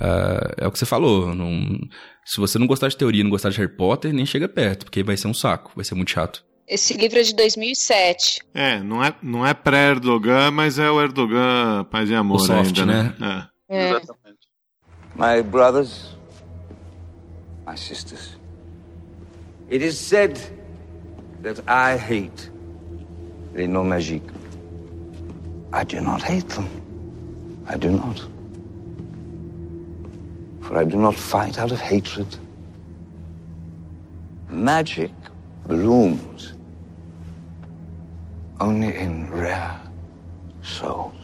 uh, é o que você falou, não, se você não gostar de teoria não gostar de Harry Potter, nem chega perto, porque vai ser um saco, vai ser muito chato. Esse livro é de 2007. É, não é, não é pré-Erdogan, mas é o Erdogan paz e amor o soft, ainda, né? né? É. É. Exatamente. My brothers, my sisters, it is said that I hate les noms magiques. I do not hate them. I do not. For I do not fight out of hatred. Magic blooms only in rare souls.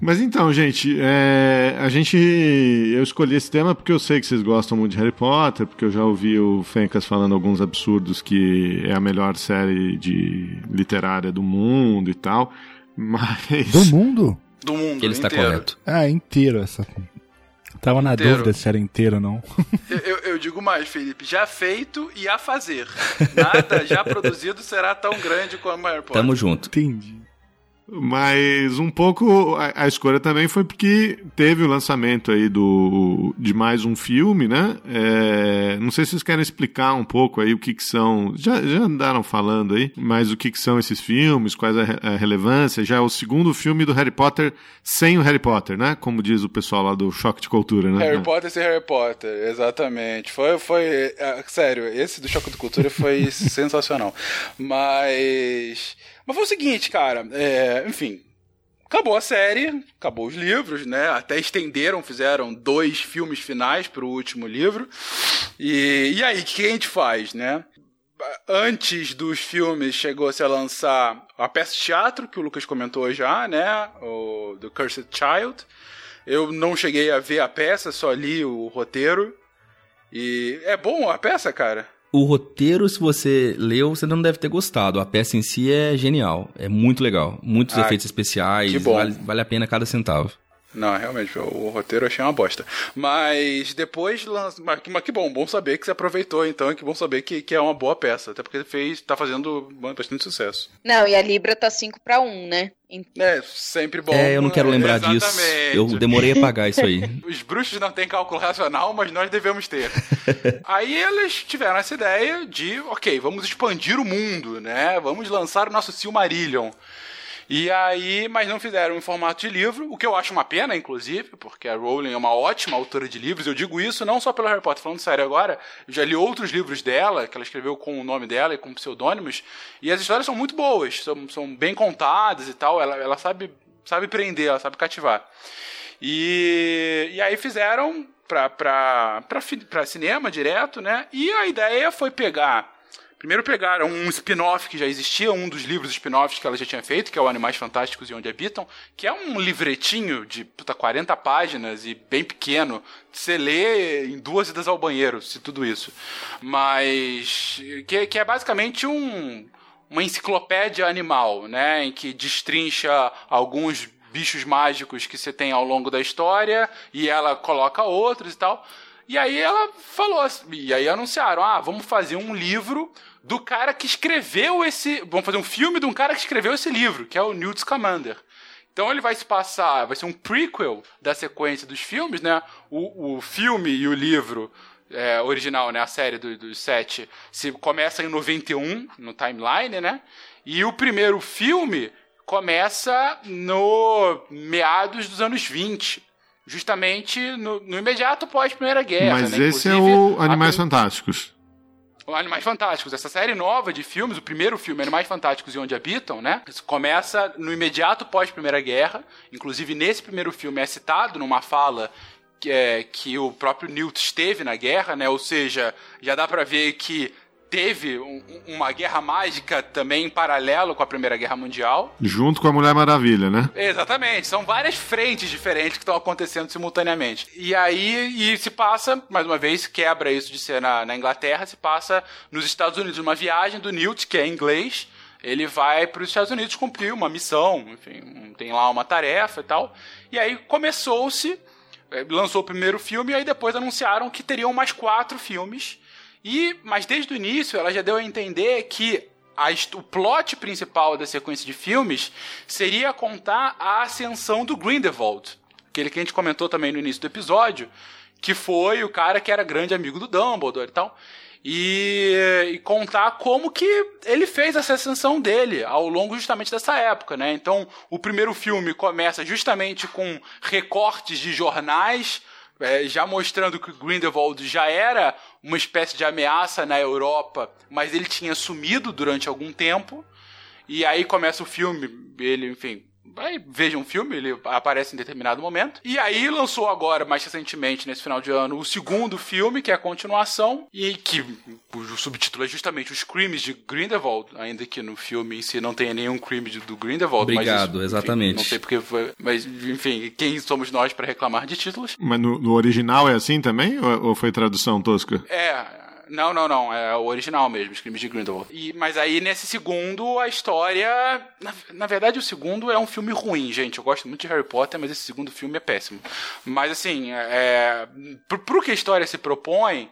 Mas então, gente, é, a gente. Eu escolhi esse tema porque eu sei que vocês gostam muito de Harry Potter, porque eu já ouvi o Fencas falando alguns absurdos que é a melhor série de literária do mundo e tal. Mas. Do mundo? Do mundo. Ele está inteiro. correto. Ah, inteiro essa. Tava na inteiro. dúvida se era inteiro ou não. Eu, eu, digo mais, Felipe. Já feito e a fazer. Nada já produzido será tão grande como Harry Potter. Tamo junto. Entendi. Mas um pouco a, a, escolha também foi porque teve o lançamento aí do, de mais um filme, né? É, não sei se vocês querem explicar um pouco aí o que, que são. Já, já andaram falando aí, mas o que, que são esses filmes, quais a, a relevância. Já é o segundo filme do Harry Potter sem o Harry Potter, né? Como diz o pessoal lá do Choque de Cultura, né? Harry Potter sem Harry Potter, exatamente. Foi, foi. É, sério, esse do Choque de Cultura foi sensacional. Mas. Mas foi o seguinte, cara, é, enfim, acabou a série, acabou os livros, né? Até estenderam, fizeram dois filmes finais para o último livro. E, e aí, o que a gente faz, né? Antes dos filmes chegou-se a lançar a peça de teatro, que o Lucas comentou já, né? O The Cursed Child. Eu não cheguei a ver a peça, só li o roteiro. E é bom a peça, cara? O roteiro, se você leu, você não deve ter gostado. A peça em si é genial. É muito legal. Muitos ah, efeitos especiais. Vale, vale a pena cada centavo. Não, realmente, o, roteiro eu achei uma bosta. Mas depois lança. Mas, mas, que bom, bom saber que você aproveitou, então, e que bom saber que, que é uma boa peça. Até porque fez, tá fazendo bastante sucesso. Não, e a Libra tá 5 para 1, né? É, sempre bom. É, eu não quero lembrar Exatamente. disso. Eu demorei a pagar isso aí. Os bruxos não têm cálculo racional, mas nós devemos ter. aí eles tiveram essa ideia de, ok, vamos expandir o mundo, né? Vamos lançar o nosso Silmarillion. E aí, mas não fizeram em formato de livro, o que eu acho uma pena, inclusive, porque a Rowling é uma ótima autora de livros. Eu digo isso não só pelo Harry Potter, falando sério agora, eu já li outros livros dela, que ela escreveu com o nome dela e com pseudônimos, e as histórias são muito boas, são, são bem contadas e tal. Ela, ela sabe, sabe prender, ela sabe cativar. E, e aí fizeram para cinema direto, né? E a ideia foi pegar Primeiro pegaram um spin-off que já existia, um dos livros spin-offs que ela já tinha feito, que é o Animais Fantásticos e Onde Habitam, que é um livretinho de puta, 40 páginas e bem pequeno. Você lê em duas idas ao banheiro, se tudo isso. Mas. que, que é basicamente um, uma enciclopédia animal, né? Em que destrincha alguns bichos mágicos que você tem ao longo da história e ela coloca outros e tal. E aí ela falou, assim, e aí anunciaram, ah, vamos fazer um livro do cara que escreveu esse, vamos fazer um filme de um cara que escreveu esse livro, que é o Newt Scamander. Então ele vai se passar, vai ser um prequel da sequência dos filmes, né? O, o filme e o livro é, original, né? A série dos do sete, se começa em 91, no timeline, né? E o primeiro filme começa no meados dos anos 20 justamente no, no imediato pós Primeira Guerra. Mas né? esse é o Animais a... Fantásticos. O Animais Fantásticos, essa série nova de filmes, o primeiro filme, Animais Fantásticos e Onde Habitam, né? Isso começa no imediato pós Primeira Guerra. Inclusive, nesse primeiro filme é citado numa fala que, é, que o próprio Newt esteve na guerra, né? Ou seja, já dá para ver que teve um, uma guerra mágica também em paralelo com a Primeira Guerra Mundial. Junto com a Mulher Maravilha, né? Exatamente. São várias frentes diferentes que estão acontecendo simultaneamente. E aí, e se passa, mais uma vez, quebra isso de ser na, na Inglaterra, se passa nos Estados Unidos. Uma viagem do Newt, que é inglês, ele vai para os Estados Unidos cumprir uma missão, enfim, tem lá uma tarefa e tal. E aí começou-se, eh, lançou o primeiro filme, e aí depois anunciaram que teriam mais quatro filmes e, mas desde o início ela já deu a entender que a, o plot principal da sequência de filmes seria contar a ascensão do Grindelwald, aquele que a gente comentou também no início do episódio, que foi o cara que era grande amigo do Dumbledore e tal. E, e, contar como que ele fez essa ascensão dele ao longo justamente dessa época, né? Então, o primeiro filme começa justamente com recortes de jornais é, já mostrando que Grindelwald já era uma espécie de ameaça na Europa, mas ele tinha sumido durante algum tempo. E aí começa o filme, ele, enfim, vai, veja um filme, ele aparece em determinado momento. E aí lançou agora, mais recentemente, nesse final de ano, o segundo filme, que é a continuação, e que cujo subtítulo é justamente Os Crimes de Grindelwald, ainda que no filme em si não tenha nenhum crime de, do Grindelwald. Obrigado, mas isso, exatamente. Enfim, não sei porque foi, mas enfim, quem somos nós para reclamar de títulos? Mas no, no original é assim também, ou, ou foi tradução tosca? É, não, não, não. É o original mesmo, Os Crimes de Grindelwald. E, mas aí, nesse segundo, a história... Na, na, verdade, o segundo é um filme ruim, gente. Eu gosto muito de Harry Potter, mas esse segundo filme é péssimo. Mas, assim, é, pro, pro que a história se propõe...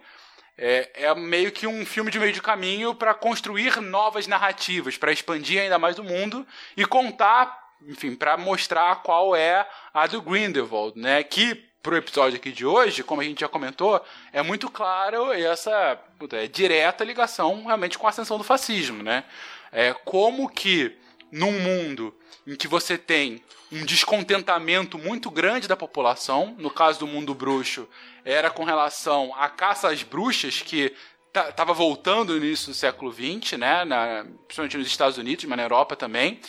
É, é, meio que um filme de meio de caminho para construir novas narrativas, para expandir ainda mais o mundo e contar enfim, para mostrar qual é a do Grindelwald, né? Que pro episódio aqui de hoje, como a gente já comentou, é muito claro essa puta, é direta ligação realmente com a ascensão do fascismo, né? É como que num mundo em que você tem um descontentamento muito grande da população, no caso do mundo bruxo, era com relação à caça às bruxas que estava voltando no início do século XX, né, na, principalmente nos Estados Unidos, mas na Europa também.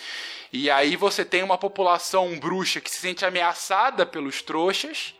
E aí você tem uma população bruxa que se sente ameaçada pelos trouxas,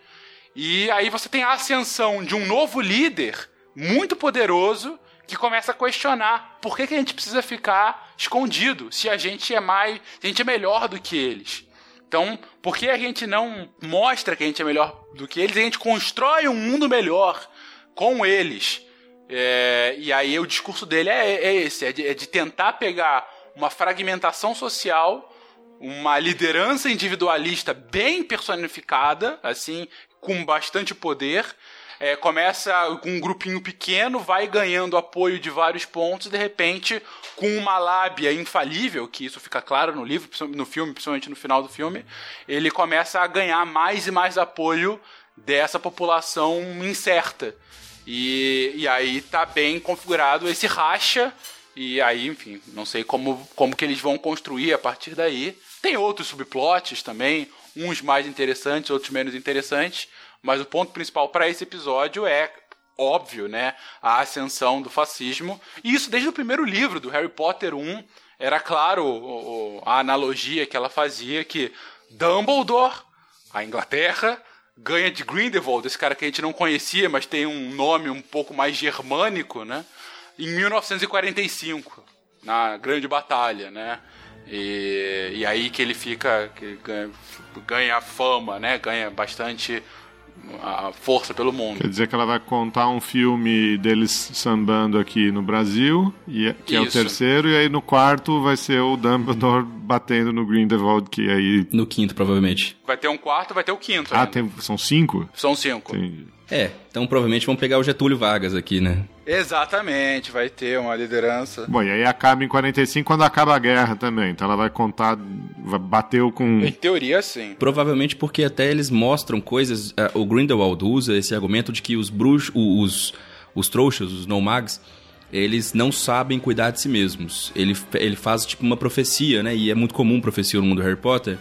e aí você tem a ascensão de um novo líder muito poderoso que começa a questionar por que, que a gente precisa ficar escondido se a gente é mais, a gente é melhor do que eles. Então, por que a gente não mostra que a gente é melhor do que eles? A gente constrói um mundo melhor com eles. É, e aí o discurso dele é, é esse: é de, é de tentar pegar uma fragmentação social, uma liderança individualista bem personificada, assim, com bastante poder, é, começa com um grupinho pequeno, vai ganhando apoio de vários pontos, de repente, com uma lábia infalível, que isso fica claro no livro, no filme, principalmente no final do filme, ele começa a ganhar mais e mais apoio dessa população incerta. E, e aí tá bem configurado esse racha, e aí, enfim, não sei como, como que eles vão construir a partir daí. Tem outros subplots também, uns mais interessantes, outros menos interessantes, mas o ponto principal para esse episódio é óbvio, né? A ascensão do fascismo. E isso desde o primeiro livro, do Harry Potter 1. Era claro a analogia que ela fazia que Dumbledore, a Inglaterra, ganha de Grindelwald, esse cara que a gente não conhecia, mas tem um nome um pouco mais germânico, né? Em 1945, na Grande Batalha, né? E, e aí que ele fica, que ganha, ganha fama, né? Ganha bastante a força pelo mundo. Quer dizer que ela vai contar um filme deles sambando aqui no Brasil, e, é, que Isso. é o terceiro, e aí no quarto vai ser o Dumbledore batendo no Grindelwald, que aí... No quinto, provavelmente. Vai ter um quarto, vai ter o quinto Ah, tem, são cinco? São cinco. Entendi. É, então provavelmente vão pegar o Getúlio Vargas aqui, né? Exatamente, vai ter uma liderança. Bom, e aí acaba em 45 quando acaba a guerra também. Então ela vai contar, bateu com. Em teoria, sim. Provavelmente porque até eles mostram coisas. Uh, o Grindelwald usa esse argumento de que os bruxos, os, os trouxas, os nomags, eles não sabem cuidar de si mesmos. Ele, ele faz tipo uma profecia, né? E é muito comum profecia no mundo do Harry Potter,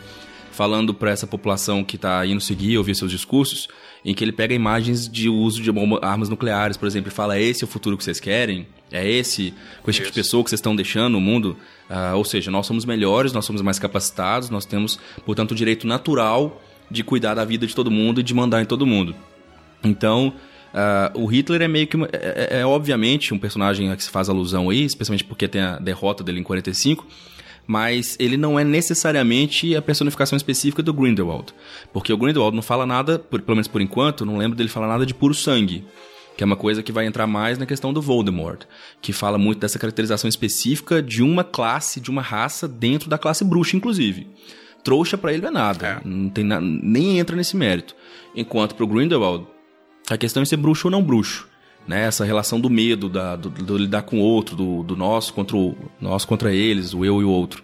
falando para essa população que tá indo seguir, ouvir seus discursos em que ele pega imagens de uso de armas nucleares, por exemplo, e fala: é esse é o futuro que vocês querem? É esse, com esse tipo de pessoa que vocês estão deixando no mundo? Uh, ou seja, nós somos melhores, nós somos mais capacitados, nós temos, portanto, o direito natural de cuidar da vida de todo mundo e de mandar em todo mundo. Então, uh, o Hitler é meio que. É, é, é, obviamente um personagem a que se faz alusão aí, especialmente porque tem a derrota dele em 45 mas ele não é necessariamente a personificação específica do Grindelwald. Porque o Grindelwald não fala nada, por, pelo menos por enquanto, não lembro dele falar nada de puro sangue. Que é uma coisa que vai entrar mais na questão do Voldemort. Que fala muito dessa caracterização específica de uma classe, de uma raça, dentro da classe bruxa, inclusive. Trouxa para ele não é nada. É. Não tem na, nem entra nesse mérito. Enquanto pro Grindelwald, a questão é ser bruxo ou não bruxo né? Essa relação do medo, da, do, do lidar com o outro, do, do nosso contra o nós contra eles, o eu e o outro.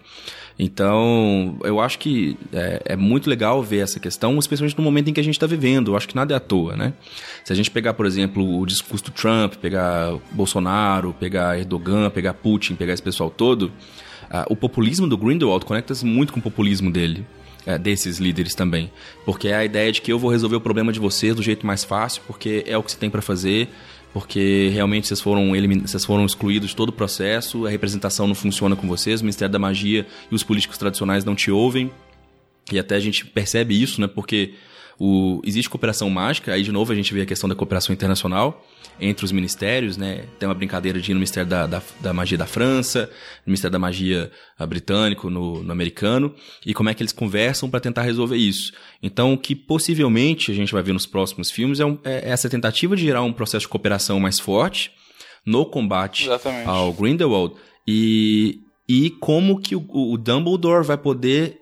Então, eu acho que é, é, muito legal ver essa questão, especialmente no momento em que a gente está vivendo. Eu acho que nada é à toa, né? Se a gente pegar, por exemplo, o discurso do Trump, pegar Bolsonaro, pegar Erdogan, pegar Putin, pegar esse pessoal todo, uh, o populismo do Grindelwald conecta-se muito com o populismo dele. É, desses líderes também. Porque é a ideia de que eu vou resolver o problema de vocês do jeito mais fácil, porque é o que você tem para fazer, porque realmente vocês foram, vocês foram excluídos de todo o processo, a representação não funciona com vocês, o Ministério da Magia e os políticos tradicionais não te ouvem. E até a gente percebe isso, né? Porque o... existe cooperação mágica, aí de novo a gente vê a questão da cooperação internacional entre os ministérios, né? Tem uma brincadeira de ir no Ministério da, da, da Magia da França, no Ministério da Magia ah, britânico, no, no americano, e como é que eles conversam para tentar resolver isso. Então, o que possivelmente a gente vai ver nos próximos filmes é, um, é essa tentativa de gerar um processo de cooperação mais forte no combate Exatamente. ao Grindelwald e, e como que o, o Dumbledore vai poder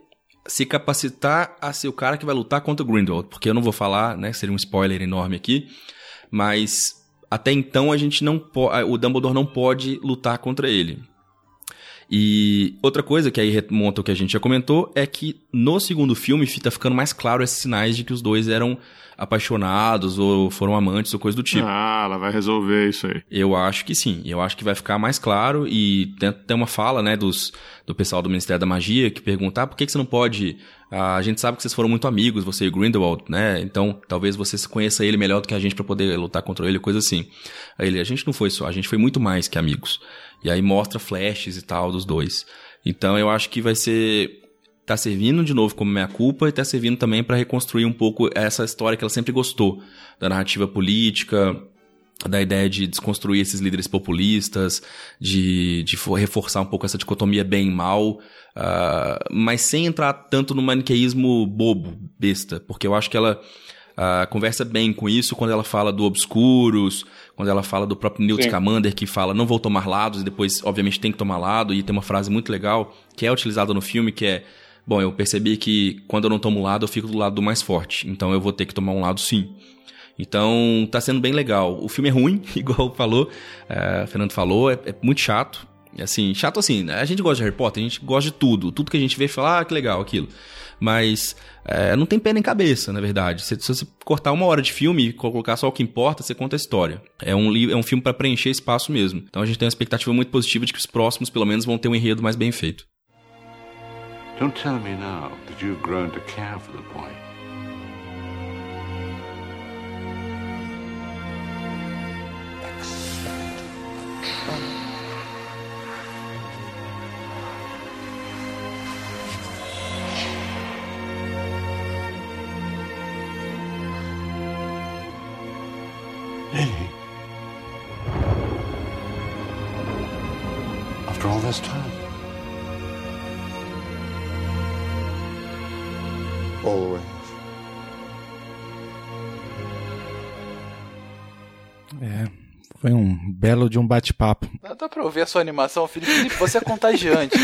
se capacitar a ser o cara que vai lutar contra o Grindelwald, porque eu não vou falar, né, seria um spoiler enorme aqui, mas até então a gente não o Dumbledore não pode lutar contra ele. E outra coisa que aí remonta o que a gente já comentou é que no segundo filme fica ficando mais claro esses sinais de que os dois eram apaixonados ou foram amantes ou coisa do tipo. Ah, ela vai resolver isso aí. Eu acho que sim. Eu acho que vai ficar mais claro e tem, tem uma fala, né, dos, do pessoal do Ministério da Magia que pergunta, ah, por que, que você não pode... Ah, a gente sabe que vocês foram muito amigos, você e o Grindelwald, né? Então, talvez você conheça ele melhor do que a gente para poder lutar contra ele, coisa assim. Aí ele, a gente não foi só, a gente foi muito mais que amigos. E aí mostra flashes e tal dos dois. Então, eu acho que vai ser tá servindo de novo como minha culpa e tá servindo também para reconstruir um pouco essa história que ela sempre gostou da narrativa política, da ideia de desconstruir esses líderes populistas, de, de reforçar um pouco essa dicotomia bem e mal, uh, mas sem entrar tanto no maniqueísmo bobo, besta, porque eu acho que ela uh, conversa bem com isso quando ela fala do Obscuros, quando ela fala do próprio Newt Sim. Commander, que fala não vou tomar lados, e depois, obviamente, tem que tomar lado, e tem uma frase muito legal que é utilizada no filme, que é Bom, eu percebi que quando eu não tomo lado, eu fico do lado do mais forte. Então eu vou ter que tomar um lado sim. Então tá sendo bem legal. O filme é ruim, igual falou, é, o Fernando falou, é, é muito chato. Assim, chato assim, né? a gente gosta de Harry Potter, a gente gosta de tudo. Tudo que a gente vê fala, ah, que legal aquilo. Mas é, não tem pé nem cabeça, na verdade. Se, se, você cortar uma hora de filme e colocar só o que importa, você conta a história. É um, é um filme para preencher espaço mesmo. Então a gente tem uma expectativa muito positiva de que os próximos, pelo menos, vão ter um enredo mais bem feito. Don't tell me now that you've grown to care for the boy. Lily. After all this time. Always. É, foi um belo de um bate-papo. Dá pra ouvir a sua animação, Felipe. Felipe você é contagiante.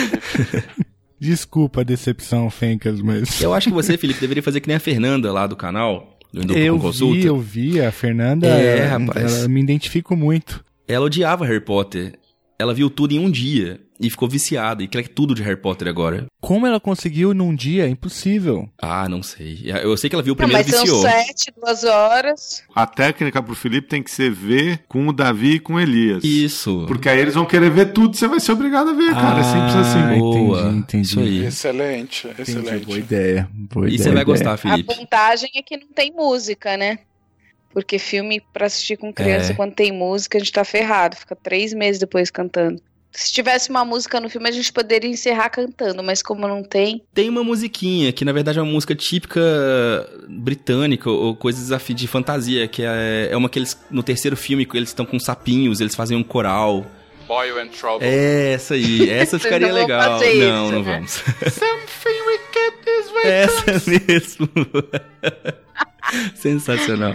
Desculpa a decepção, Fencas, mas. Eu acho que você, Felipe, deveria fazer que nem a Fernanda lá do canal. Do eu vi, eu vi. A Fernanda, é, ela, rapaz. Ela, me identifico muito. Ela odiava Harry Potter. Ela viu tudo em um dia e ficou viciada e quer tudo de Harry Potter agora. Como ela conseguiu num dia? É impossível. Ah, não sei. Eu sei que ela viu o primeiro não, mas viciou. São sete, duas horas. A técnica pro Felipe tem que ser ver com o Davi e com o Elias. Isso. Porque aí eles vão querer ver tudo, você vai ser obrigado a ver, ah, cara. É simples assim. Boa. Entendi, entendi. Isso aí. Excelente, excelente. Entendi, boa ideia. Boa e ideia, você vai gostar, Felipe. A vantagem é que não tem música, né? Porque filme pra assistir com criança, é. quando tem música, a gente tá ferrado. Fica três meses depois cantando. Se tivesse uma música no filme, a gente poderia encerrar cantando, mas como não tem. Tem uma musiquinha, que na verdade é uma música típica britânica, ou coisas de fantasia, que é, é uma que eles, no terceiro filme, eles estão com sapinhos, eles fazem um coral. Boy and Trouble. É, essa aí. Essa ficaria não legal. Não, isso, não né? vamos. Something wicked is way Essa mesmo. Sensacional.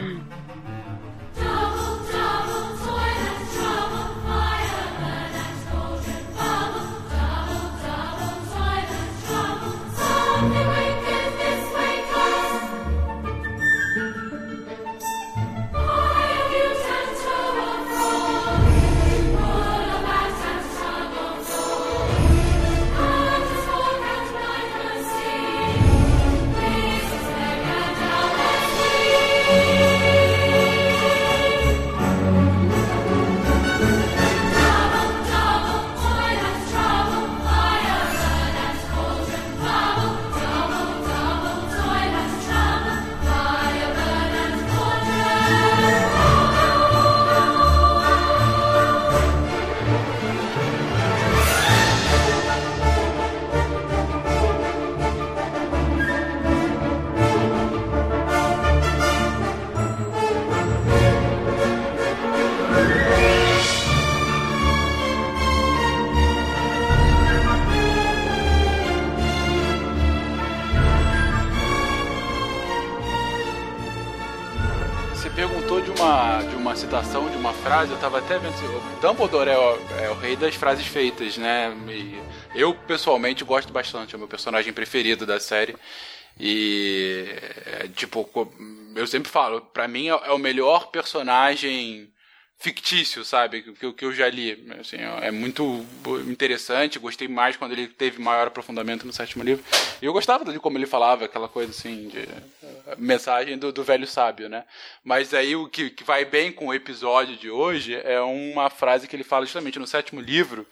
Vendo. O Dumbledore é o, é o rei das frases feitas, né? E eu, pessoalmente, gosto bastante, é o meu personagem preferido da série. E, é, tipo, eu sempre falo, pra mim é, é o melhor personagem fictício, sabe? Que, que eu já li. Assim, é muito interessante. Gostei mais quando ele teve maior aprofundamento no sétimo livro. E eu gostava de como ele falava, aquela coisa assim, de uh, mensagem do, do, velho sábio, né? Mas aí o que, que vai bem com o episódio de hoje é uma frase que ele fala justamente no sétimo livro,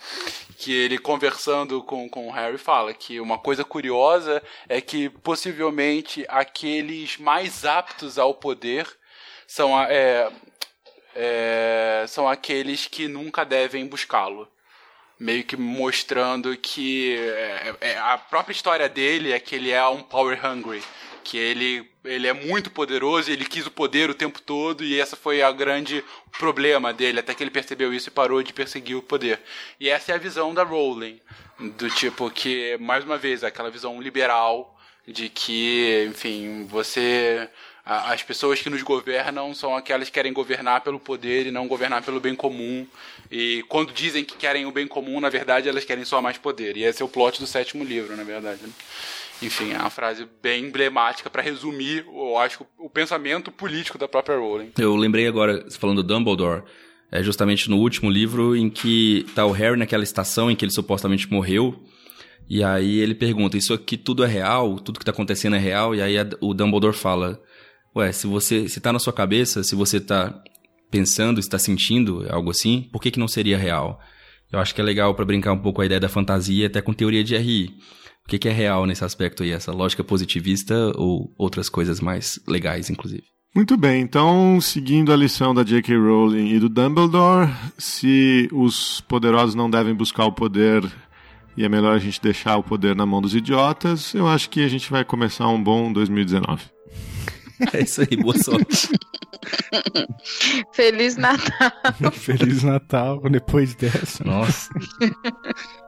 que ele conversando com, com o Harry fala que uma coisa curiosa é que possivelmente aqueles mais aptos ao poder são é, é, são aqueles que nunca devem buscá-lo. Meio que mostrando que é, é, a própria história dele é que ele é um power hungry. Que ele, ele é muito poderoso, ele quis o poder o tempo todo, e essa foi a grande problema dele, até que ele percebeu isso e parou de perseguir o poder. E essa é a visão da Rowling, do tipo que, mais uma vez, aquela visão liberal de que, enfim, você as pessoas que nos governam são aquelas que querem governar pelo poder e não governar pelo bem comum. E quando dizem que querem o bem comum, na verdade elas querem só mais poder. E esse é o plot do sétimo livro, na verdade. Né? Enfim, é uma frase bem emblemática para resumir, eu acho, o pensamento político da própria Rowling. Eu lembrei agora, falando do Dumbledore, é justamente no último livro em que tá o Harry naquela estação em que ele supostamente morreu. E aí ele pergunta: Isso aqui tudo é real? Tudo que tá acontecendo é real? E aí o Dumbledore fala: Ué, se você se tá na sua cabeça, se você tá pensando, está sentindo algo assim, por que, que não seria real? Eu acho que é legal para brincar um pouco a ideia da fantasia, até com teoria de RI. O que, que é real nesse aspecto aí? Essa lógica positivista ou outras coisas mais legais, inclusive? Muito bem, então, seguindo a lição da J.K. Rowling e do Dumbledore, se os poderosos não devem buscar o poder e é melhor a gente deixar o poder na mão dos idiotas, eu acho que a gente vai começar um bom 2019. É isso aí, boa sorte. Feliz Natal. Feliz Natal depois dessa. Nossa.